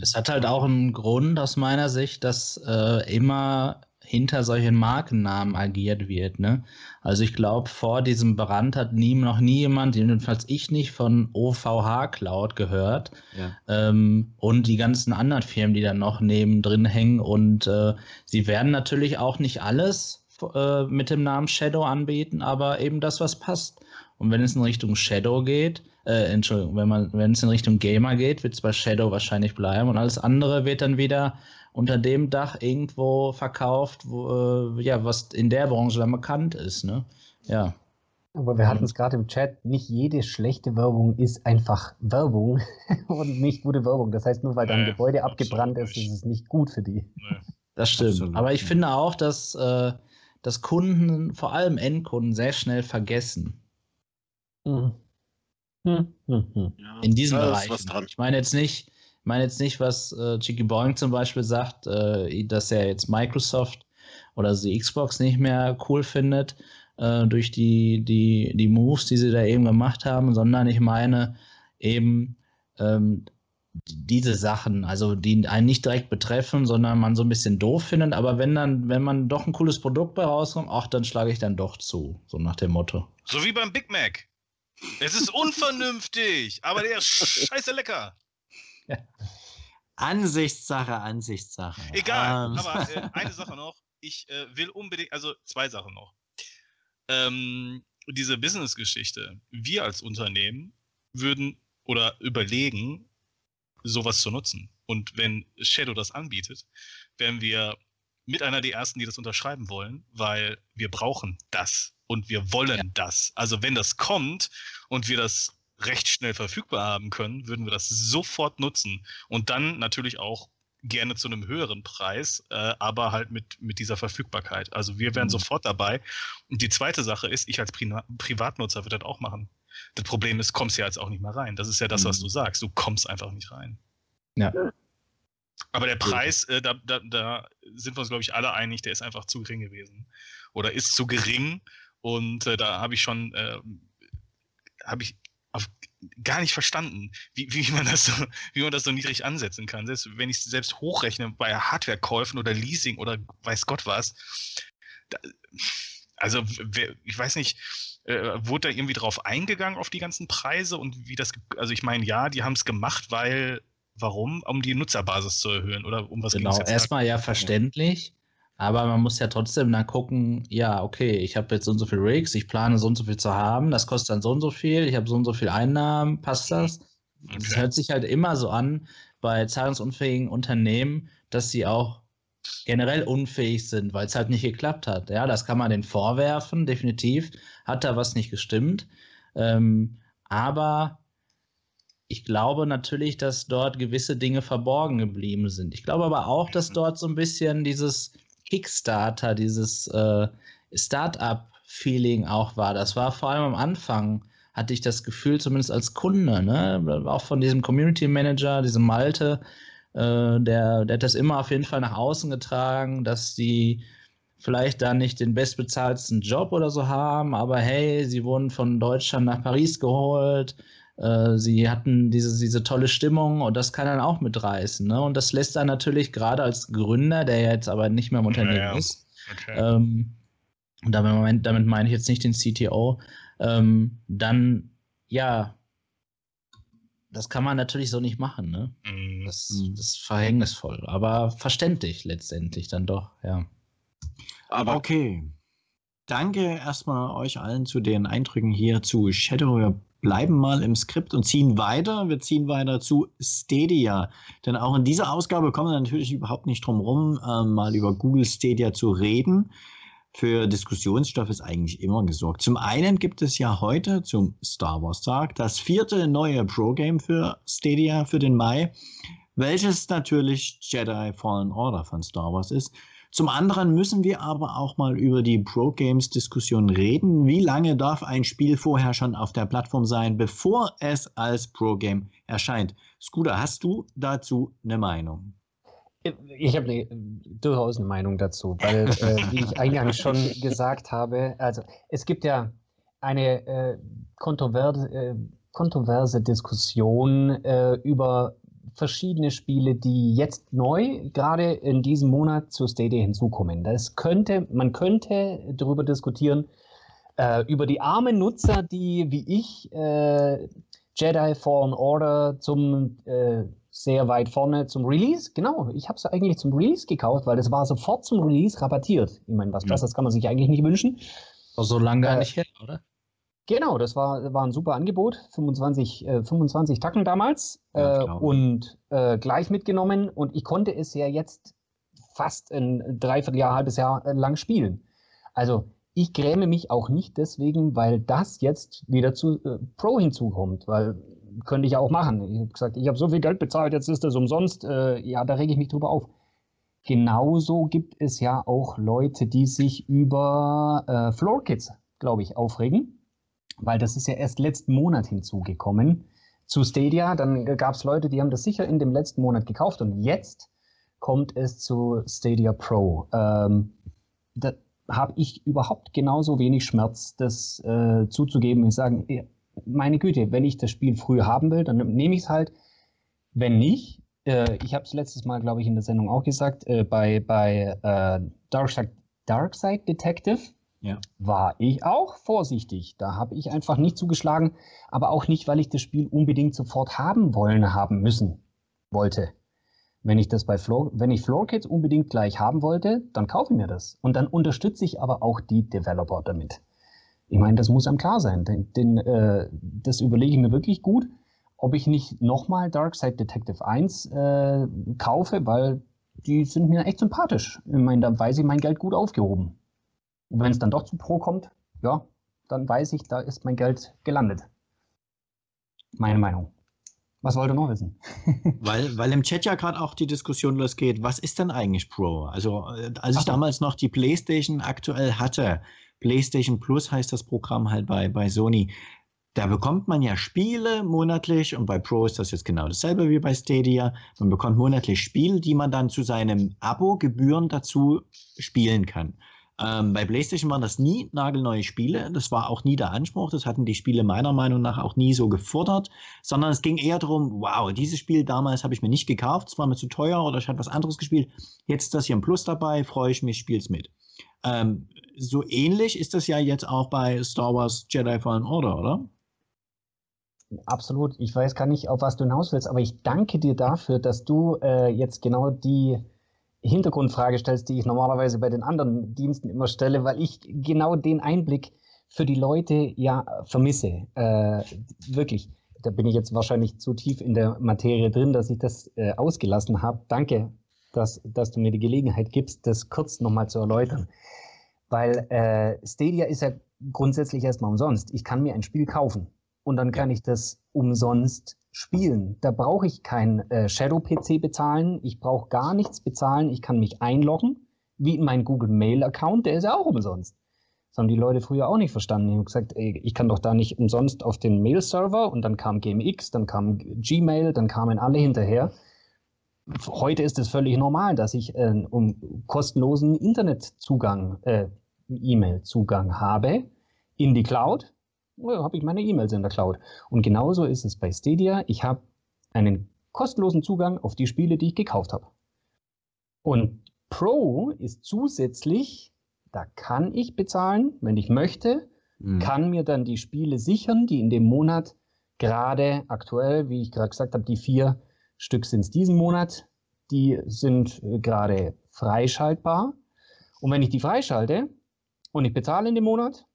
Es hat halt auch einen Grund aus meiner Sicht, dass äh, immer hinter solchen Markennamen agiert wird. Ne? Also ich glaube, vor diesem Brand hat nie, noch nie jemand, jedenfalls ich nicht, von OVH Cloud gehört. Ja. Ähm, und die ganzen anderen Firmen, die dann noch nebendrin hängen. Und äh, sie werden natürlich auch nicht alles äh, mit dem Namen Shadow anbieten, aber eben das, was passt. Und wenn es in Richtung Shadow geht, äh, Entschuldigung, wenn man, wenn es in Richtung Gamer geht, wird es bei Shadow wahrscheinlich bleiben und alles andere wird dann wieder unter dem Dach irgendwo verkauft, wo, äh, ja, was in der Branche dann bekannt ist, ne? Ja. Aber wir hatten es gerade im Chat, nicht jede schlechte Werbung ist einfach Werbung und nicht gute Werbung. Das heißt, nur weil dein Gebäude abgebrannt ist, ist es nicht gut für die. Nee. Das stimmt. Absolut. Aber ich finde auch, dass, äh, dass Kunden, vor allem Endkunden, sehr schnell vergessen. Mhm. Hm, hm, hm. Ja, in diesem Bereich. Ich meine jetzt nicht, meine jetzt nicht, was äh, Chicky Boing zum Beispiel sagt, äh, dass er jetzt Microsoft oder die Xbox nicht mehr cool findet äh, durch die, die, die Moves, die sie da eben gemacht haben, sondern ich meine eben ähm, diese Sachen, also die einen nicht direkt betreffen, sondern man so ein bisschen doof findet, aber wenn dann, wenn man doch ein cooles Produkt bei rauskommt, ach, dann schlage ich dann doch zu, so nach dem Motto. So wie beim Big Mac. Es ist unvernünftig, aber der ist scheiße lecker. Ansichtssache, Ansichtssache. Egal, ähm. aber äh, eine Sache noch. Ich äh, will unbedingt, also zwei Sachen noch. Ähm, diese Business-Geschichte. Wir als Unternehmen würden oder überlegen, sowas zu nutzen. Und wenn Shadow das anbietet, wären wir mit einer der ersten, die das unterschreiben wollen, weil wir brauchen das und wir wollen ja. das. Also wenn das kommt und wir das recht schnell verfügbar haben können, würden wir das sofort nutzen und dann natürlich auch gerne zu einem höheren Preis, äh, aber halt mit, mit dieser Verfügbarkeit. Also wir wären mhm. sofort dabei. Und die zweite Sache ist, ich als Pri Privatnutzer würde das auch machen. Das Problem ist, kommst ja jetzt auch nicht mehr rein. Das ist ja das, mhm. was du sagst. Du kommst einfach nicht rein. Ja. Aber der Preis, äh, da, da, da sind wir uns, glaube ich, alle einig, der ist einfach zu gering gewesen. Oder ist zu gering. Und äh, da habe ich schon, äh, habe ich auf, gar nicht verstanden, wie, wie, man das so, wie man das so niedrig ansetzen kann. Selbst wenn ich es selbst hochrechne bei Hardwarekäufen oder Leasing oder weiß Gott was. Da, also ich weiß nicht, äh, wurde da irgendwie drauf eingegangen auf die ganzen Preise und wie das, also ich meine, ja, die haben es gemacht, weil, warum? Um die Nutzerbasis zu erhöhen oder um was Genau, erstmal ja verständlich. Aber man muss ja trotzdem dann gucken, ja, okay, ich habe jetzt so und so viel Rigs, ich plane so und so viel zu haben, das kostet dann so und so viel, ich habe so und so viel Einnahmen, passt das? Okay. Das hört sich halt immer so an bei zahlungsunfähigen Unternehmen, dass sie auch generell unfähig sind, weil es halt nicht geklappt hat. Ja, das kann man denen vorwerfen, definitiv. Hat da was nicht gestimmt. Ähm, aber ich glaube natürlich, dass dort gewisse Dinge verborgen geblieben sind. Ich glaube aber auch, dass dort so ein bisschen dieses Kickstarter, dieses äh, Startup-Feeling auch war. Das war vor allem am Anfang, hatte ich das Gefühl, zumindest als Kunde, ne? auch von diesem Community Manager, diesem Malte, Äh, der, der hat das immer auf jeden Fall nach außen getragen, dass die vielleicht da nicht den bestbezahlten Job oder so haben, aber hey, sie wurden von Deutschland nach Paris geholt, äh, sie hatten diese, diese tolle Stimmung und das kann dann auch mitreißen. Ne? Und das lässt dann natürlich gerade als Gründer, der jetzt aber nicht mehr im Unternehmen ja, ja. ist, okay. ähm, damit, damit meine ich jetzt nicht den CTO, ähm, dann ja, das kann man natürlich so nicht machen, ne? Mm. Das, das ist verhängnisvoll, aber verständlich letztendlich dann doch, ja. Aber okay. Danke erstmal euch allen zu den Eindrücken hier zu Shadow. Bleiben mal im Skript und ziehen weiter. Wir ziehen weiter zu Stadia. Denn auch in dieser Ausgabe kommen wir natürlich überhaupt nicht drum rum, äh, mal über Google Stadia zu reden. Für Diskussionsstoff ist eigentlich immer gesorgt. Zum einen gibt es ja heute zum Star Wars Tag das vierte neue Pro-Game für Stadia für den Mai, welches natürlich Jedi Fallen Order von Star Wars ist. Zum anderen müssen wir aber auch mal über die Pro-Games-Diskussion reden. Wie lange darf ein Spiel vorher schon auf der Plattform sein, bevor es als Pro-Game erscheint? Scooter, hast du dazu eine Meinung? Ich habe ne, durchaus eine Meinung dazu, weil, äh, wie ich eingangs schon gesagt habe, also es gibt ja eine äh, kontroverse, äh, kontroverse Diskussion äh, über verschiedene Spiele, die jetzt neu, gerade in diesem Monat zu Stadia hinzukommen. Das könnte, man könnte darüber diskutieren, äh, über die armen Nutzer, die wie ich äh, Jedi Fallen Order zum äh, sehr weit vorne zum Release. Genau, ich habe es eigentlich zum Release gekauft, weil das war sofort zum Release rabattiert. Ich meine, was ja. das kann man sich eigentlich nicht wünschen. So lange gar äh, nicht her, oder? Genau, das war, war ein super Angebot. 25, äh, 25 Tacken damals ja, äh, und äh, gleich mitgenommen. Und ich konnte es ja jetzt fast ein Dreivierteljahr, halbes Jahr äh, lang spielen. Also ich gräme mich auch nicht deswegen, weil das jetzt wieder zu äh, Pro hinzukommt, weil könnte ich ja auch machen. Ich habe gesagt, ich habe so viel Geld bezahlt, jetzt ist das umsonst. Äh, ja, da rege ich mich drüber auf. Genauso gibt es ja auch Leute, die sich über Floor Kids, glaube ich, aufregen weil das ist ja erst letzten Monat hinzugekommen zu Stadia. Dann gab es Leute, die haben das sicher in dem letzten Monat gekauft und jetzt kommt es zu Stadia Pro. Ähm, da habe ich überhaupt genauso wenig Schmerz, das äh, zuzugeben und sagen, meine Güte, wenn ich das Spiel früh haben will, dann nehme ich es halt. Wenn nicht, äh, ich habe es letztes Mal, glaube ich, in der Sendung auch gesagt, äh, bei, bei äh, Darkside, Darkside Detective ja. war ich auch vorsichtig. Da habe ich einfach nicht zugeschlagen, aber auch nicht, weil ich das Spiel unbedingt sofort haben wollen, haben müssen, wollte. Wenn ich das bei Floor, wenn ich Floor Kids unbedingt gleich haben wollte, dann kaufe ich mir das. Und dann unterstütze ich aber auch die Developer damit. Ich meine, das muss einem klar sein. Den, den, äh, das überlege ich mir wirklich gut, ob ich nicht nochmal Darkside Detective 1 äh, kaufe, weil die sind mir echt sympathisch. Ich meine, da weiß ich mein Geld gut aufgehoben. Und wenn es dann doch zu Pro kommt, ja, dann weiß ich, da ist mein Geld gelandet. Meine Meinung. Was wollt ihr noch wissen? weil, weil im Chat ja gerade auch die Diskussion losgeht, was ist denn eigentlich Pro? Also, äh, als ich Ach. damals noch die PlayStation aktuell hatte, PlayStation Plus heißt das Programm halt bei, bei Sony, da bekommt man ja Spiele monatlich und bei Pro ist das jetzt genau dasselbe wie bei Stadia. Man bekommt monatlich Spiele, die man dann zu seinem Abo-Gebühren dazu spielen kann. Ähm, bei PlayStation waren das nie nagelneue Spiele. Das war auch nie der Anspruch. Das hatten die Spiele meiner Meinung nach auch nie so gefordert, sondern es ging eher darum, wow, dieses Spiel damals habe ich mir nicht gekauft, es war mir zu teuer oder ich habe was anderes gespielt. Jetzt ist das hier ein Plus dabei, freue ich mich, spiel's mit. Ähm, so ähnlich ist das ja jetzt auch bei Star Wars Jedi Fallen Order, oder? Absolut. Ich weiß gar nicht, auf was du hinaus willst, aber ich danke dir dafür, dass du äh, jetzt genau die Hintergrundfrage stellst, die ich normalerweise bei den anderen Diensten immer stelle, weil ich genau den Einblick für die Leute ja vermisse. Äh, wirklich. Da bin ich jetzt wahrscheinlich zu tief in der Materie drin, dass ich das äh, ausgelassen habe. Danke, dass, dass du mir die Gelegenheit gibst, das kurz nochmal zu erläutern. Weil äh, Stadia ist ja grundsätzlich erstmal umsonst. Ich kann mir ein Spiel kaufen und dann kann ich das umsonst spielen. Da brauche ich kein äh, Shadow-PC bezahlen, ich brauche gar nichts bezahlen, ich kann mich einloggen, wie in meinen Google Mail-Account, der ist ja auch umsonst. Das haben die Leute früher auch nicht verstanden. Die haben gesagt, ey, ich kann doch da nicht umsonst auf den Mail-Server und dann kam GMX, dann kam Gmail, dann kamen alle hinterher. heute ist es völlig normal, dass ich äh, um kostenlosen Internetzugang, äh, E-Mail-Zugang habe in die Cloud. Oh, habe ich meine E-Mails in der Cloud. Und genauso ist es bei Stadia. Ich habe einen kostenlosen Zugang auf die Spiele, die ich gekauft habe. Und Pro ist zusätzlich, da kann ich bezahlen, wenn ich möchte, mhm. kann mir dann die Spiele sichern, die in dem Monat gerade aktuell, wie ich gerade gesagt habe, die vier Stück sind es diesen Monat, die sind äh, gerade freischaltbar. Und wenn ich die freischalte und ich bezahle in dem Monat,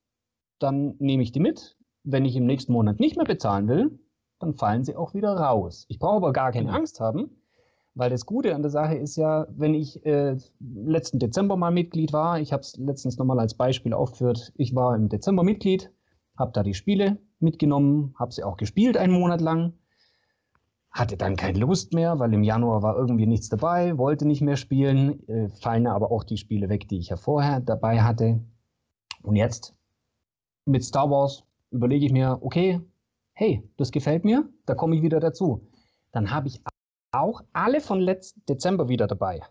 dann nehme ich die mit. Wenn ich im nächsten Monat nicht mehr bezahlen will, dann fallen sie auch wieder raus. Ich brauche aber gar keine genau. Angst haben, weil das Gute an der Sache ist ja, wenn ich äh, letzten Dezember mal Mitglied war, ich habe es letztens nochmal als Beispiel aufgeführt, ich war im Dezember Mitglied, habe da die Spiele mitgenommen, habe sie auch gespielt einen Monat lang, hatte dann keine Lust mehr, weil im Januar war irgendwie nichts dabei, wollte nicht mehr spielen, äh, fallen aber auch die Spiele weg, die ich ja vorher dabei hatte. Und jetzt mit Star Wars überlege ich mir, okay, hey, das gefällt mir, da komme ich wieder dazu. Dann habe ich auch alle von letzten Dezember wieder dabei.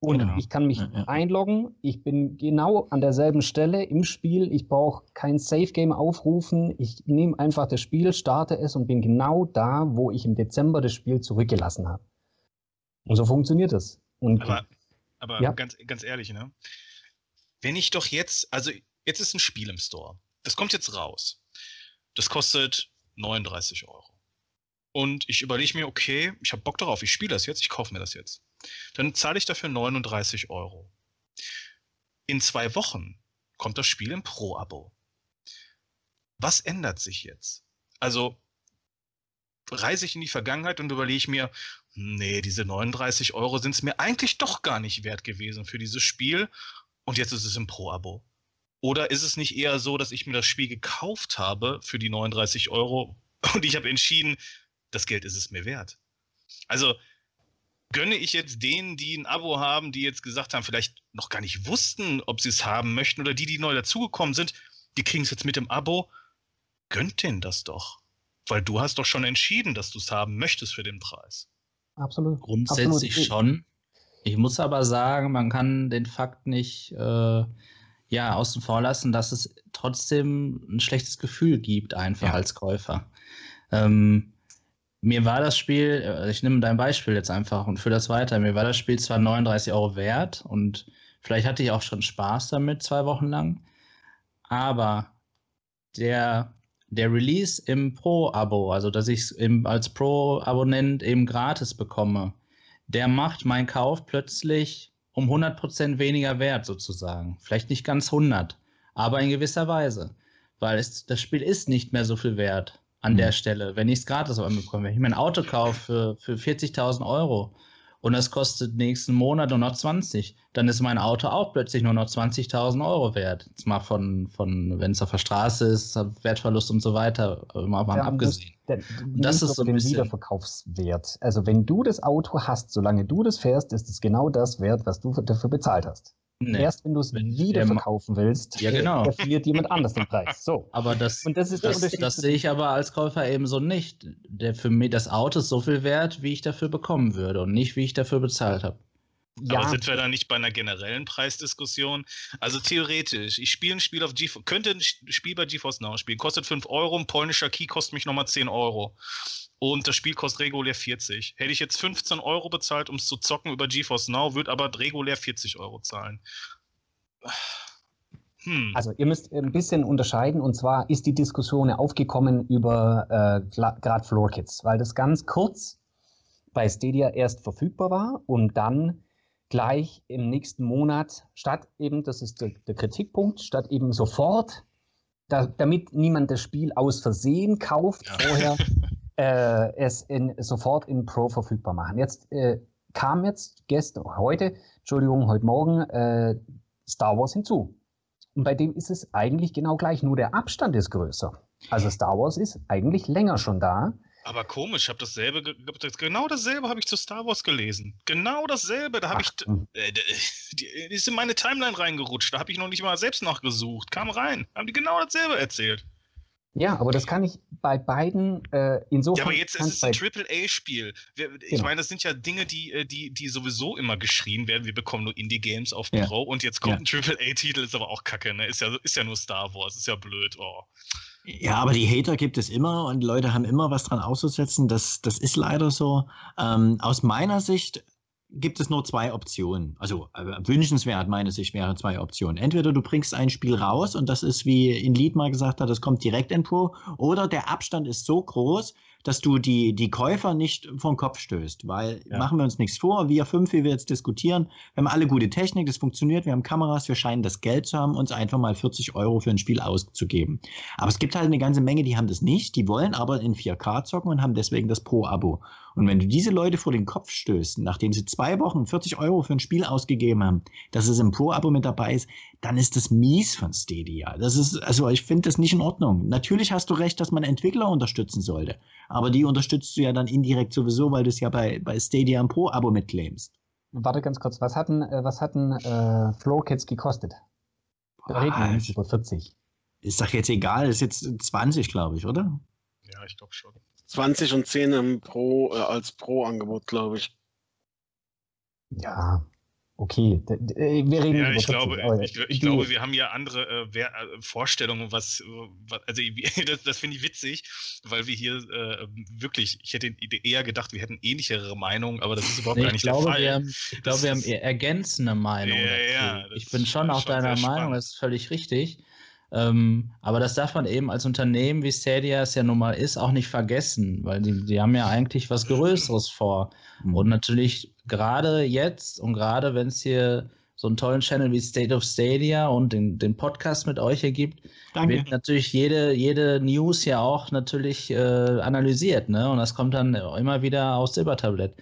Und genau. ich kann mich ja, ja. einloggen. Ich bin genau an derselben Stelle im Spiel. Ich brauche kein Safe Game aufrufen. Ich nehme einfach das Spiel, starte es und bin genau da, wo ich im Dezember das Spiel zurückgelassen habe. Und so funktioniert es. Und aber aber ja. ganz, ganz ehrlich, ne? Wenn ich doch jetzt, also jetzt ist ein Spiel im Store. Das kommt jetzt raus. Das kostet 39 Euro. Und ich überlege mir, okay, ich habe Bock darauf, ich spiele das jetzt, ich kaufe mir das jetzt. Dann zahle ich dafür 39 Euro. In zwei Wochen kommt das Spiel im Pro-Abo. Was ändert sich jetzt? Also reise ich in die Vergangenheit und überlege mir, nee, diese 39 Euro sind es mir eigentlich doch gar nicht wert gewesen für dieses Spiel und jetzt ist es im Pro-Abo. Oder ist es nicht eher so, dass ich mir das Spiel gekauft habe für die 39 Euro und ich habe entschieden, das Geld ist es mir wert? Also gönne ich jetzt denen, die ein Abo haben, die jetzt gesagt haben, vielleicht noch gar nicht wussten, ob sie es haben möchten, oder die, die neu dazugekommen sind, die kriegen es jetzt mit dem Abo. Gönnt denen das doch. Weil du hast doch schon entschieden, dass du es haben möchtest für den Preis. Absolut. Grundsätzlich Absolut. schon. Ich muss aber sagen, man kann den Fakt nicht äh, ja, außen vor lassen, dass es trotzdem ein schlechtes Gefühl gibt, einfach ja. als Käufer. Ähm, mir war das Spiel, äh, ich nehme dein Beispiel jetzt einfach und führe das weiter, mir war das Spiel zwar 39 Euro wert und vielleicht hatte ich auch schon Spaß damit zwei Wochen lang, aber der, der Release im Pro-Abo, also dass ich es als Pro-Abonnent eben gratis bekomme, der macht meinen Kauf plötzlich um 100% weniger wert sozusagen. Vielleicht nicht ganz 100, aber in gewisser Weise. Weil es, das Spiel ist nicht mehr so viel wert an mhm. der Stelle, wenn ich es gratis bekomme. Wenn ich mir ein Auto kaufe für, für 40.000 Euro und das kostet nächsten Monat nur noch 20, dann ist mein Auto auch plötzlich nur noch 20.000 Euro wert. Jetzt mal von, von wenn es auf der Straße ist, Wertverlust und so weiter, mal, mal ja, abgesehen. Der, das ist so ein bisschen Wiederverkaufswert. Also wenn du das Auto hast, solange du das fährst, ist es genau das wert, was du dafür bezahlt hast. Nee. Erst wenn du es wieder verkaufen willst, ja, genau. verliert jemand anders den Preis. So. Aber das, Und das, ist das, das sehe ich aber als Käufer ebenso nicht. Der für mich das Auto ist so viel wert, wie ich dafür bekommen würde und nicht, wie ich dafür bezahlt habe. Ja. Aber sind wir da nicht bei einer generellen Preisdiskussion? Also theoretisch, ich spiele ein Spiel auf GeForce, könnte ein Spiel bei GeForce Now spielen, kostet 5 Euro, ein polnischer Key kostet mich nochmal 10 Euro. Und das Spiel kostet regulär 40. Hätte ich jetzt 15 Euro bezahlt, um es zu zocken über GeForce Now, würde aber regulär 40 Euro zahlen. Hm. Also ihr müsst ein bisschen unterscheiden und zwar ist die Diskussion aufgekommen über äh, gerade Floor Kits, weil das ganz kurz bei Stadia erst verfügbar war und dann gleich im nächsten Monat statt eben, das ist der, der Kritikpunkt, statt eben sofort, da, damit niemand das Spiel aus Versehen kauft, ja. vorher äh, es in, sofort in Pro verfügbar machen. Jetzt äh, kam jetzt gestern, heute, Entschuldigung, heute Morgen äh, Star Wars hinzu. Und bei dem ist es eigentlich genau gleich, nur der Abstand ist größer. Also Star Wars ist eigentlich länger schon da. Aber komisch, ich habe dasselbe, genau dasselbe habe ich zu Star Wars gelesen. Genau dasselbe, da habe ich, äh, die, ist in meine Timeline reingerutscht, da habe ich noch nicht mal selbst nachgesucht, kam rein, haben die genau dasselbe erzählt. Ja, aber das kann ich bei beiden äh, insofern. Ja, aber jetzt ist es ein Triple-A-Spiel. Ich genau. meine, das sind ja Dinge, die, äh, die, die sowieso immer geschrien werden. Wir bekommen nur Indie-Games auf ja. Pro und jetzt kommt ja. ein Triple-A-Titel, ist aber auch kacke, ne? Ist ja, ist ja nur Star Wars, ist ja blöd. Oh. Ja, aber die Hater gibt es immer und Leute haben immer was dran auszusetzen. Das, das ist leider so. Ähm, aus meiner Sicht gibt es nur zwei Optionen. Also äh, wünschenswert, meine Sicht, wären zwei Optionen. Entweder du bringst ein Spiel raus und das ist, wie in Lied mal gesagt hat, das kommt direkt in Pro, oder der Abstand ist so groß, dass du die, die Käufer nicht vom Kopf stößt. Weil, ja. machen wir uns nichts vor, wir fünf, wie wir jetzt diskutieren, wir haben alle gute Technik, das funktioniert, wir haben Kameras, wir scheinen das Geld zu haben, uns einfach mal 40 Euro für ein Spiel auszugeben. Aber es gibt halt eine ganze Menge, die haben das nicht, die wollen aber in 4K zocken und haben deswegen das Pro-Abo. Und wenn du diese Leute vor den Kopf stößt, nachdem sie zwei Wochen 40 Euro für ein Spiel ausgegeben haben, dass es im Pro-Abo mit dabei ist, dann ist das mies von Stadia. Das ist, also ich finde das nicht in Ordnung. Natürlich hast du recht, dass man Entwickler unterstützen sollte. Aber die unterstützt du ja dann indirekt sowieso, weil du es ja bei, bei Stadia im Pro-Abo mitclaimst. Warte ganz kurz, was hatten, äh, was hatten äh, Floor Kids gekostet? Da reden wir nicht über 40. Ist doch jetzt egal, ist jetzt 20, glaube ich, oder? Ja, ich glaube schon. 20 und 10 im Pro, äh, als Pro-Angebot, glaube ich. Ja, Okay, äh, wir reden ja, ich glaube, ich, ich glaube, wir haben ja andere äh, äh Vorstellungen, was, was also das, das finde ich witzig, weil wir hier äh, wirklich, ich hätte eher gedacht, wir hätten ähnlichere Meinungen, aber das ist überhaupt nee, gar nicht glaube, der Fall. Wir haben, ich glaube, wir haben ergänzende Meinungen. Ja, ja, ich bin schon auch deiner Meinung, das ist völlig richtig. Ähm, aber das darf man eben als Unternehmen, wie Stadia es ja nun mal ist, auch nicht vergessen, weil die, die haben ja eigentlich was Größeres vor. Mhm. Und natürlich gerade jetzt und gerade wenn es hier so einen tollen Channel wie State of Stadia und den, den Podcast mit euch ergibt, Danke. wird natürlich jede, jede News ja auch natürlich äh, analysiert, ne? Und das kommt dann immer wieder aus Silbertablett.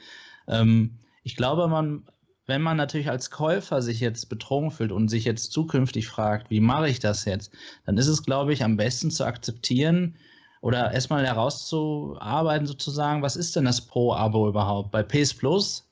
Ähm, ich glaube, man, wenn man natürlich als Käufer sich jetzt betrogen fühlt und sich jetzt zukünftig fragt, wie mache ich das jetzt, dann ist es, glaube ich, am besten zu akzeptieren, oder erstmal herauszuarbeiten, sozusagen, was ist denn das Pro-Abo überhaupt? Bei PS Plus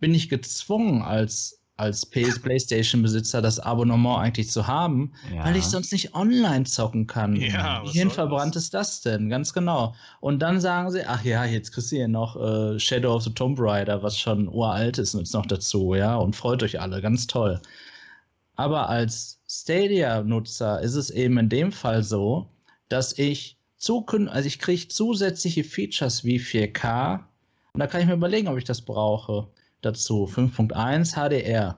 bin ich gezwungen, als als PS PlayStation-Besitzer das Abonnement eigentlich zu haben, ja. weil ich sonst nicht online zocken kann. Ja, Wie hinverbrannt ist das denn? Ganz genau. Und dann sagen sie, ach ja, jetzt kriegst du hier noch äh, Shadow of the Tomb Raider, was schon uralt ist, jetzt noch dazu, ja, und freut euch alle, ganz toll. Aber als Stadia-Nutzer ist es eben in dem Fall so, dass ich zukünftig, also ich kriege zusätzliche Features wie 4K und da kann ich mir überlegen, ob ich das brauche dazu. 5.1 HDR.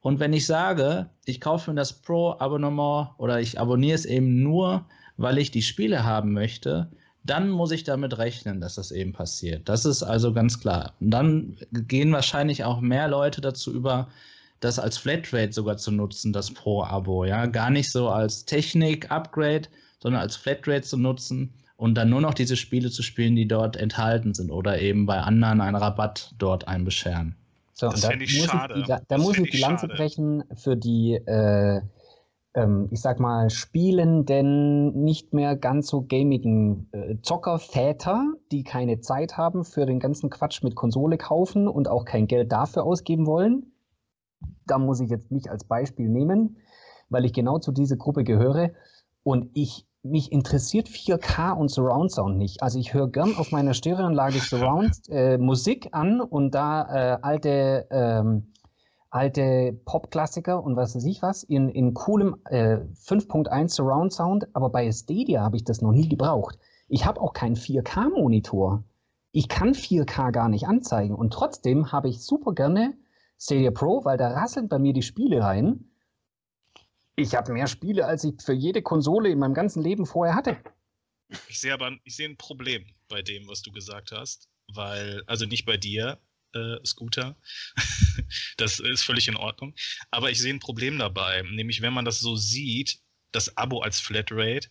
Und wenn ich sage, ich kaufe mir das Pro-Abonnement oder ich abonniere es eben nur, weil ich die Spiele haben möchte, dann muss ich damit rechnen, dass das eben passiert. Das ist also ganz klar. Und dann gehen wahrscheinlich auch mehr Leute dazu über, das als Flatrate sogar zu nutzen, das Pro-Abo. Ja? Gar nicht so als Technik-Upgrade, sondern als Flatrate zu nutzen und dann nur noch diese Spiele zu spielen, die dort enthalten sind oder eben bei anderen einen Rabatt dort einbescheren. So, das finde ich schade. Ich die, da, da muss ich die Lanze brechen für die, äh, ähm, ich sag mal, spielenden, nicht mehr ganz so gamigen äh, Zockerväter, die keine Zeit haben für den ganzen Quatsch mit Konsole kaufen und auch kein Geld dafür ausgeben wollen. Da muss ich jetzt mich als Beispiel nehmen, weil ich genau zu dieser Gruppe gehöre. Und ich mich interessiert 4K und Surround Sound nicht. Also ich höre gern auf meiner Stereoanlage Surround äh, Musik an und da äh, alte, ähm, alte Pop-Klassiker und was weiß ich was in, in coolem äh, 5.1 Surround Sound, aber bei Stadia habe ich das noch nie gebraucht. Ich habe auch keinen 4K-Monitor. Ich kann 4K gar nicht anzeigen und trotzdem habe ich super gerne Stadia Pro, weil da rasseln bei mir die Spiele rein ich habe mehr Spiele, als ich für jede Konsole in meinem ganzen Leben vorher hatte. Ich sehe aber ich sehe ein Problem bei dem, was du gesagt hast, weil, also nicht bei dir, äh, Scooter, das ist völlig in Ordnung, aber ich sehe ein Problem dabei, nämlich wenn man das so sieht, das Abo als Flatrate,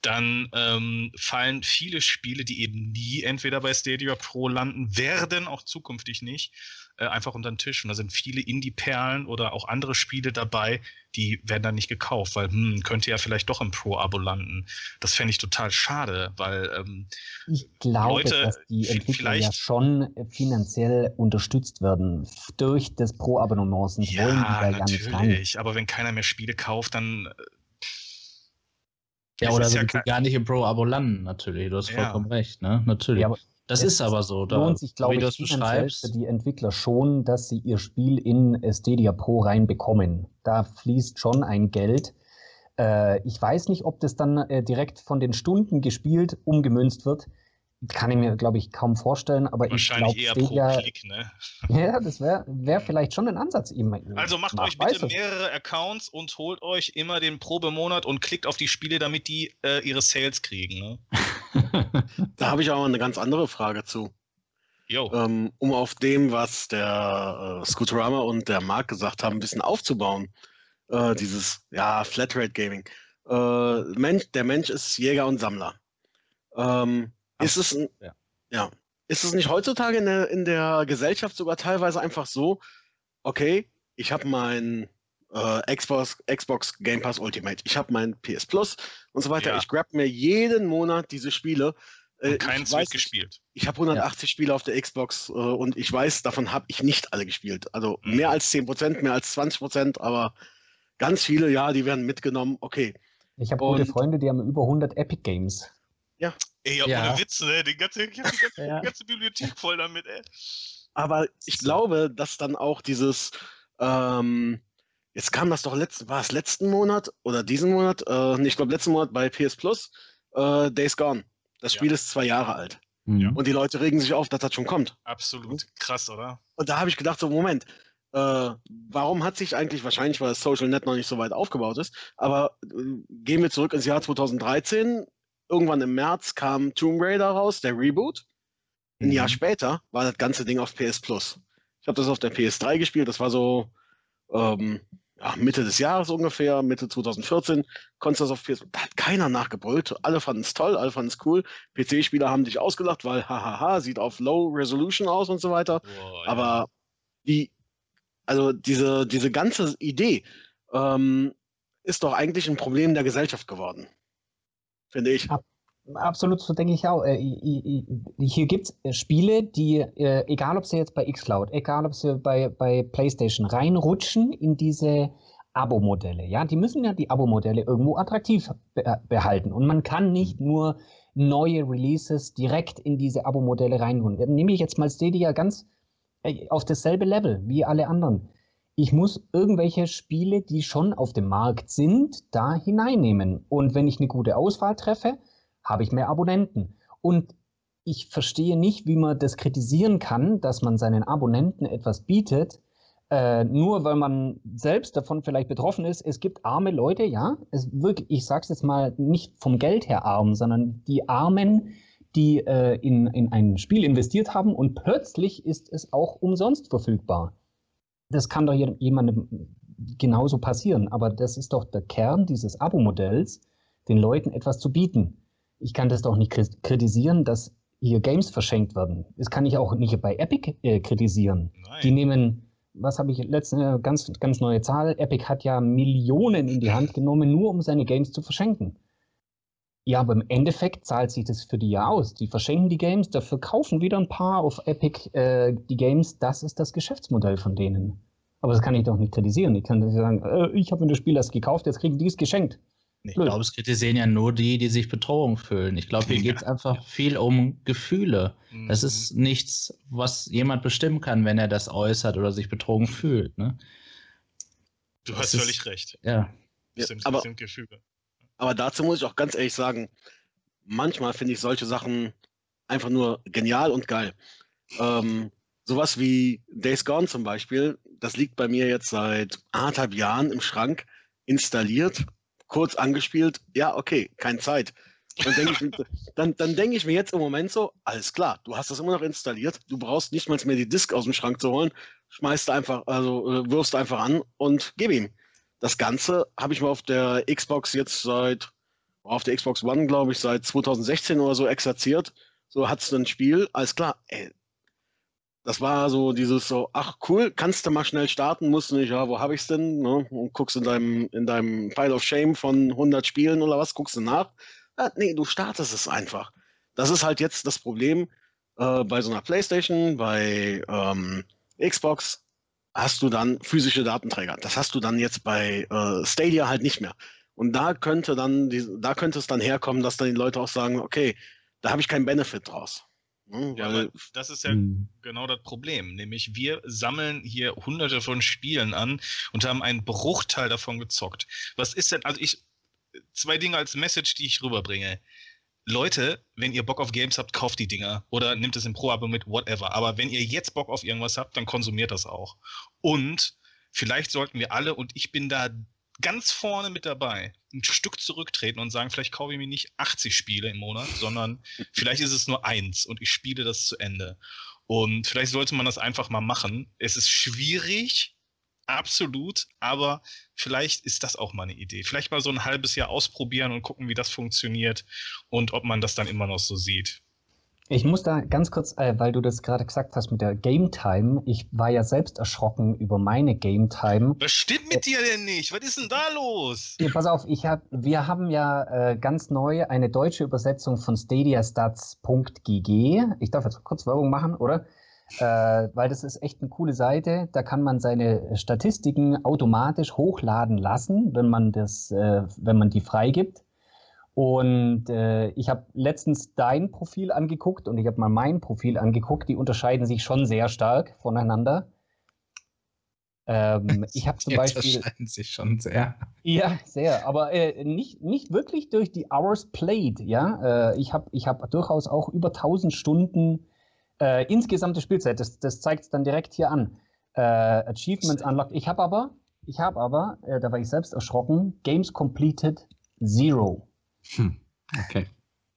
dann ähm, fallen viele Spiele, die eben nie entweder bei Stadia Pro landen, werden auch zukünftig nicht, äh, einfach unter den Tisch. Und da sind viele Indie-Perlen oder auch andere Spiele dabei, die werden dann nicht gekauft, weil hm, könnte ja vielleicht doch im Pro-Abo landen. Das fände ich total schade, weil ähm, ich glaube, Leute, dass die Entwickler ja schon finanziell unterstützt werden durch das Pro-Abonnement. Sonst ja, wollen die da gar nicht rein. Aber wenn keiner mehr Spiele kauft, dann äh, Ja, oder ist ja gar nicht im Pro-Abo landen, natürlich. Du hast Ja. vollkommen recht, ne? Natürlich. Ja, aber das es ist aber so. Da, lohnt sich, glaube ich, finanziell für die Entwickler schon, dass sie ihr Spiel in Stadia Pro reinbekommen. Da fließt schon ein Geld. Äh, ich weiß nicht, ob das dann äh, direkt von den Stunden gespielt umgemünzt wird. Kann ich mir, glaube ich, kaum vorstellen, aber ich glaube, Wahrscheinlich eher pro Stadia, Klick, ne? ja, das wäre wär vielleicht schon ein Ansatz. Eben, Also macht euch bitte mehrere Accounts und holt euch immer den Probemonat und klickt auf die Spiele, damit die äh, ihre Sales kriegen. Ne? Da habe ich aber eine ganz andere Frage zu. Ähm, um auf dem, was der äh, Scooterama und der Marc gesagt haben, ein bisschen aufzubauen. Äh, dieses, ja, Flatrate Gaming. Äh, Mensch, der Mensch ist Jäger und Sammler. Ähm, ist es, Ja. ja. Ist es nicht heutzutage in der, in der Gesellschaft sogar teilweise einfach so, okay, ich habe mein äh, Xbox, Xbox Game Pass Ultimate, ich habe mein PS Plus und so weiter. Ja. Ich grab mir jeden Monat diese Spiele. Äh, keins weiß wird gespielt. ich habe 180 Spiele auf der Xbox äh, und ich weiß, davon habe ich nicht alle gespielt. Also Mhm. mehr als 10%, mehr als 20%, aber ganz viele, ja, die werden mitgenommen. Okay. Ich habe gute Und- Freunde, die haben über 100 Epic Games. Ey, ja, Ja. ohne Witz, ne? Die ganze, ich hab die ganze, Ja. die ganze Bibliothek voll damit, ey. Aber ich glaube, dass dann auch dieses, ähm, jetzt kam das doch letzten, war es letzten Monat oder diesen Monat? Äh, nee, ich glaube letzten Monat bei PS Plus, äh, Days Gone. Das Ja. Spiel ist zwei Jahre alt. Mhm. Und die Leute regen sich auf, dass das schon kommt. Absolut. Krass, oder? Und da habe ich gedacht, so Moment, äh, warum hat sich eigentlich, wahrscheinlich weil das Social Net noch nicht so weit aufgebaut ist, aber äh, gehen wir zurück ins Jahr 2013, irgendwann im März kam Tomb Raider raus, der Reboot. Ein Jahr Mhm. später war das ganze Ding auf PS Plus. Ich habe das auf der PS3 gespielt, das war so ähm, ja, Mitte des Jahres ungefähr, Mitte 2014, konntest du das auf PS Da hat keiner nachgebrüllt. Alle fanden es toll, alle fanden es cool. PC-Spieler haben dich ausgelacht, weil hahaha, sieht auf Low Resolution aus und so weiter. Boah, Aber die, also diese, diese ganze Idee ähm, ist doch eigentlich ein Problem der Gesellschaft geworden. Finde ich. Ab- Absolut, so denke ich auch. Äh, Hier gibt es Spiele, die, äh, egal ob sie jetzt bei Xcloud, egal ob sie bei, bei PlayStation reinrutschen in diese Abo-Modelle. Ja, die müssen ja die Abo-Modelle irgendwo attraktiv be behalten. Und man kann nicht nur neue Releases direkt in diese Abo-Modelle reinholen. Nehme ich jetzt mal Stadia ganz äh, auf dasselbe Level wie alle anderen. Ich muss irgendwelche Spiele, die schon auf dem Markt sind, da hineinnehmen. Und wenn ich eine gute Auswahl treffe, habe ich mehr Abonnenten. Und ich verstehe nicht, wie man das kritisieren kann, dass man seinen Abonnenten etwas bietet, äh, nur weil man selbst davon vielleicht betroffen ist. Es gibt arme Leute, ja, es wirklich, ich sage es jetzt mal nicht vom Geld her arm, sondern die Armen, die äh, in, in ein Spiel investiert haben und plötzlich ist es auch umsonst verfügbar. Das kann doch je- jemandem genauso passieren, aber das ist doch der Kern dieses Abo-Modells, den Leuten etwas zu bieten. Ich kann das doch nicht kri- kritisieren, dass hier Games verschenkt werden. Das kann ich auch nicht bei Epic äh, kritisieren. Die Nein. nehmen, was habe ich letzte, ganz, ganz neue Zahl, Epic hat ja Millionen in die Hand genommen, nur um seine Games zu verschenken. Ja, aber im Endeffekt zahlt sich das für die ja aus. Die verschenken die Games, dafür kaufen wieder ein paar auf Epic äh, die Games. Das ist das Geschäftsmodell von denen. Aber das kann ich doch nicht kritisieren. Ich kann nicht sagen, äh, ich habe mir das Spiel erst gekauft, jetzt kriegen die es geschenkt. Ich glaube, es kritisieren ja nur die, die sich Bedrohung fühlen. Ich glaube, hier geht es einfach viel um Gefühle. Mhm. Es ist nichts, was jemand bestimmen kann, wenn er das äußert oder sich betrogen fühlt. Ne? Du das hast ist- völlig recht. Ja. Ja, Das aber- das sind Gefühle. Aber dazu muss ich auch ganz ehrlich sagen, manchmal finde ich solche Sachen einfach nur genial und geil. Ähm, sowas wie Days Gone zum Beispiel, das liegt bei mir jetzt seit anderthalb Jahren im Schrank, installiert, kurz angespielt, ja, okay, keine Zeit. Dann denke ich, mir- dann, dann denk ich mir jetzt im Moment so, alles klar, du hast das immer noch installiert, du brauchst nicht mal mehr die Disk aus dem Schrank zu holen, schmeißt einfach, also äh, wirfst einfach an und gib ihm. Das Ganze habe ich mal auf der Xbox jetzt seit, auf der Xbox One, glaube ich, seit 2016 oder so exerziert. So hat es ein Spiel, alles klar, ey. Das war so dieses so, ach cool, kannst du mal schnell starten, musst du nicht, ja, wo habe ich's denn? Ne? Und guckst in deinem, in deinem Pile of Shame von 100 Spielen oder was, guckst du nach. Ah, nee, du startest es einfach. Das ist halt jetzt das Problem äh, bei so einer Playstation, bei ähm, Xbox, hast du dann physische Datenträger. Das hast du dann jetzt bei äh, Stadia halt nicht mehr. Und da könnte dann, die, da könnte es dann herkommen, dass dann die Leute auch sagen, okay, da habe ich keinen Benefit draus. Hm, ja, das ist ja hm. genau das Problem. Nämlich wir sammeln hier hunderte von Spielen an und haben einen Bruchteil davon gezockt. Was ist denn, also ich, zwei Dinge als Message, die ich rüberbringe. Leute, wenn ihr Bock auf Games habt, kauft die Dinger oder nimmt es im Pro-Abo mit, whatever. Aber wenn ihr jetzt Bock auf irgendwas habt, dann konsumiert das auch. Und vielleicht sollten wir alle, und ich bin da ganz vorne mit dabei, ein Stück zurücktreten und sagen, vielleicht kaufe ich mir nicht 80 Spiele im Monat, sondern vielleicht ist es nur eins und ich spiele das zu Ende. Und vielleicht sollte man das einfach mal machen. Es ist schwierig, absolut, aber vielleicht ist das auch mal eine Idee. Vielleicht mal so ein halbes Jahr ausprobieren und gucken, wie das funktioniert und ob man das dann immer noch so sieht. Ich muss da ganz kurz, äh, weil du das gerade gesagt hast mit der Game Time. Ich war ja selbst erschrocken über meine Game Time. Was stimmt mit dir denn nicht? Was ist denn da los? Ja, pass auf, ich hab, wir haben ja äh, ganz neu eine deutsche Übersetzung von stadiastats.gg. Ich darf jetzt kurz Werbung machen, oder? Äh, weil das ist echt eine coole Seite. Da kann man seine Statistiken automatisch hochladen lassen, wenn man das, äh, wenn man die freigibt. Und äh, ich habe letztens dein Profil angeguckt und ich habe mal mein Profil angeguckt. Die unterscheiden sich schon sehr stark voneinander. Ähm, ich habe zum die Beispiel. unterscheiden sich schon sehr. Ja, sehr. Aber äh, nicht, nicht wirklich durch die Hours Played. Ja, äh, ich habe ich hab durchaus auch über 1000 Stunden äh, insgesamte Spielzeit. Das, das zeigt es dann direkt hier an. Äh, Achievements unlocked. Ich habe aber, ich habe aber, äh, da war ich selbst erschrocken, Games completed zero. Hm. Okay.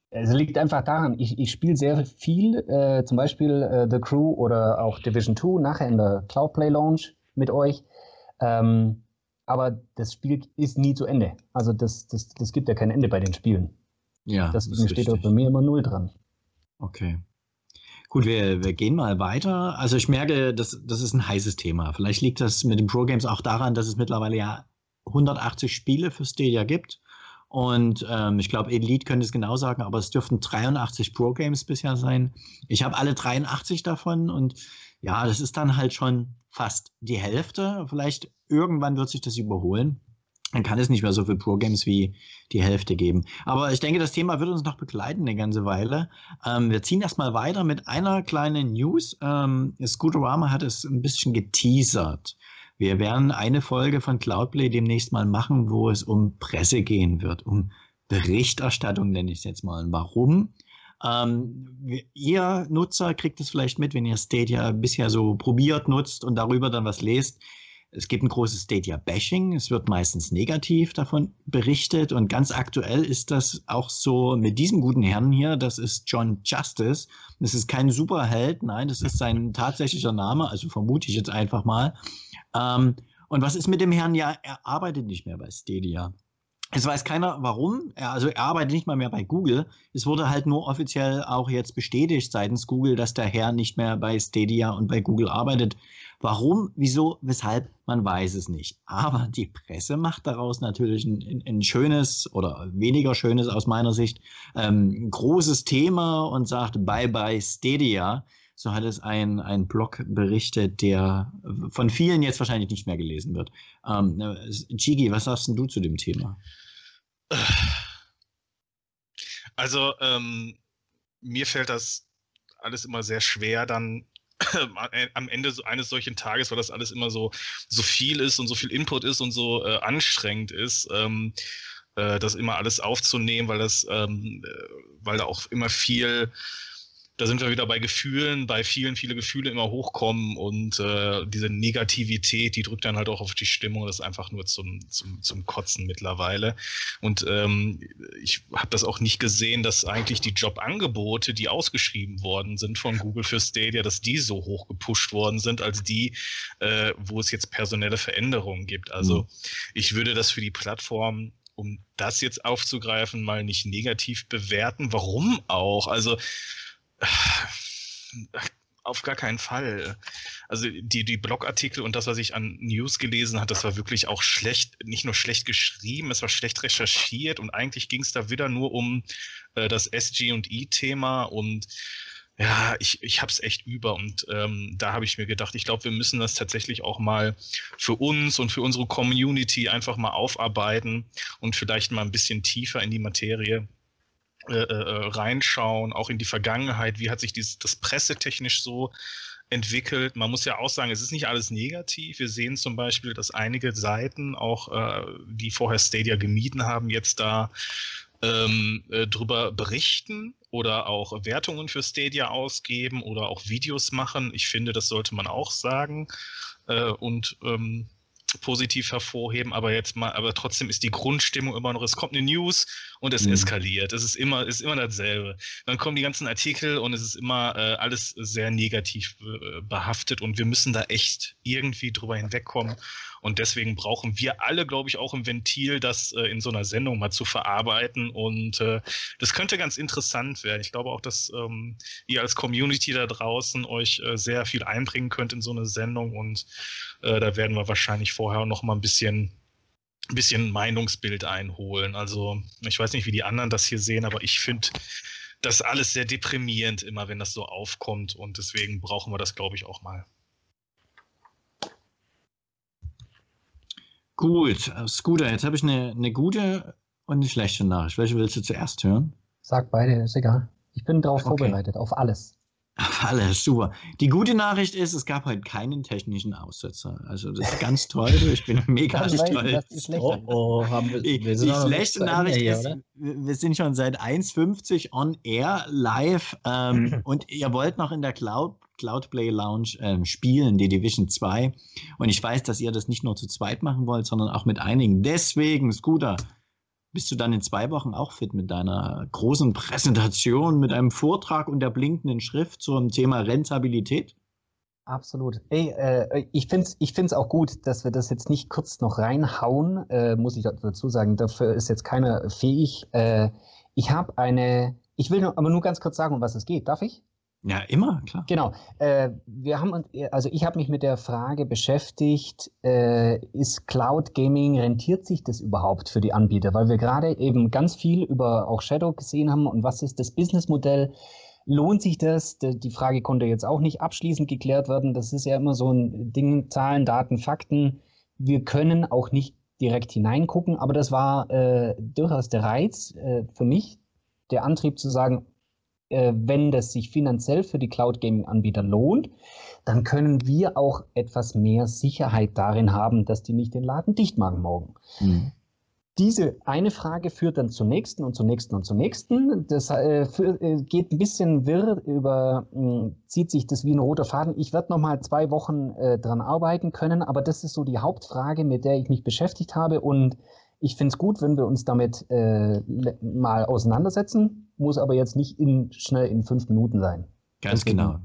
Es liegt einfach daran, ich, ich spiele sehr viel, äh, zum Beispiel äh, The Crew oder auch Division 2, nachher in der Cloud Play Launch mit euch. Ähm, aber das Spiel ist nie zu Ende. Also das, das, das gibt ja kein Ende bei den Spielen. Ja. Deswegen steht dort bei mir immer null dran. Okay. Gut, wir, wir gehen mal weiter. Also ich merke, das, das ist ein heißes Thema. Vielleicht liegt das mit den Pro Games auch daran, dass es mittlerweile ja 180 Spiele für Stadia gibt. Und ähm, ich glaube, Elite könnte es genau sagen, aber es dürften 83 Pro-Games bisher sein. Ich habe alle 83 davon und ja, das ist dann halt schon fast die Hälfte. Vielleicht irgendwann wird sich das überholen. Dann kann es nicht mehr so viele Pro-Games wie die Hälfte geben. Aber ich denke, das Thema wird uns noch begleiten eine ganze Weile. Ähm, wir ziehen erstmal weiter mit einer kleinen News. Ähm, Scooterama hat es ein bisschen geteasert. Wir werden eine Folge von Cloudplay demnächst mal machen, wo es um Presse gehen wird, um Berichterstattung nenne ich es jetzt mal. Warum? Ähm, ihr Nutzer kriegt es vielleicht mit, wenn ihr Stadia bisher so probiert, nutzt und darüber dann was lest. Es gibt ein großes Stadia-Bashing. Es wird meistens negativ davon berichtet. Und ganz aktuell ist das auch so mit diesem guten Herrn hier. Das ist John Justice. Das ist kein Superheld. Nein, das ist sein tatsächlicher Name. Also vermute ich jetzt einfach mal. Ähm, und was ist mit dem Herrn? Ja, er arbeitet nicht mehr bei Stadia. Es weiß keiner, warum. Er, also er arbeitet nicht mal mehr bei Google. Es wurde halt nur offiziell auch jetzt bestätigt seitens Google, dass der Herr nicht mehr bei Stadia und bei Google arbeitet. Warum, wieso, weshalb, man weiß es nicht. Aber die Presse macht daraus natürlich ein, ein schönes oder weniger schönes aus meiner Sicht ähm, großes Thema und sagt Bye bye Stadia. So hat es ein, ein Blog berichtet, der von vielen jetzt wahrscheinlich nicht mehr gelesen wird. Ähm, Gigi, was sagst du zu dem Thema? Also, ähm, mir fällt das alles immer sehr schwer, dann am Ende eines solchen Tages, weil das alles immer so, so viel ist und so viel Input ist und so äh, anstrengend ist, ähm, äh, das immer alles aufzunehmen, weil das, ähm, äh, weil da auch immer viel da sind wir wieder bei Gefühlen, bei vielen, viele Gefühle immer hochkommen und äh, diese Negativität, die drückt dann halt auch auf die Stimmung, das ist einfach nur zum, zum, zum Kotzen mittlerweile. Und ähm, ich habe das auch nicht gesehen, dass eigentlich die Jobangebote, die ausgeschrieben worden sind von Google für Stadia, dass die so hoch gepusht worden sind, als die, äh, wo es jetzt personelle Veränderungen gibt. Also mhm. ich würde das für die Plattform um das jetzt aufzugreifen, mal nicht negativ bewerten. Warum auch? Also auf gar keinen Fall. Also die, die Blogartikel und das, was ich an News gelesen habe, das war wirklich auch schlecht, nicht nur schlecht geschrieben, es war schlecht recherchiert und eigentlich ging es da wieder nur um äh, das SG und I-Thema und ja, ich, ich habe es echt über und ähm, da habe ich mir gedacht, ich glaube, wir müssen das tatsächlich auch mal für uns und für unsere Community einfach mal aufarbeiten und vielleicht mal ein bisschen tiefer in die Materie äh, äh, äh reinschauen, auch in die Vergangenheit. Wie hat sich dieses, das pressetechnisch so entwickelt. Man muss ja auch sagen, es ist nicht alles negativ. Wir sehen zum Beispiel, dass einige Seiten, auch äh, die vorher Stadia gemieden haben, jetzt da ähm, äh, drüber berichten oder auch Wertungen für Stadia ausgeben oder auch Videos machen. Ich finde, das sollte man auch sagen. Äh, und ähm, positiv hervorheben, aber jetzt mal, aber trotzdem ist die Grundstimmung immer noch, es kommt eine News und es mhm. eskaliert. Es ist immer, ist immer dasselbe. Dann kommen die ganzen Artikel und es ist immer äh, alles sehr negativ äh, behaftet und wir müssen da echt irgendwie drüber hinwegkommen und deswegen brauchen wir alle, glaube ich, auch ein Ventil, das äh, in so einer Sendung mal zu verarbeiten. Und äh, das könnte ganz interessant werden. Ich glaube auch, dass ähm, ihr als Community da draußen euch äh, sehr viel einbringen könnt in so eine Sendung. Und äh, da werden wir wahrscheinlich vorher noch mal ein bisschen ein bisschen Meinungsbild einholen. Also ich weiß nicht, wie die anderen das hier sehen, aber ich finde das alles sehr deprimierend immer, wenn das so aufkommt und deswegen brauchen wir das, glaube ich, auch mal. Gut, äh, Scooter, jetzt habe ich eine, eine gute und eine schlechte Nachricht. Welche willst du zuerst hören? Sag beide, ist egal. Ich bin darauf okay. vorbereitet, auf alles. Auf alles, super. Die gute Nachricht ist, es gab heute keinen technischen Aussetzer. Also das ist ganz toll. Ich bin mega stolz. Oh, oh, haben wir, wir die schlechte Nachricht ist, oder? wir sind schon seit 1,50 on air live ähm, und ihr wollt noch in der Cloud Cloudplay Lounge äh, spielen, die Division 2. Und ich weiß, dass ihr das nicht nur zu zweit machen wollt, sondern auch mit einigen. Deswegen, Scooter, bist du dann in zwei Wochen auch fit mit deiner großen Präsentation, mit einem Vortrag und der blinkenden Schrift zum Thema Rentabilität? Absolut. Ey, äh, ich finde es ich find's auch gut, dass wir das jetzt nicht kurz noch reinhauen, äh, muss ich dazu sagen. Dafür ist jetzt keiner fähig. Äh, ich habe eine, ich will nur, aber nur ganz kurz sagen, um was es geht. Darf ich? Ja, immer, klar. Genau. Äh, wir haben, also ich habe mich mit der Frage beschäftigt, äh, ist Cloud Gaming, rentiert sich das überhaupt für die Anbieter? Weil wir gerade eben ganz viel über auch Shadow gesehen haben und was ist das Businessmodell? Lohnt sich das? Die Frage konnte jetzt auch nicht abschließend geklärt werden. Das ist ja immer so ein Ding, Zahlen, Daten, Fakten. Wir können auch nicht direkt hineingucken, aber das war äh, durchaus der Reiz äh, für mich, der Antrieb zu sagen, äh, wenn das sich finanziell für die Cloud Gaming Anbieter lohnt, dann können wir auch etwas mehr Sicherheit darin haben, dass die nicht den Laden dicht machen morgen. Mhm. Diese eine Frage führt dann zur nächsten und zur nächsten und zur nächsten. Das äh, für, äh, geht ein bisschen wirr über, mh, zieht sich das wie ein roter Faden. Ich werde noch mal zwei Wochen äh, dran arbeiten können, aber das ist so die Hauptfrage, mit der ich mich beschäftigt habe und ich finde es gut, wenn wir uns damit äh, mal auseinandersetzen muss aber jetzt nicht in, schnell in fünf Minuten sein. Ganz Deswegen, genau.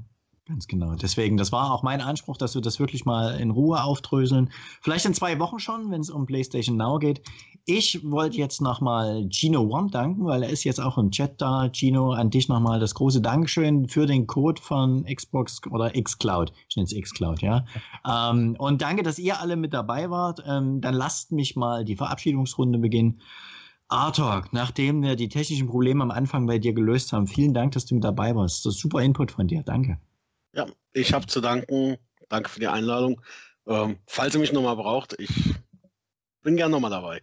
Ganz genau. Deswegen, das war auch mein Anspruch, dass wir das wirklich mal in Ruhe aufdröseln. Vielleicht in zwei Wochen schon, wenn es um PlayStation Now geht. Ich wollte jetzt nochmal Gino One danken, weil er ist jetzt auch im Chat da. Gino, an dich nochmal das große Dankeschön für den Code von Xbox oder Xcloud. Ich nenne es Xcloud, ja. ähm, und danke, dass ihr alle mit dabei wart. Ähm, dann lasst mich mal die Verabschiedungsrunde beginnen. Artok, nachdem wir die technischen Probleme am Anfang bei dir gelöst haben, vielen Dank, dass du mit dabei warst. Das ist super Input von dir. Danke. Ja, ich habe zu danken. Danke für die Einladung. Ähm, falls ihr mich nochmal braucht, ich bin gern nochmal dabei.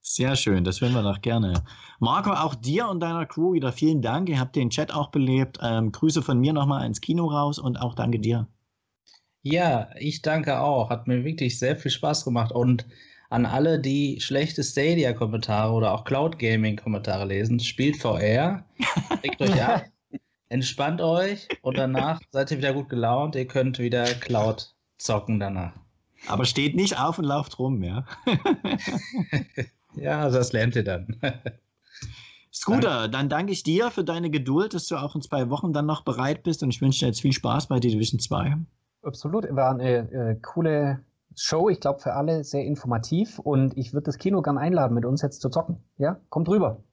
Sehr schön, das hören wir doch gerne. Marco, auch dir und deiner Crew wieder vielen Dank. Ihr habt den Chat auch belebt. Ähm, Grüße von mir nochmal ins Kino raus und auch danke dir. Ja, ich danke auch. Hat mir wirklich sehr viel Spaß gemacht und an alle, die schlechte Stadia-Kommentare oder auch Cloud Gaming-Kommentare lesen, spielt VR, regt euch ab, entspannt euch und danach seid ihr wieder gut gelaunt. Ihr könnt wieder Cloud zocken danach. Aber steht nicht auf und lauft rum, ja? ja, also das lernt ihr dann. Scooter, dann danke ich dir für deine Geduld, dass du auch in zwei Wochen dann noch bereit bist und ich wünsche dir jetzt viel Spaß bei Division 2. Absolut, war eine äh, coole Show, ich glaube für alle sehr informativ und ich würde das Kino gern einladen, mit uns jetzt zu zocken. Ja, kommt rüber.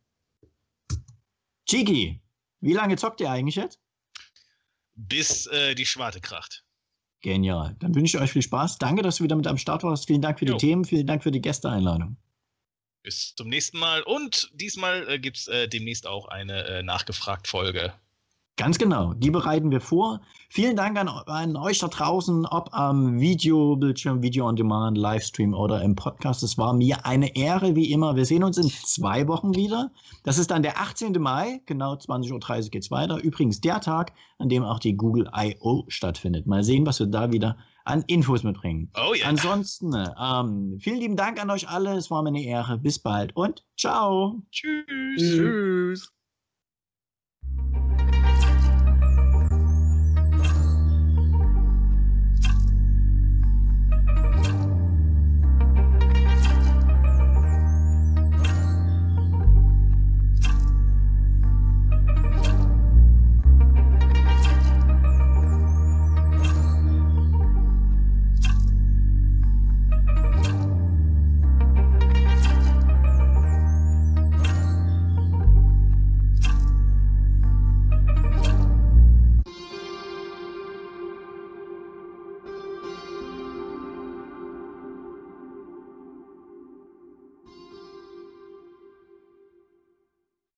Chiki, wie lange zockt ihr eigentlich jetzt? Bis äh, die Schwarte kracht. Genial. Dann wünsche ich euch viel Spaß. Danke, dass du wieder mit am Start warst. Vielen Dank für die jo. Themen. Vielen Dank für die Gästeeinladung. Bis zum nächsten Mal. Und diesmal äh, gibt es äh, demnächst auch eine äh, Nachgefragt-Folge. Ganz genau, die bereiten wir vor. Vielen Dank an, an, euch da draußen, ob am Videobildschirm, Video on Demand, Livestream oder im Podcast. Es war mir eine Ehre, wie immer. Wir sehen uns in zwei Wochen wieder. Das ist dann der 18. Mai, genau 20.30 Uhr geht es weiter. Übrigens der Tag, an dem auch die Google I.O. stattfindet. Mal sehen, was wir da wieder an Infos mitbringen. Oh ja. Yeah. Ansonsten, ähm, vielen lieben Dank an euch alle. Es war mir eine Ehre. Bis bald und ciao. Tschüss. Tschüss.